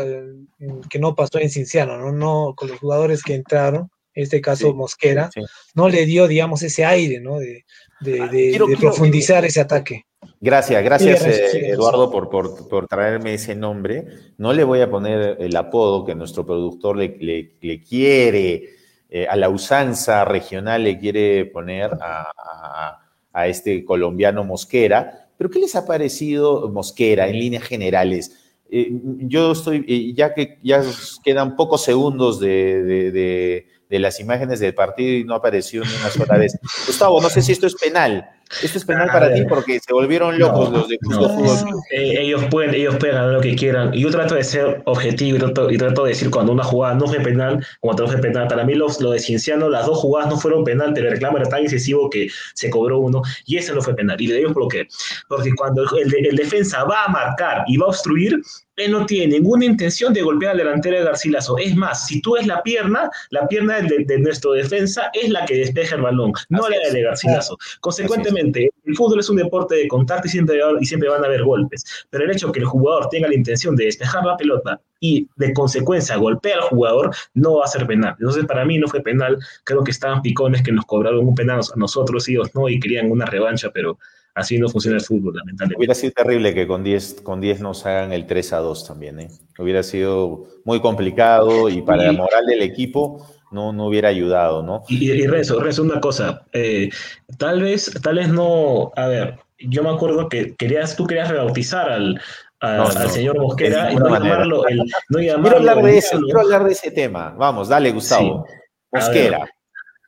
mm, que no pasó en Cinciano, ¿no? no con los jugadores que entraron, en este caso Sí, Mosquera, sí. no le dio, digamos, ese aire, ¿no? De, de- Ah, de- quiero- de quiero- profundizar ese ataque. Gracias, gracias gracias, eh, sí, Eduardo por, por, por traerme ese nombre. No le voy a poner el apodo que nuestro productor le, le- le quiere, eh, a la usanza regional le quiere poner a, a- a este colombiano Mosquera. Pero ¿qué les ha parecido Mosquera en líneas generales? Eh, yo estoy, eh, ya que ya quedan pocos segundos de, de- de- de las imágenes del partido y no apareció ni una sola vez. [LAUGHS] Gustavo, no sé si esto es penal. Esto es penal A para ti porque se volvieron locos los de Cusco no. Fútbol. Eh, ellos pueden ellos pueden hacer lo que quieran y yo trato de ser objetivo y trato, y trato de decir cuando una jugada no fue penal cuando no fue penal para mí los, lo de Cienciano las dos jugadas no fueron penal pero el reclamo era tan excesivo que se cobró uno y ese no fue penal y le digo por qué porque cuando el, el defensa va a marcar y va a obstruir él no tiene ninguna intención de golpear al delantero de Garcilaso. Es más, si tú ves la pierna, la pierna de, de nuestro defensa es la que despeja el balón, no Así la es. de Garcilaso. Consecuentemente, el fútbol es un deporte de contacto y siempre, y siempre van a haber golpes. Pero el hecho que el jugador tenga la intención de despejar la pelota y de consecuencia golpea al jugador, no va a ser penal. Entonces, para mí no fue penal. Creo que estaban picones que nos cobraron un penal a nosotros, ellos no, y querían una revancha, pero así no funciona el fútbol, lamentablemente. Hubiera sido terrible que con 10 con 10 nos hagan el 3 a 2 también. ¿eh? Hubiera sido muy complicado y para la moral del equipo no, no hubiera ayudado, ¿no? Y, y Renzo, Renzo, una cosa, eh, tal vez, tal vez no, a ver, yo me acuerdo que querías, tú querías rebautizar al, a- No, al no, señor Mosquera y no llamarlo, el, no Quiero hablar de diablo. quiero hablar de ese tema. Vamos, dale, Gustavo. Sí. Mosquera.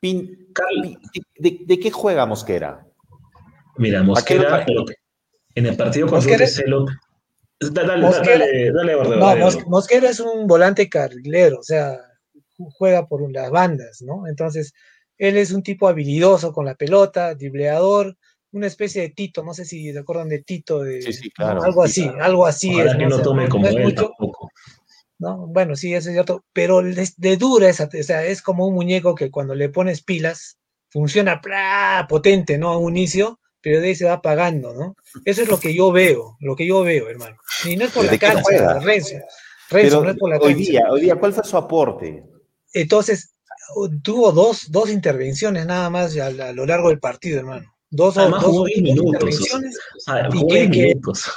Pin- ¿de, de qué juega Mosquera? Mira, ¿A qué Mosquera, en el partido contra da- dale, Mosquera- dale, dale, No. Mosquera es un volante carrilero, o sea, juega por las bandas, ¿no? Entonces, él es un tipo habilidoso con la pelota, dribleador, una especie de Tito, no sé si se acuerdan de Tito, de, Sí, sí, ¿no? claro. algo así, algo así es, que ¿no? no O sea, tome como es él mucho, tampoco. ¿no? Bueno, sí, eso es cierto, pero de, dura esa, o sea, es como un muñeco que cuando le pones pilas, funciona ¡plá! potente, ¿no? A un inicio, pero de ahí se va apagando, ¿no? Eso es lo que yo veo, lo que yo veo, hermano. Y no es por ¿De la qué cancha? Renzo, Renzo, Pero no es por la hoy cancha. día, hoy día, ¿cuál fue su aporte? Entonces, tuvo dos, dos intervenciones nada más a, a lo largo del partido, hermano. Dos, o- Además dos, jugó 10 dos minutos. intervenciones. O sea, Y jugó que- 10 que- minutos.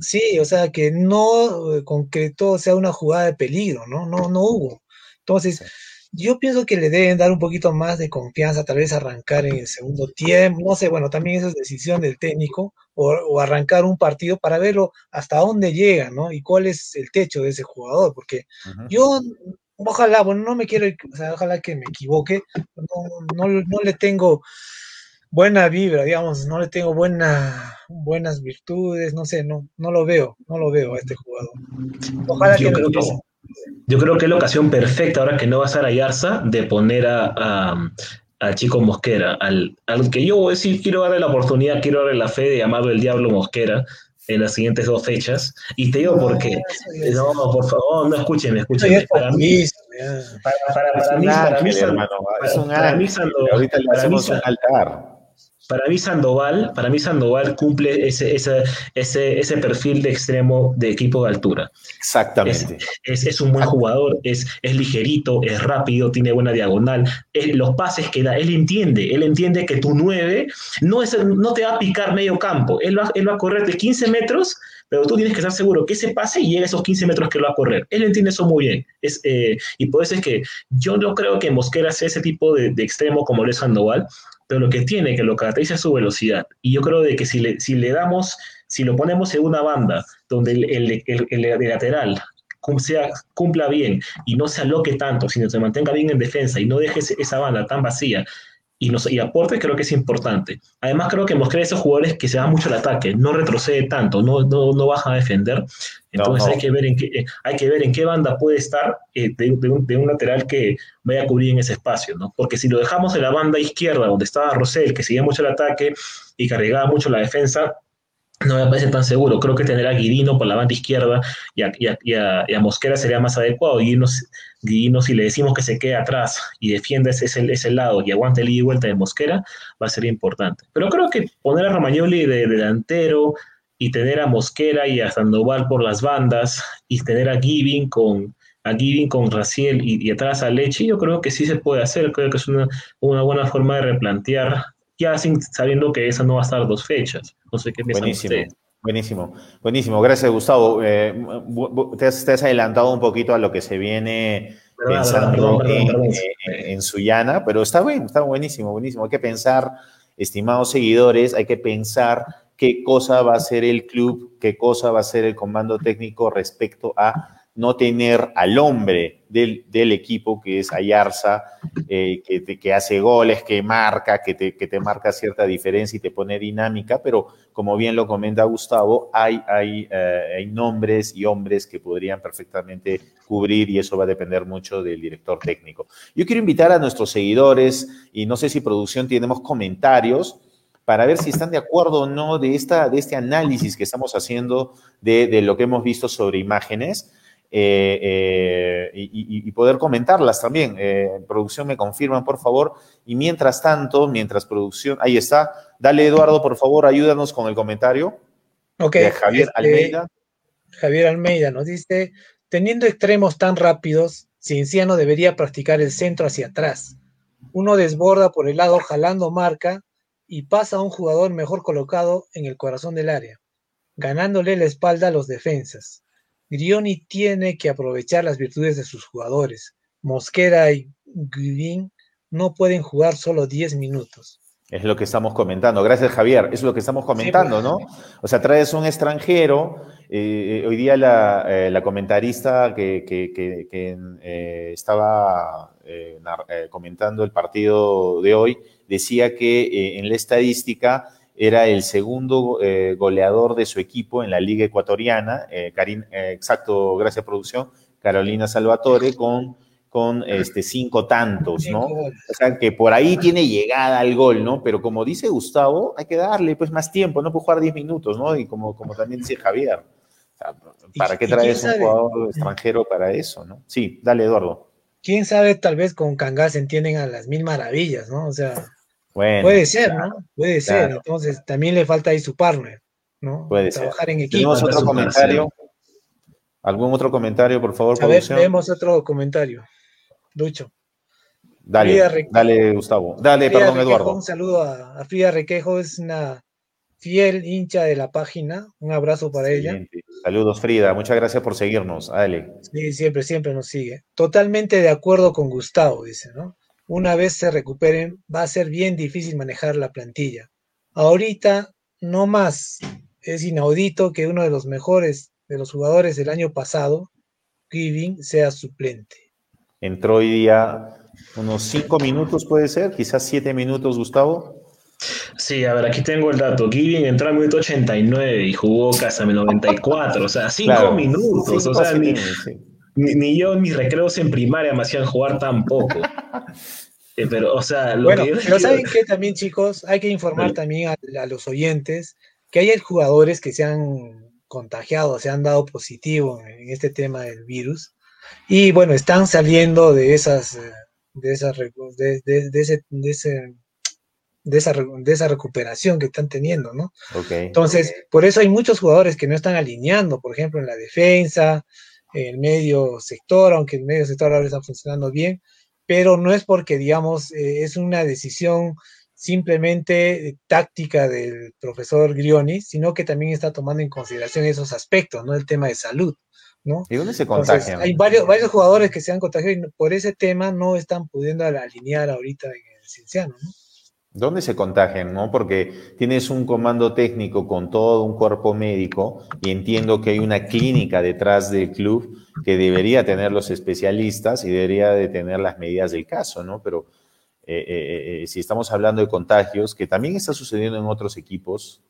Sí, o sea, que no eh, concretó, sea una jugada de peligro, ¿no? No, no hubo. Entonces, yo pienso que le deben dar un poquito más de confianza, tal vez arrancar en el segundo tiempo, no sé, bueno, también eso es decisión del técnico, o, o arrancar un partido para verlo hasta dónde llega, ¿no? Y cuál es el techo de ese jugador, porque yo, ojalá, bueno, no me quiero, o sea, ojalá que me equivoque, no, no, no le tengo buena vibra, digamos, no le tengo buena, buenas virtudes, no sé, no, no lo veo, no lo veo a este jugador. Ojalá Yo que creo que, empiece. yo creo que es la ocasión perfecta, ahora que no va a estar Ayarza, de poner a, a- chico Mosquera, al, al que yo voy a decir, quiero darle la oportunidad, quiero darle la fe de llamarlo el Diablo Mosquera en las siguientes dos fechas. Y te digo por qué. es- No, por favor, no escúchenme, escúchenme. es Para mí, para, para- Es para un mí, para mí Sandoval, para mí Sandoval cumple ese, ese, ese, ese perfil de extremo de equipo de altura. Exactamente. Es, es un buen jugador, es, es ligerito, es rápido, tiene buena diagonal. Él- los pases que da, él entiende, él entiende que tu 9 no, es, no te va a picar medio campo, él va, él va a correr de 15 metros, pero tú tienes que estar seguro que ese pase llegue a esos 15 metros que lo va a correr. Él entiende eso muy bien. Es, eh, y por eso es que yo no creo que Mosquera sea ese tipo de, de extremo como lo es Sandoval, pero lo que tiene, que lo caracteriza es su velocidad. Y yo creo de que si le, si le damos, si lo ponemos en una banda donde el, el, el- lateral cumpla bien y no se aloque tanto, sino se mantenga bien en defensa y no deje esa banda tan vacía y, nos, y aporte, creo que es importante. Además, creo que Mosquera es esos jugadores que se dan mucho al ataque, no retrocede tanto, no, no, no baja a defender. Entonces no. Hay, que ver en qué, eh, hay que ver en qué banda puede estar eh, de, de un, de un lateral que vaya a cubrir en ese espacio, ¿no? Porque si lo dejamos en la banda izquierda, donde estaba Rosell, que seguía mucho el ataque y cargaba mucho la defensa, no me parece tan seguro. Creo que tener a Guirino por la banda izquierda y a, Mosquera sería más adecuado. Guirino, si le decimos que se quede atrás y defienda ese, ese, lado y aguante el ida y vuelta de Mosquera, va a ser importante. Pero creo que poner a Romagnoli de, delantero y tener a Mosquera y a Sandoval por las bandas y tener a Giving con, a Giving con Raciel y, atrás a Leche, yo creo que sí se puede hacer. Creo que es una, una buena forma de replantear ya sabiendo que esa no va a estar dos fechas. No sé qué piensan Buenísimo. Buenísimo, buenísimo. Gracias, Gustavo. Eh, te, has, adelantado un poquito a lo que se viene pensando en, Suyana, pero está bien, está buenísimo, buenísimo. Hay que pensar, estimados seguidores, hay que pensar qué cosa va a ser el club, qué cosa va a ser el comando técnico respecto a no tener al hombre del, equipo, que es Ayarza, eh, que, que, hace goles, que marca, que te, que te, marca cierta diferencia y te pone dinámica, pero como bien lo comenta Gustavo, hay, hay, eh, hay nombres y hombres que podrían perfectamente cubrir y eso va a depender mucho del director técnico. Yo quiero invitar a nuestros seguidores, y no sé si producción tenemos comentarios, para ver si están de acuerdo o no de, esta, de este análisis que estamos haciendo de, de lo que hemos visto sobre imágenes. Eh, eh, y, poder comentarlas también. Eh, producción, me confirman, por favor. Y mientras tanto, mientras producción, ahí está. Dale, Eduardo, por favor, ayúdanos con el comentario. Ok. Javier este, Almeida. Javier Almeida nos dice, teniendo extremos tan rápidos, Cienciano debería practicar el centro hacia atrás. Uno desborda por el lado jalando marca y pasa a un jugador mejor colocado en el corazón del área, ganándole la espalda a los defensas. Grioni tiene que aprovechar las virtudes de sus jugadores. Mosquera y Green no pueden jugar solo 10 minutos. Es lo que estamos comentando. Gracias, Javier. Es lo que estamos comentando, ¿no? O sea, traes un extranjero. Eh, eh, hoy día la, eh, comentarista que, estaba comentando el partido de hoy decía que en la estadística era el segundo eh, goleador de su equipo en la Liga Ecuatoriana, eh, eh, exacto, gracias producción, Carolina Salvatore, con, con este, cinco tantos, ¿no? O sea, que por ahí tiene llegada al gol, ¿no? Pero como dice Gustavo, hay que darle pues más tiempo, no puede jugar 10 minutos, ¿no? Y como, como también dice Javier, ¿para qué traes un jugador extranjero para eso, no? Sí, dale, Eduardo. Quién sabe, tal vez con Cangá se entienden a las mil maravillas, ¿no? O sea, Puede ser, ¿no? Puede ser. Entonces también le falta ahí su partner, ¿no? Puede Trabajar en equipo. ¿Tenemos otro comentario? ¿Algún otro comentario, por favor? A ver, tenemos otro comentario. Lucho. Dale, dale, Gustavo. Dale, perdón, Eduardo. Un saludo a, a, Frida Requejo, es una fiel hincha de la página. Un abrazo para ella. Saludos, Frida. Muchas gracias por seguirnos. Dale. Sí, siempre, siempre nos sigue. Totalmente de acuerdo con Gustavo, dice, ¿no? Una vez se recuperen, va a ser bien difícil manejar la plantilla. Ahorita, no más, es inaudito que uno de los mejores de los jugadores del año pasado, Giving, sea suplente. Entró hoy día unos cinco minutos, puede ser, quizás siete minutos, Gustavo. Sí, a ver, aquí tengo el dato. Giving entró al minuto 89 y jugó casi 94, o sea, cinco minutos. o sea, ni, yo en mis recreos en primaria me hacían jugar tan poco. Pero, o sea, lo bueno, pero saben que también, chicos, hay que informar también a, los oyentes que hay jugadores que se han contagiado, se han dado positivo en este tema del virus. Y bueno, están saliendo de esas, eh, de esas, de, ese, de, ese, de esa, de esa recuperación que están teniendo, ¿no? Entonces, por eso hay muchos jugadores que no están alineando, por ejemplo, en la defensa, el medio sector, aunque el medio sector ahora está funcionando bien, pero no es porque, digamos, eh, es una decisión simplemente táctica del profesor Grioni, sino que también está tomando en consideración esos aspectos, ¿no? El tema de salud, ¿no? ¿Y dónde se contagian? hay varios, varios jugadores que se han contagiado y por ese tema no están pudiendo alinear ahorita en el Cienciano, ¿no? ¿Dónde se contagian? ¿no? Porque tienes un comando técnico con todo un cuerpo médico y entiendo que hay una clínica detrás del club que debería tener los especialistas y debería de tener las medidas del caso, ¿no? Pero eh, eh, eh, si estamos hablando de contagios, que también está sucediendo en otros equipos,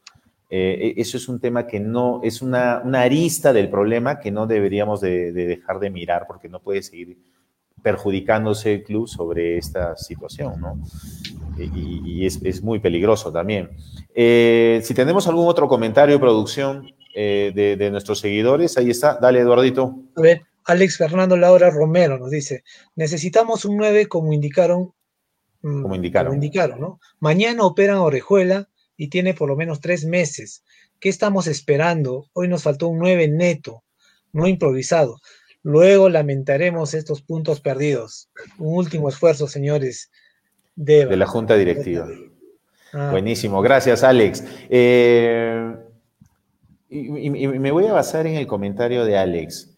eso es un tema que no, es una, arista del problema que no deberíamos de, de dejar de mirar porque no puede seguir perjudicándose el club sobre esta situación, ¿no? Y, es, muy peligroso también. Si tenemos algún otro comentario, producción eh, de, nuestros seguidores, ahí está. Dale, Eduardito. A ver, Alex Fernando Laura Romero nos dice, necesitamos un 9 como indicaron. Mm, como indicaron. Como indicaron, ¿no? Mañana operan Orejuela y tiene por lo menos tres meses. ¿Qué estamos esperando? Hoy nos faltó un 9 neto, no improvisado. Luego lamentaremos estos puntos perdidos. Un último esfuerzo, señores. De, la Junta Directiva. Ah. Buenísimo, gracias Alex. Eh, y, me voy a basar en el comentario de Alex.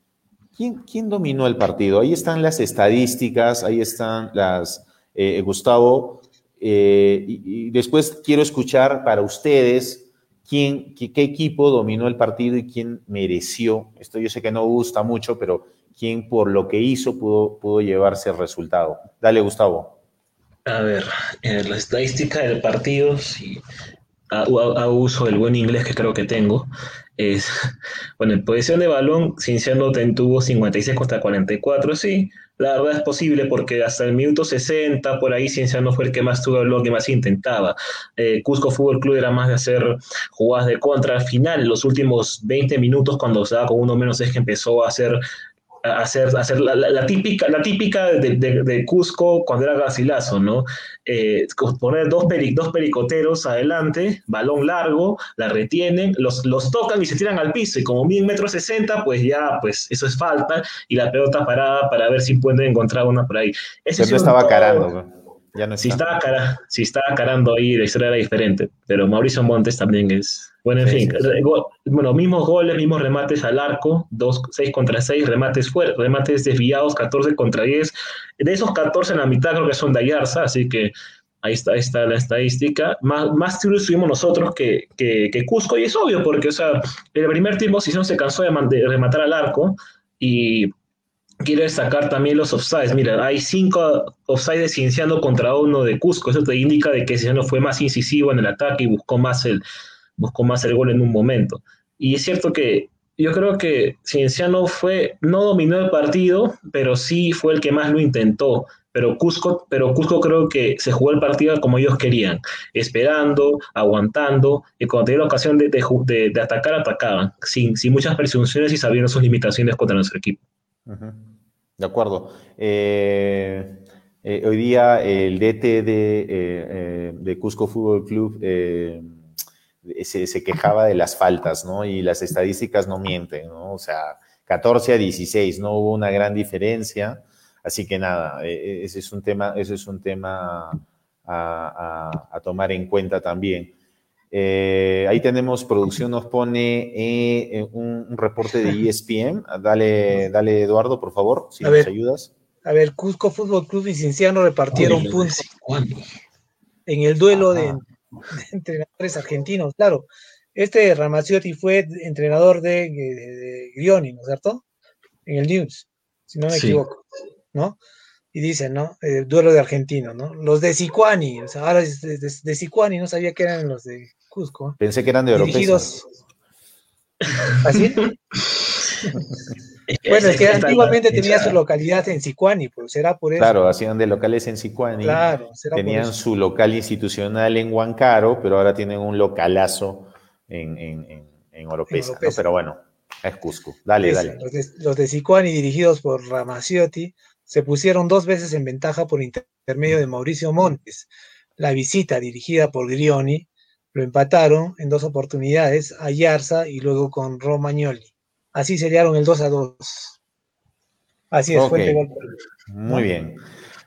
¿Quién, dominó el partido? Ahí están las estadísticas, ahí están las, eh, Gustavo, eh, y, después quiero escuchar para ustedes quién, qué, equipo dominó el partido y quién mereció. Esto yo sé que no gusta mucho, pero quién por lo que hizo pudo, pudo llevarse el resultado. Dale, Gustavo. A ver, en la estadística del partido, si hago uso del buen inglés que creo que tengo, [LAUGHS] bueno, en posición de balón, Cinciano tuvo 56 contra 44, sí, la verdad es posible porque hasta el minuto 60, por ahí Cienciano fue el que más tuvo lo que más intentaba. Eh, Cusco Fútbol Club era más de hacer jugadas de contra. Al final, los últimos 20 minutos, cuando da con uno menos, es que empezó a hacer hacer, hacer la, típica, la típica de, Cusco cuando era Gasilazo, ¿no? Eh, poner dos, dos pericoteros adelante, balón largo, la retienen, los, los tocan y se tiran al piso, y como mil metros sesenta, pues ya, pues eso es falta, y la pelota parada para ver si pueden encontrar una por ahí. Ese estaba carando, si, estaba cara, si estaba carando ahí, la historia era diferente, pero Mauricio Montes también es bueno, en fin, bueno, mismos goles, mismos remates al arco, 6 contra 6, remates fuertes, remates desviados, 14 contra 10. De esos 14 en la mitad creo que son de Ayarza, así que ahí está, está la estadística. Más, más tiros tuvimos nosotros que, que, Cusco, y es obvio, porque, o sea, en el primer tiempo no se cansó de, rematar al arco y quiere destacar también los offsides. Mira, hay cinco offsides Cienciano contra uno de Cusco. Eso te indica de que Cienciano fue más incisivo en el ataque y buscó más el, buscó más el gol en un momento. Y es cierto que yo creo que Cienciano fue, no dominó el partido, pero sí fue el que más lo intentó. Pero Cusco, pero Cusco creo que se jugó el partido como ellos querían, esperando, aguantando, y cuando tenían la ocasión de, de, atacar, atacaban, sin, sin muchas presunciones y sabiendo sus limitaciones contra nuestro equipo. De acuerdo. Eh, eh, hoy día el DT de, eh, de Cusco Fútbol Club se, quejaba de las faltas, ¿no? Y las estadísticas no mienten, ¿no? O sea, 14 a 16, no hubo una gran diferencia. Así que nada, e, e, ese es un tema, ese es un tema a, tomar en cuenta también. Eh, ahí tenemos, producción nos pone eh, un, reporte de ESPN. [LAUGHS] Dale, dale Eduardo, por favor, si nos ayudas. A ver, Cusco Fútbol Club y Cinciano repartieron puntos en el duelo de entrenadores argentinos, claro. Este Ramazzotti fue entrenador de, Grioni, ¿no es cierto? En el News, si no me equivoco, ¿no? Y dicen, ¿no? El duelo de argentinos, ¿no? Los de Sicuani, o sea, ahora de, de, no sabía que eran los de Cusco. Pensé que eran de europeos. ¿Así? [LAUGHS] bueno, es que antiguamente tenía su localidad en Sicuani, pues será por eso. Claro, hacían de locales en Sicuani. Claro, será Tenían su local institucional en Huancaro, pero ahora tienen un localazo en, en, en, Oropesa, Pero bueno, es Cusco. Dale, dale. Los de, Sicuani, dirigidos por Ramaciotti, se pusieron dos veces en ventaja por intermedio de Mauricio Montes. La visita, dirigida por Grioni, lo empataron en dos oportunidades a Yarza y luego con Romagnoli. Así sellaron el 2 a 2. Así es, fue Muy bien.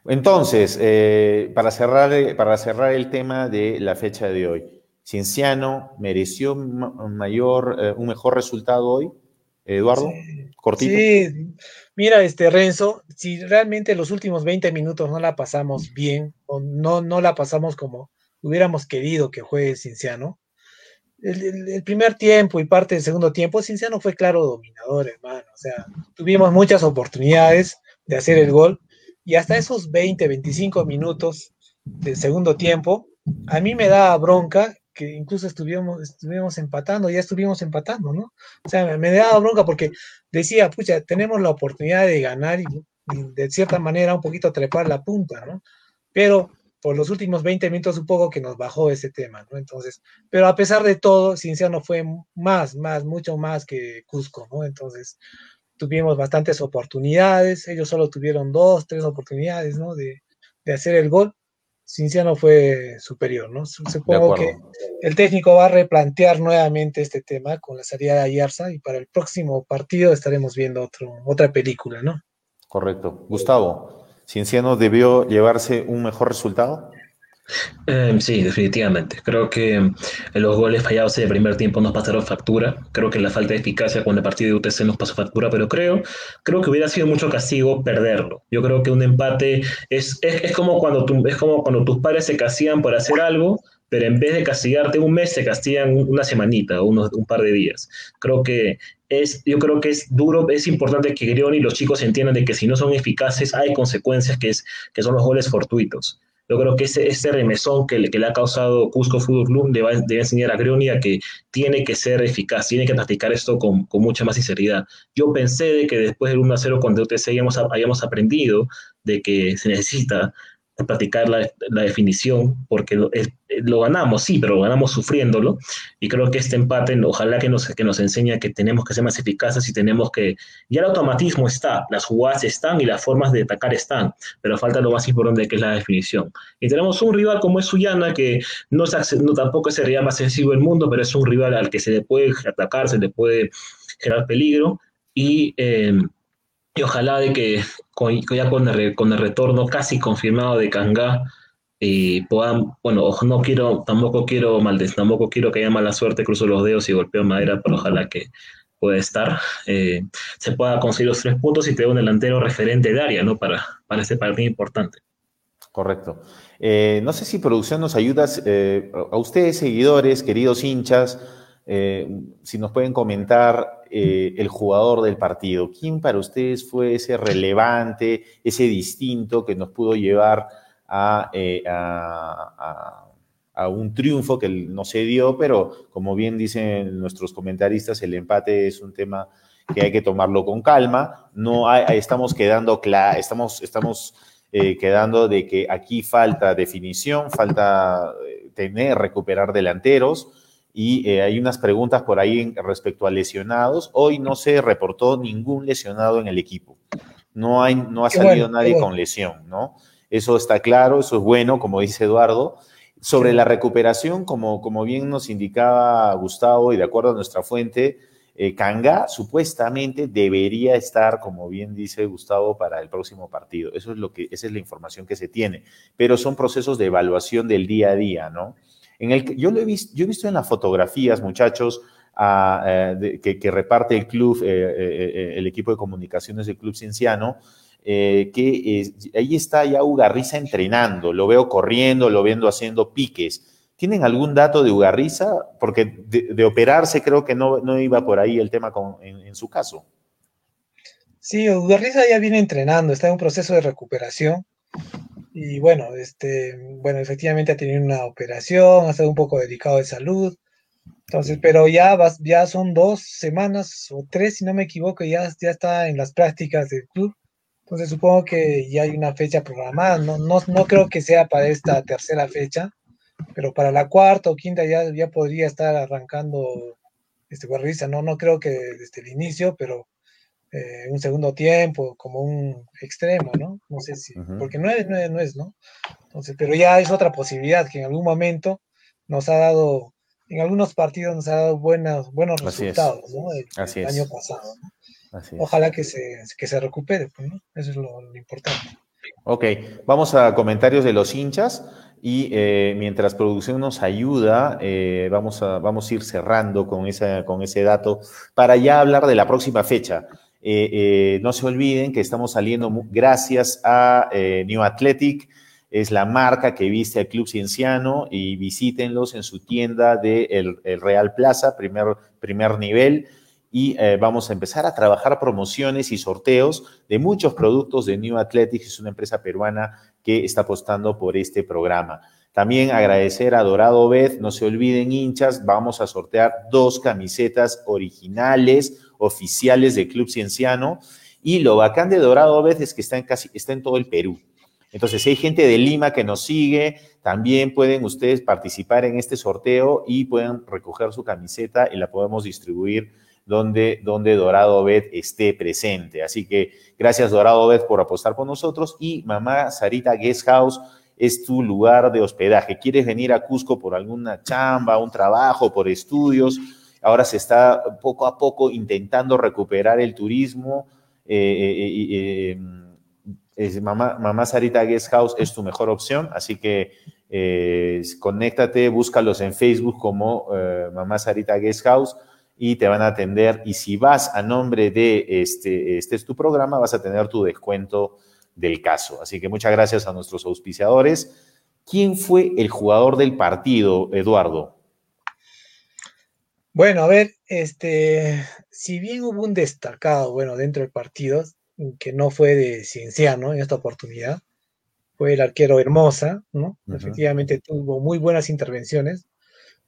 Entonces, eh, para, cerrar, para cerrar el tema de la fecha de hoy, Cienciano mereció mayor, eh, un mejor resultado hoy, Eduardo, sí, cortito. Sí, mira, este Renzo, si realmente los últimos 20 minutos no la pasamos bien, o no, no la pasamos como hubiéramos querido que juegue Cienciano, el, primer tiempo y parte del segundo tiempo, Cinciano fue claro dominador, hermano. O sea, tuvimos muchas oportunidades de hacer el gol y hasta esos 20, 25 minutos del segundo tiempo, a mí me da bronca que incluso estuvimos, estuvimos empatando, ya estuvimos empatando, ¿no? O sea, me, me daba bronca porque decía, pucha, tenemos la oportunidad de ganar y de cierta manera un poquito trepar la punta, ¿no? Pero por los últimos 20 minutos un poco que nos bajó ese tema, ¿no? Entonces, pero a pesar de todo, Cinciano fue más, más, mucho más que Cusco, ¿no? Entonces, tuvimos bastantes oportunidades, ellos solo tuvieron dos, tres oportunidades, ¿no? De, de hacer el gol. Cinciano fue superior, ¿no? Supongo que el técnico va a replantear nuevamente este tema con la salida de Ayarza y para el próximo partido estaremos viendo otro, otra película, ¿no? Correcto. Gustavo, ¿Cinciano debió llevarse un mejor resultado? Em, sí, definitivamente. Creo que los goles fallados en el primer tiempo nos pasaron factura. Creo que la falta de eficacia con el partido de UTC nos pasó factura, pero creo, creo que hubiera sido mucho castigo perderlo. Yo creo que un empate es, es, como, cuando es como cuando tus padres se castigan por hacer algo, pero en vez de castigarte un mes, se castigan una semanita o unos, un par de días. Creo que es, yo creo que es duro, es importante que Grioni y los chicos entiendan de que si no son eficaces hay consecuencias que, es, que son los goles fortuitos. Yo creo que ese, ese remesón que le, que le ha causado Cusco Fútbol Club debe, debe enseñar a Greonia que tiene que ser eficaz, tiene que practicar esto con, con mucha más sinceridad. Yo pensé de que después del 1-0 con DOTC hayamos, hayamos aprendido de que se necesita practicar la, la definición, porque lo, lo, ganamos, sí, pero lo ganamos sufriéndolo, y creo que este empate, ojalá que nos, que nos enseñe que tenemos que ser más eficaces y tenemos que, ya el automatismo está, las jugadas están y las formas de atacar están, pero falta lo más importante que es la definición. Y tenemos un rival como es Suyana, que no, es, no tampoco es el rival más sencillo del mundo, pero es un rival al que se le puede atacar, se le puede generar peligro, y... Eh, y ojalá de que ya con el, con el, retorno casi confirmado de Kanga y puedan, bueno, no quiero, tampoco quiero maldes, tampoco quiero que haya mala suerte, cruzo los dedos y golpeo madera, pero ojalá que pueda estar, eh, se pueda conseguir los tres puntos y tener un delantero referente de área, ¿no? Para, para este partido importante. Correcto. Eh, no sé si producción nos ayuda, eh, a ustedes seguidores, queridos hinchas, si nos pueden comentar eh, el jugador del partido? ¿Quién para ustedes fue ese relevante, ese distinto que nos pudo llevar a, eh, a, un triunfo que no se dio, pero como bien dicen nuestros comentaristas, el empate es un tema que hay que tomarlo con calma. No hay, estamos quedando estamos, estamos eh, quedando de que aquí falta definición, falta tener, recuperar delanteros y eh, hay unas preguntas por ahí respecto a lesionados. Hoy no se reportó ningún lesionado en el equipo. No, hay, no ha salido nadie con lesión, ¿no? Eso está claro, eso es bueno, como dice Eduardo. Sobre la recuperación, como, como bien nos indicaba Gustavo y de acuerdo a nuestra fuente, eh, Kanga supuestamente debería estar, como bien dice Gustavo, para el próximo partido. Eso es lo que, esa es la información que se tiene. Pero son procesos de evaluación del día a día, ¿no? En el, yo, lo he visto, yo he visto en las fotografías, muchachos, eh, que, reparte el club, eh, eh, el equipo de comunicaciones del Club Cienciano, que ahí está ya Ugarriza entrenando, lo veo corriendo, lo viendo haciendo piques. ¿Tienen algún dato de Ugarriza? Porque de, operarse creo que no, no, iba por ahí el tema en, su caso. Sí, Ugarriza ya viene entrenando, está en un proceso de recuperación. Y bueno, este, bueno, efectivamente ha tenido una operación, ha estado un poco delicado de salud. Entonces, pero ya, ya son dos semanas o tres, si no me equivoco, ya, ya está en las prácticas del club. Entonces supongo que ya hay una fecha programada. No, no, no creo que sea para esta tercera fecha, pero para la cuarta o quinta ya, ya podría estar arrancando este guarrista. No, no creo que desde el inicio, pero eh, un segundo tiempo, como un extremo, ¿no? No sé si, porque no es, no es, no es, ¿no? Entonces, pero ya es otra posibilidad que en algún momento nos ha dado, en algunos partidos nos ha dado buenos, buenos resultados, ¿no? El, Así el es. año pasado, ¿no? Ojalá que se, que se recupere, pues, ¿no? Eso es lo, lo importante. Ok, vamos a comentarios de los hinchas y eh, mientras producción nos ayuda, eh, vamos, a, vamos a ir cerrando con, esa, con ese dato para ya hablar de la próxima fecha. Eh, eh, no se olviden que estamos saliendo gracias a eh, New Athletic, es la marca que viste al Club Cienciano y visítenlos en su tienda de el, Real Plaza, primer, primer nivel. Y vamos a empezar a trabajar promociones y sorteos de muchos productos de New Athletic, es una empresa peruana que está apostando por este programa. También agradecer a Dorado Bet, no se olviden hinchas, vamos a sortear dos camisetas originales, oficiales del Club Cienciano Y lo bacán de Dorado Bet es que está en, casi, está en todo el Perú. Entonces, si hay gente de Lima que nos sigue, también pueden ustedes participar en este sorteo y pueden recoger su camiseta y la podemos distribuir donde, donde Dorado Bet esté presente. Así que gracias Dorado Bet por apostar por nosotros y mamá Sarita Guest House es tu lugar de hospedaje. ¿Quieres venir a Cusco por alguna chamba, un trabajo, por estudios? Ahora se está poco a poco intentando recuperar el turismo. Eh, eh, eh, mamá, mamá, Sarita Guest House es tu mejor opción, así que conéctate, búscalos en Facebook como Mamá Sarita Guest House y te van a atender. Y si vas a nombre de este, este es tu programa, vas a tener tu descuento del caso. Así que muchas gracias a nuestros auspiciadores. ¿Quién fue el jugador del partido, Eduardo? Bueno, a ver, este, si bien hubo un destacado, bueno, dentro del partido, que no fue de Cienciano en esta oportunidad, fue el arquero Hermosa, ¿no? Efectivamente tuvo muy buenas intervenciones,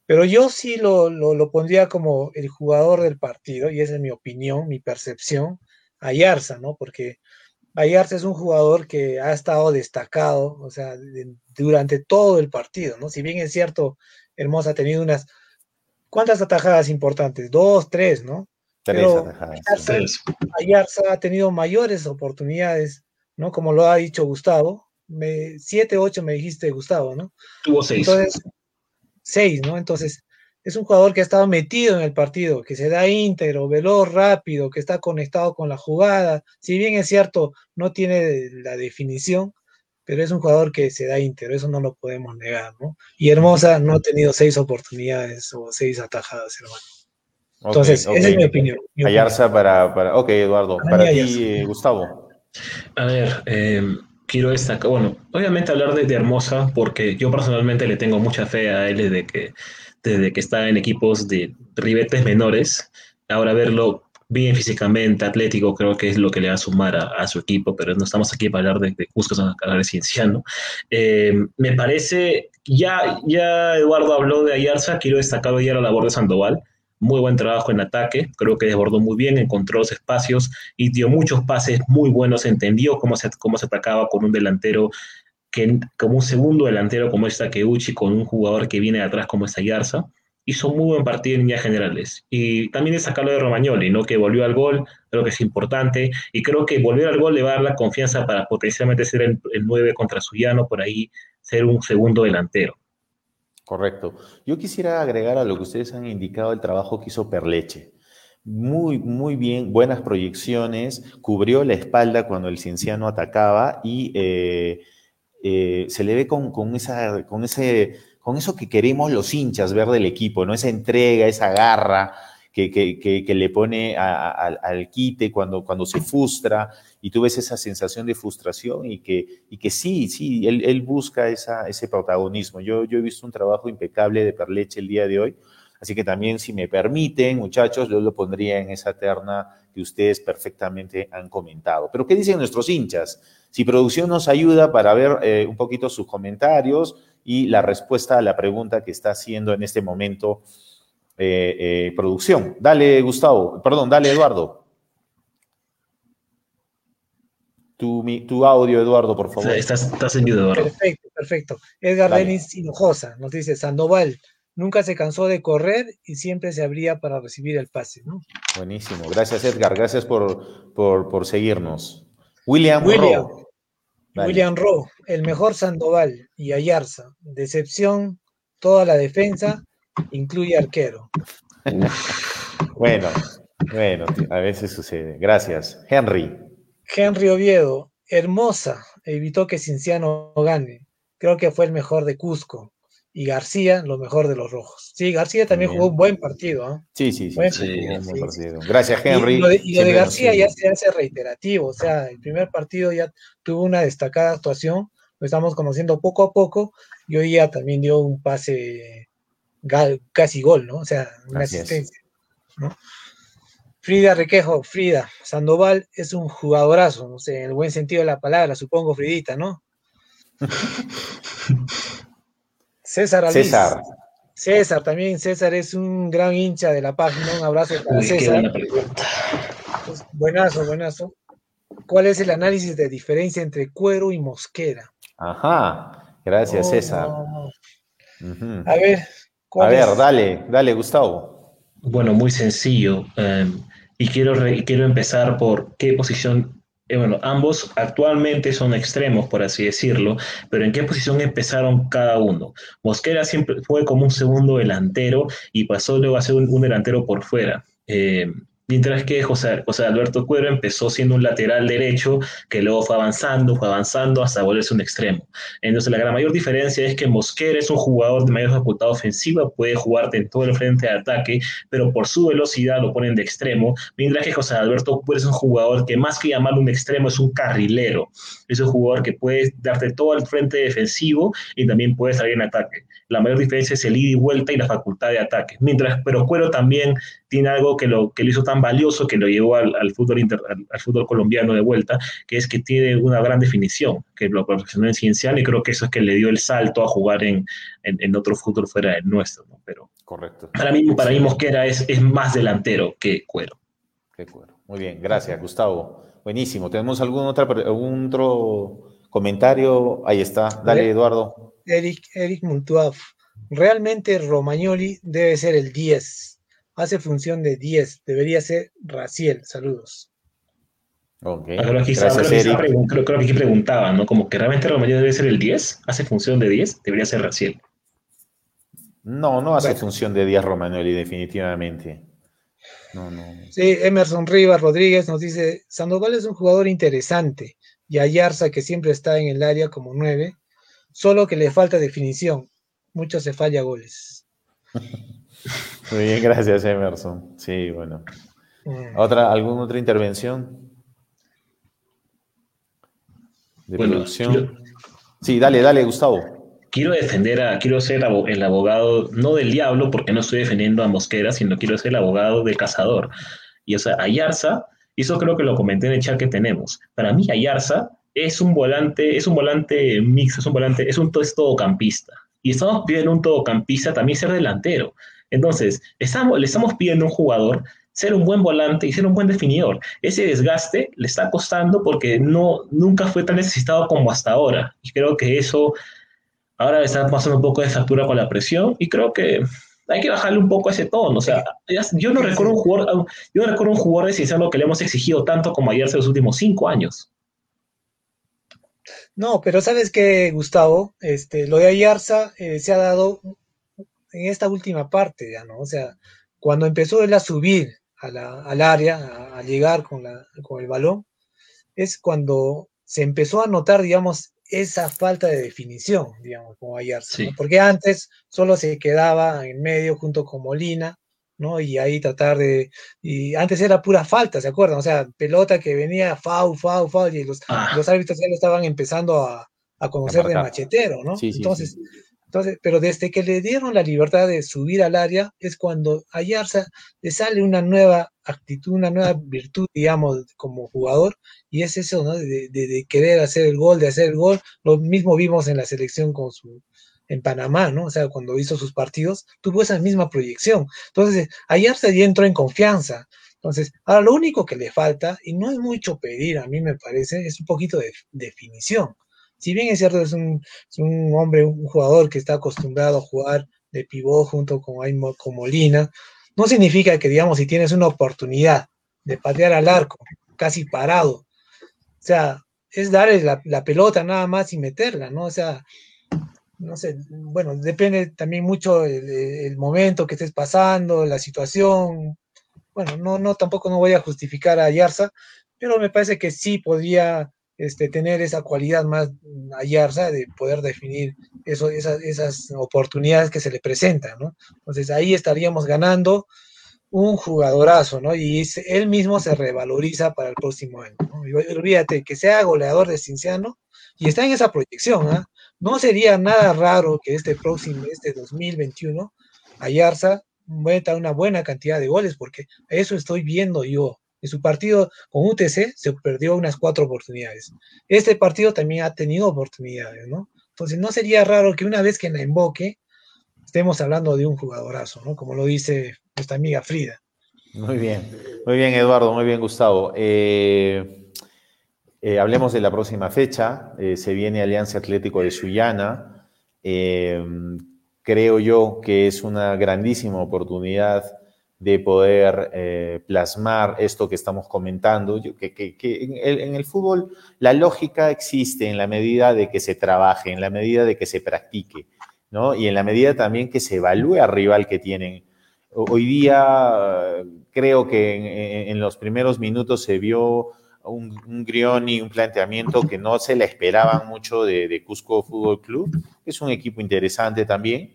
pero yo sí lo, lo, pondría como el jugador del partido, y esa es mi opinión, mi percepción, Ayarza, ¿no? Porque Ayarza es un jugador que ha estado destacado, o sea, durante todo el partido, ¿no? Si bien es cierto, Hermosa ha tenido unas, ¿cuántas atajadas importantes? Dos, tres, ¿no? Tres atajadas. Ayarza, ha tenido mayores oportunidades, ¿no? Como lo ha dicho Gustavo, me, siete, ocho me dijiste Gustavo, ¿no? Tuvo seis. Entonces, seis, ¿no? Entonces, es un jugador que ha estado metido en el partido, que se da íntegro, veloz, rápido, que está conectado con la jugada. Si bien es cierto, no tiene la definición, pero es un jugador que se da íntegro, eso no lo podemos negar, ¿no? Y Hermosa no ha tenido seis oportunidades o seis atajadas, hermano. Entonces, esa es mi opinión. Ayarza para, para, Ok, Eduardo. Para, ti, eh, Gustavo. A ver, eh, quiero destacar, bueno, obviamente hablar de, de, Hermosa, porque yo personalmente le tengo mucha fe a él desde que desde que está en equipos de ribetes menores. Ahora verlo bien físicamente, atlético, creo que es lo que le va a sumar a, su equipo, pero no estamos aquí para hablar de, de Cusco, hablar de Cienciano. Eh, me parece, ya, ya Eduardo habló de Ayarza, quiero destacar hoy la labor de Sandoval. Muy buen trabajo en ataque, creo que desbordó muy bien, encontró los espacios y dio muchos pases muy buenos, entendió cómo se, cómo se atacaba con un delantero que como un segundo delantero como es Takeuchi, con un jugador que viene de atrás como es Ayarza, hizo muy buen partido en líneas generales. Y también destacarlo de Romagnoli, ¿no? que volvió al gol, creo que es importante, y creo que volver al gol le va a dar la confianza para potencialmente ser el, 9 contra Suyano, por ahí ser un segundo delantero. Correcto. Yo quisiera agregar a lo que ustedes han indicado el trabajo que hizo Perleche. Muy, muy bien, buenas proyecciones, cubrió la espalda cuando el cienciano atacaba y eh, eh, se le ve con, esa, con, ese, con eso que queremos los hinchas ver del equipo, ¿no? Esa entrega, esa garra que, le pone al quite cuando, cuando se frustra y tú ves esa sensación de frustración y que, y que sí, sí, él, busca esa, ese protagonismo. Yo, yo he visto un trabajo impecable de Perleche el día de hoy, así que también si me permiten, muchachos, yo lo pondría en esa terna que ustedes perfectamente han comentado. Pero ¿qué dicen nuestros hinchas? Si producción nos ayuda para ver eh, un poquito sus comentarios y la respuesta a la pregunta que está haciendo en este momento eh, eh, producción. Dale, Gustavo, perdón, dale, Eduardo. Tu, audio, Eduardo, por favor. Estás, estás en Eduardo. Perfecto, perfecto. Edgar Denis Hinojosa nos dice, Sandoval, nunca se cansó de correr y siempre se abría para recibir el pase, ¿no? Buenísimo. Gracias, Edgar. Gracias por, por, seguirnos. William, William William Rowe, el mejor Sandoval y Ayarza. Decepción, toda la defensa, incluye arquero. [LAUGHS] bueno, bueno, a veces sucede. Gracias. Henry. Henry Oviedo, hermosa, evitó que Cinciano gane. Creo que fue el mejor de Cusco y García lo mejor de los rojos. Sí, García también jugó un buen partido. ¿eh? Sí, sí, sí, buen partido. Gracias, Henry. Y lo de, García ya se hace reiterativo, o sea, el primer partido ya tuvo una destacada actuación, lo estamos conociendo poco a poco, y hoy ya también dio un pase casi gol, ¿no? O sea, una asistencia. ¿no? Frida Requejo, Frida, Sandoval es un jugadorazo, no sé, en el buen sentido de la palabra, supongo, Fridita, ¿no? [LAUGHS] César Alvis. César. César, también César es un gran hincha de la página. Un abrazo para César. Pues, buenazo, buenazo. ¿Cuál es el análisis de diferencia entre cuero y mosquera? Ajá, gracias Oh, César. no. A ver, A ¿cuál ver, es? dale, dale, Gustavo. Bueno, muy sencillo. eh, y quiero, re- quiero empezar por qué posición. Eh, bueno, ambos actualmente son extremos, por así decirlo, pero ¿en qué posición empezaron cada uno? Mosquera siempre fue como un segundo delantero y pasó luego a ser un, un delantero por fuera. Eh, mientras que José, José Alberto Cuero empezó siendo un lateral derecho que luego fue avanzando, fue avanzando hasta volverse un extremo. Entonces, la gran mayor diferencia es que Mosquera es un jugador de mayor facultad ofensiva, puede jugarte en todo el frente de ataque, pero por su velocidad lo ponen de extremo, mientras que José Alberto Cuero es un jugador que más que llamarlo un extremo es un carrilero, es un jugador que puede darte todo el frente defensivo y también puede salir en ataque. La mayor diferencia es el ida y vuelta y la facultad de ataque. Mientras, pero Cuero también tiene algo que lo, que lo hizo tan valioso que lo llevó al, al fútbol inter, al, al, fútbol colombiano de vuelta, que es que tiene una gran definición, que lo perfeccionó en Cienciano y creo que eso es que le dio el salto a jugar en, en, en otro fútbol fuera del nuestro. ¿no? Pero Correcto. Para mí, para mí Mosquera es, es más delantero que Cuero. Que Cuero. Muy bien, gracias, Gustavo. Buenísimo. ¿Tenemos algún, otra, algún otro comentario? Ahí está. Dale, Eduardo. Eric, Eric Multuaf. Realmente Romagnoli debe ser el 10. Hace función de 10. Debería ser Raciel. Saludos. Okay. Creo, que quizá, pregun creo, creo, que aquí preguntaban, ¿no? Como que realmente Romagnoli debe ser el 10. Hace función de 10. Debería ser Raciel. No, no hace bueno. función de 10 Romagnoli, definitivamente. No, no. Sí, Emerson Rivas Rodríguez nos dice: Sandoval es un jugador interesante. Y Ayarza, que siempre está en el área como 9, solo que le falta definición. Mucho se falla goles. Muy bien, gracias, Emerson. Sí, bueno. ¿Otra, ¿Alguna otra intervención? De bueno, producción. Sí, dale, dale, Gustavo. Quiero defender a, quiero ser el abogado, no del diablo, porque no estoy defendiendo a Mosquera, sino quiero ser el abogado del cazador. Y o sea, Ayarza, y eso creo que lo comenté en el chat que tenemos. Para mí, Ayarza es un volante, es un volante mixto, es un volante, es un es todocampista. Y estamos pidiendo un todocampista también ser delantero. Entonces, estamos, le estamos pidiendo a un jugador ser un buen volante y ser un buen definidor. Ese desgaste le está costando porque no, nunca fue tan necesitado como hasta ahora. Y creo que eso ahora le está pasando un poco de factura con la presión y creo que hay que bajarle un poco ese tono. O sea, yo no recuerdo un jugador, yo no recuerdo un jugador de Cienciano que le hemos exigido tanto como ayer en los últimos cinco años. No, pero sabes que, Gustavo, este, lo de Ayarza eh, se ha dado en esta última parte, ya, ¿no? O sea, cuando empezó él a subir a la, al área, a, a llegar con, la, con el balón, es cuando se empezó a notar, digamos, esa falta de definición, digamos, como Ayarza, sí. ¿no? porque antes solo se quedaba en medio junto con Molina, ¿no? Y ahí tratar de, y antes era pura falta, ¿se acuerdan? O sea, pelota que venía foul, foul, foul, y los, ah. los árbitros ya lo estaban empezando a, a conocer de machetero, ¿no? Sí, sí, entonces, sí. entonces, pero desde que le dieron la libertad de subir al área, es cuando a Yarza le sale una nueva actitud, una nueva virtud, digamos, como jugador, y es eso, ¿no? De, de, de, querer hacer el gol, de hacer el gol. Lo mismo vimos en la selección con su en Panamá, ¿no? O sea, cuando hizo sus partidos, tuvo esa misma proyección. Entonces, Ayarza ya entró en confianza. Entonces, ahora lo único que le falta, y no es mucho pedir, a mí me parece, es un poquito de definición. Si bien es cierto, es un, es un hombre, un jugador que está acostumbrado a jugar de pivot junto con, con Molina, no significa que, digamos, si tienes una oportunidad de patear al arco, casi parado, o sea, es darle la, la pelota nada más y meterla, ¿no? O sea, no sé, bueno, depende también mucho el, momento que estés pasando, la situación. Bueno, no, no, tampoco no voy a justificar a Yarza, pero me parece que sí podría este, tener esa cualidad más a Yarza de poder definir eso, esas, esas oportunidades que se le presentan, ¿no? Entonces ahí estaríamos ganando un jugadorazo, ¿no? Y él mismo se revaloriza para el próximo año, ¿no? Y olvídate que sea goleador de Cinciano y está en esa proyección, ¿ah? No sería nada raro que este próximo, este 2021, Ayarza meta una buena cantidad de goles, porque eso estoy viendo yo. En su partido con UTC se perdió unas cuatro oportunidades. Este partido también ha tenido oportunidades, ¿no? Entonces no sería raro que una vez que la invoque, estemos hablando de un jugadorazo, ¿no? Como lo dice nuestra amiga Frida. Muy bien, muy bien Eduardo, muy bien Gustavo. Eh, Eh, hablemos de la próxima fecha. Eh, se viene Alianza Atlético de Sullana. Eh, creo yo que es una grandísima oportunidad de poder plasmar esto que estamos comentando. que, en, el, fútbol la lógica existe en la medida de que se trabaje, en la medida de que se practique, ¿no? Y en la medida también que se evalúe al rival que tienen. Hoy día creo que en, los primeros minutos se vio un, un y un planteamiento que no se le esperaban mucho de, Cusco Fútbol Club. Es un equipo interesante también,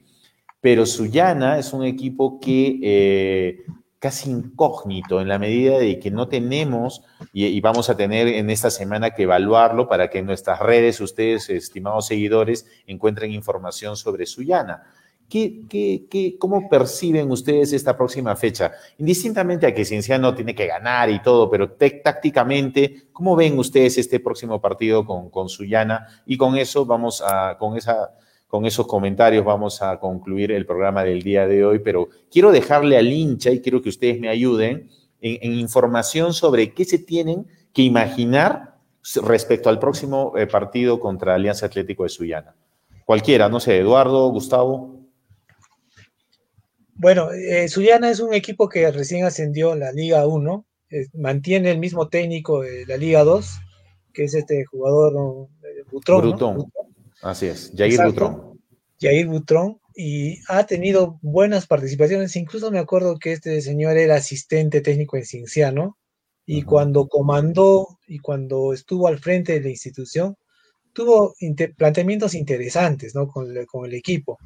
pero Sullana es un equipo que eh, casi incógnito en la medida de que no tenemos, y, vamos a tener en esta semana que evaluarlo para que en nuestras redes ustedes, estimados seguidores, encuentren información sobre Sullana. ¿Qué, qué, cómo perciben ustedes esta próxima fecha? Indistintamente a que Cienciano tiene que ganar y todo, pero tácticamente, ¿cómo ven ustedes este próximo partido con, con Sullana? Y con eso vamos a, con esa, con esos comentarios vamos a concluir el programa del día de hoy, pero quiero dejarle al hincha y quiero que ustedes me ayuden en, información sobre qué se tienen que imaginar respecto al próximo eh, partido contra Alianza Atlético de Sullana. Cualquiera, no sé, Eduardo, Gustavo. Bueno, eh, Suyana es un equipo que recién ascendió a la Liga 1, eh, mantiene el mismo técnico de la Liga 2, que es este jugador eh, Butrón. Así es, Jair Butrón. Jair Butrón, y ha tenido buenas participaciones, incluso me acuerdo que este señor era asistente técnico en Cinciano, y cuando comandó y cuando estuvo al frente de la institución, tuvo planteamientos interesantes ¿no? con, con el equipo.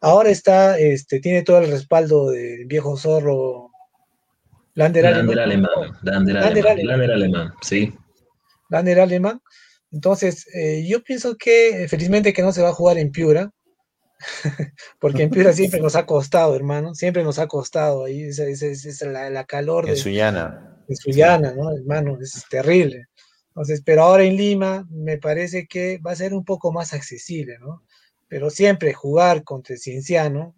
Ahora está, este, tiene todo el respaldo del viejo zorro Lander, Lander alemán. Lander, alemán. Lander alemán, sí. Lander alemán. Entonces, eh, yo pienso que felizmente que no se va a jugar en Piura, [LAUGHS] porque en Piura siempre nos ha costado, hermano, siempre nos ha costado ahí, esa, es la, calor de Sullana. En Sullana, ¿no? Hermano, es terrible. Entonces, pero ahora en Lima me parece que va a ser un poco más accesible, ¿no? Pero siempre jugar contra el Cienciano,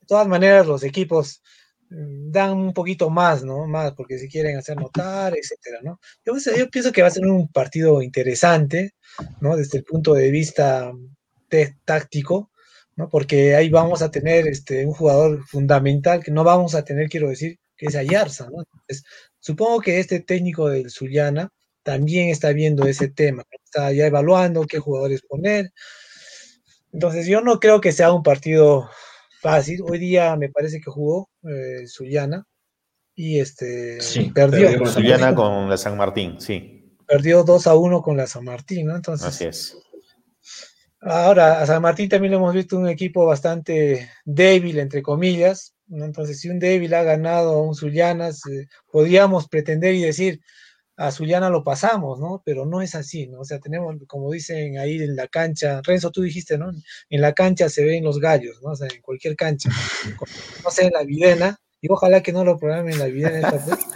de todas maneras los equipos mm, dan un poquito más, ¿no? Más porque se quieren hacer notar, etcétera, ¿no? Yo, pienso que va a ser un partido interesante, ¿no? Desde el punto de vista táctico, ¿no? Porque ahí vamos a tener este, un jugador fundamental que no vamos a tener, quiero decir, que es Ayarza, ¿no? supongo que este técnico del Zuliana también está viendo ese tema, está ya evaluando qué jugadores poner, entonces yo no creo que sea un partido fácil. Hoy día me parece que jugó eh, Sullana y este perdió. con Sullana con la San Martín, sí. Perdió 2 a 1 con la San Martín, ¿no? Entonces. Así es. Ahora, a San Martín también lo hemos visto un equipo bastante débil, entre comillas. Entonces, si un débil ha ganado a un Sullana, podríamos pretender y decir, a Zuliana lo pasamos, ¿no? Pero no es así, ¿no? O sea, tenemos, como dicen ahí en la cancha, Renzo, tú dijiste, ¿no? En la cancha se ven los gallos, ¿no? O sea, en cualquier cancha. No sé, en la videna, y ojalá que no lo programen en la videna esta vez.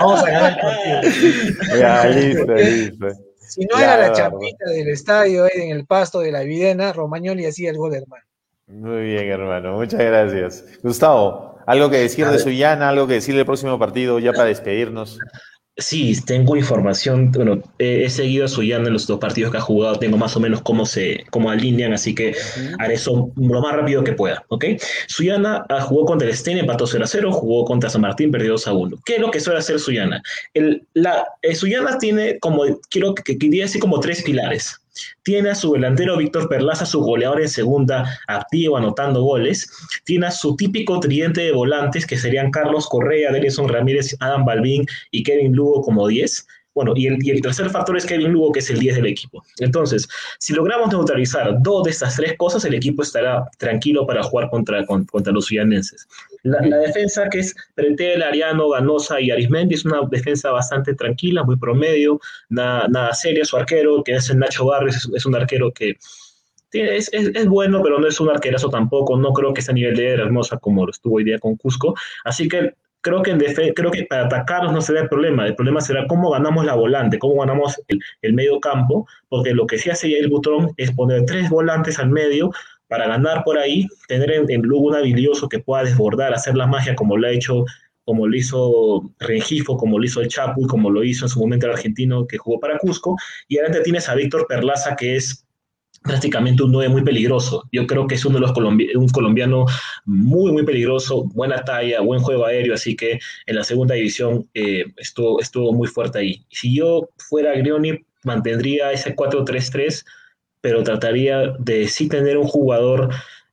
Vamos a ganar el partido. Ya, listo, listo. Si no era la champita del estadio ahí en el pasto de la videna, Romagnoli hacía el gol, hermano. Muy bien, hermano. Muchas gracias. Gustavo, ¿algo que decir de Suyana? ¿Algo que decir del próximo partido ya para despedirnos? Sí, tengo información, bueno, he, seguido a Suyana en los dos partidos que ha jugado, tengo más o menos cómo se cómo alinean, así que haré eso lo más rápido que pueda, ¿ok? Suyana ah, jugó contra el Stein, empató 0 a 0, jugó contra San Martín, perdió 2 a 1. ¿Qué es lo que suele hacer Suyana? El, la, eh, Suyana tiene como, quiero que quería decir como tres pilares. Tiene a su delantero Víctor Perlaza, su goleador en segunda, activo, anotando goles. Tiene a su típico tridente de volantes, que serían Carlos Correa, Denison Ramírez, Adam Balvin y Kevin Lugo como 10. Bueno, y el, tercer factor es Kevin Lugo, que es el 10 del equipo. Entonces, si logramos neutralizar dos de estas tres cosas, el equipo estará tranquilo para jugar contra, contra los ciudadenses. La, defensa, que es Pretel, Ariano, Ganosa y Arismendi, es una defensa bastante tranquila, muy promedio, nada, nada seria. Su arquero, que es el Nacho Barres, es, un arquero que es, es, bueno, pero no es un arquerazo tampoco. No creo que esté a nivel de Hermosa como lo estuvo hoy día con Cusco. Así que creo que, en creo que para atacarlos no será el problema, el problema será cómo ganamos la volante, cómo ganamos el, medio campo, porque lo que sí hace el Butrón es poner tres volantes al medio para ganar por ahí, tener en, en Lugo un habilidoso que pueda desbordar, hacer la magia como lo ha hecho como lo hizo Rengifo, como lo hizo el Chapu como lo hizo en su momento el argentino que jugó para Cusco. Y adelante tienes a Víctor Perlaza, que es prácticamente un 9 muy peligroso. Yo creo que es uno de los un colombiano muy, muy peligroso, buena talla, buen juego aéreo, así que en la segunda división eh, estuvo, estuvo muy fuerte ahí. Si yo fuera Grioni, mantendría ese 4-3-3, pero trataría de sí tener un jugador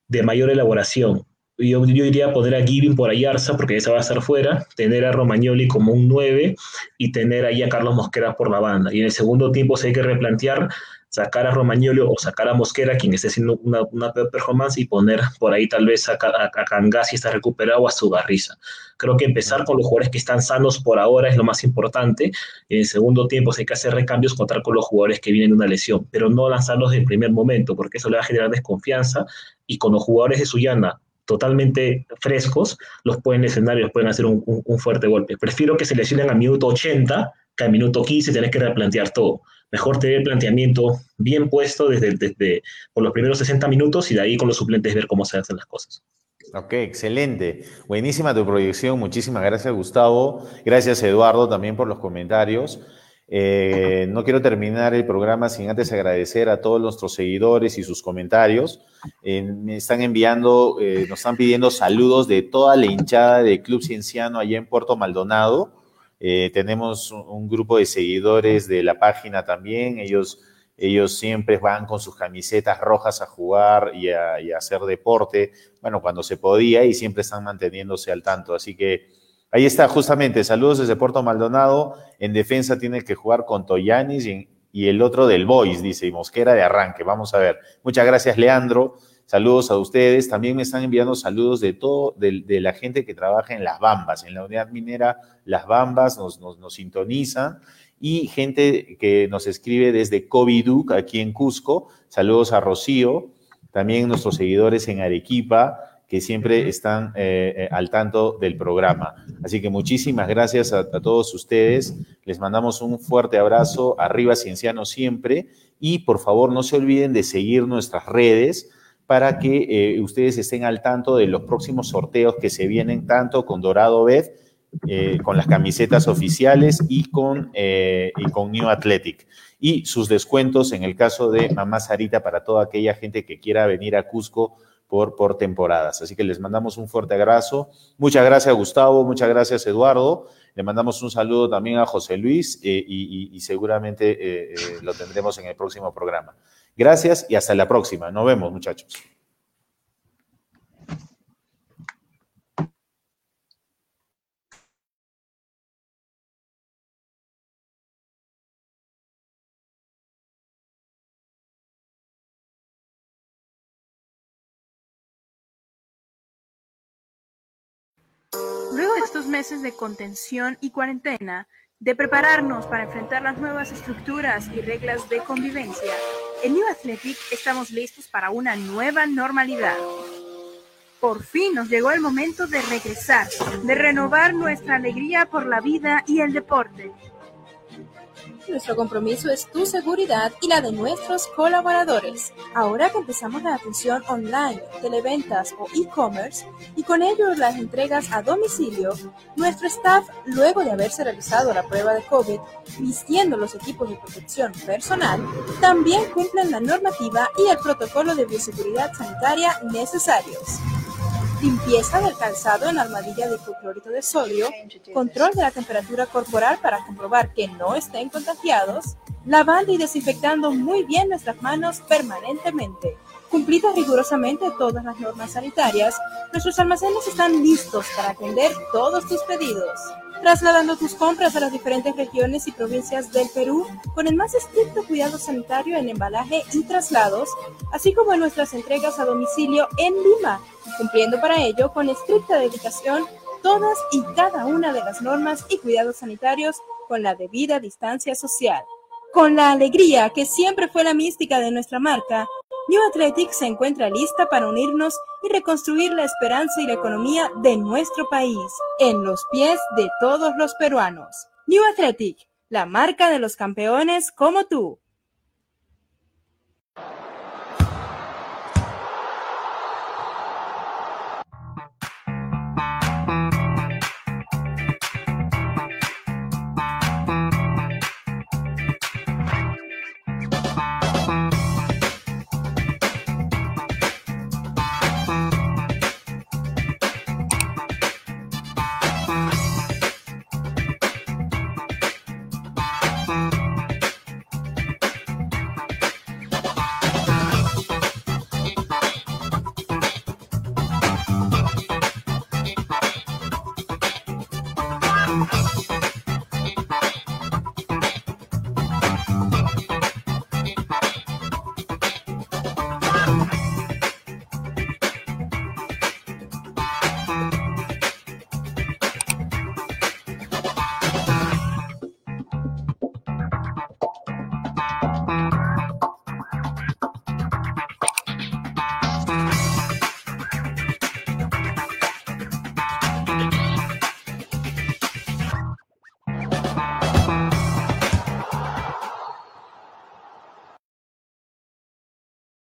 de mayor elaboración. Yo, yo iría a poner a Giving por Ayarza, porque esa va a estar fuera, tener a Romagnoli como un 9 y tener ahí a Carlos Mosquera por la banda. Y en el segundo tiempo se hay que replantear sacar a Romagnoli o sacar a Mosquera, quien esté haciendo una, una performance, y poner por ahí tal vez a, a, si está recuperado, o a Sugarriza. Creo que empezar con los jugadores que están sanos por ahora es lo más importante. En el segundo tiempo, si hay que hacer recambios, contar con los jugadores que vienen de una lesión, pero no lanzarlos en primer momento, porque eso le va a generar desconfianza. Y con los jugadores de Suyana totalmente frescos, los pueden lesionar y los pueden hacer un, fuerte golpe. Prefiero que se lesionen a minuto 80 que a minuto 15 tenés que replantear todo mejor tener el planteamiento bien puesto desde, desde por los primeros 60 minutos y de ahí con los suplentes ver cómo se hacen las cosas. Ok, excelente. Buenísima tu proyección. Muchísimas gracias, Gustavo. Gracias, Eduardo, también por los comentarios. Eh, no quiero terminar el programa sin antes agradecer a todos nuestros seguidores y sus comentarios. Eh, me están enviando, eh, nos están pidiendo saludos de toda la hinchada del Club Cienciano allá en Puerto Maldonado. Eh, tenemos un grupo de seguidores de la página también. Ellos, ellos siempre van con sus camisetas rojas a jugar y a, hacer deporte, bueno, cuando se podía y siempre están manteniéndose al tanto. Así que ahí está, justamente, saludos desde Puerto Maldonado. En defensa tiene que jugar con Toyanis y, y el otro del Boys, dice, y Mosquera de arranque. Vamos a ver. Muchas gracias, Leandro. Saludos a ustedes. También me están enviando saludos de todo, de, la gente que trabaja en Las Bambas, en la unidad minera Las Bambas, nos, nos, nos sintonizan. Y gente que nos escribe desde Coviduc, aquí en Cusco. Saludos a Rocío. También nuestros seguidores en Arequipa, que siempre están eh, eh, al tanto del programa. Así que muchísimas gracias a, a, todos ustedes. Les mandamos un fuerte abrazo. Arriba Cienciano siempre. Y por favor, no se olviden de seguir nuestras redes para que eh, ustedes estén al tanto de los próximos sorteos que se vienen tanto con Dorado Bet, eh, con las camisetas oficiales y con, eh, y con New Athletic. Y sus descuentos en el caso de Mamá Sarita para toda aquella gente que quiera venir a Cusco por, por temporadas. Así que les mandamos un fuerte abrazo. Muchas gracias, Gustavo. Muchas gracias, Eduardo. Le mandamos un saludo también a José Luis y, y, seguramente lo tendremos en el próximo programa. Gracias y hasta la próxima. Nos vemos, muchachos. Luego de estos meses de contención y cuarentena, de prepararnos para enfrentar las nuevas estructuras y reglas de convivencia, en New Athletic estamos listos para una nueva normalidad. Por fin nos llegó el momento de regresar, de renovar nuestra alegría por la vida y el deporte. Nuestro compromiso es tu seguridad y la de nuestros colaboradores. Ahora que empezamos la atención online, televentas o e-commerce y con ello las entregas a domicilio, nuestro staff, luego de haberse realizado la prueba de COVID, vistiendo los equipos de protección personal, también cumplen la normativa y el protocolo de bioseguridad sanitaria necesarios limpieza del calzado en armadilla de hipoclorito de sodio, control de la temperatura corporal para comprobar que no estén contagiados, lavando y desinfectando muy bien nuestras manos permanentemente. Cumplidas rigurosamente todas las normas sanitarias, nuestros almacenes están listos para atender todos tus pedidos trasladando tus compras a las diferentes regiones y provincias del Perú con el más estricto cuidado sanitario en embalaje y traslados, así como en nuestras entregas a domicilio en Lima, cumpliendo para ello con estricta dedicación todas y cada una de las normas y cuidados sanitarios con la debida distancia social. Con la alegría que siempre fue la mística de nuestra marca, New Athletic se encuentra lista para unirnos y reconstruir la esperanza y la economía de nuestro país, en los pies de todos los peruanos. New Athletic, la marca de los campeones como tú.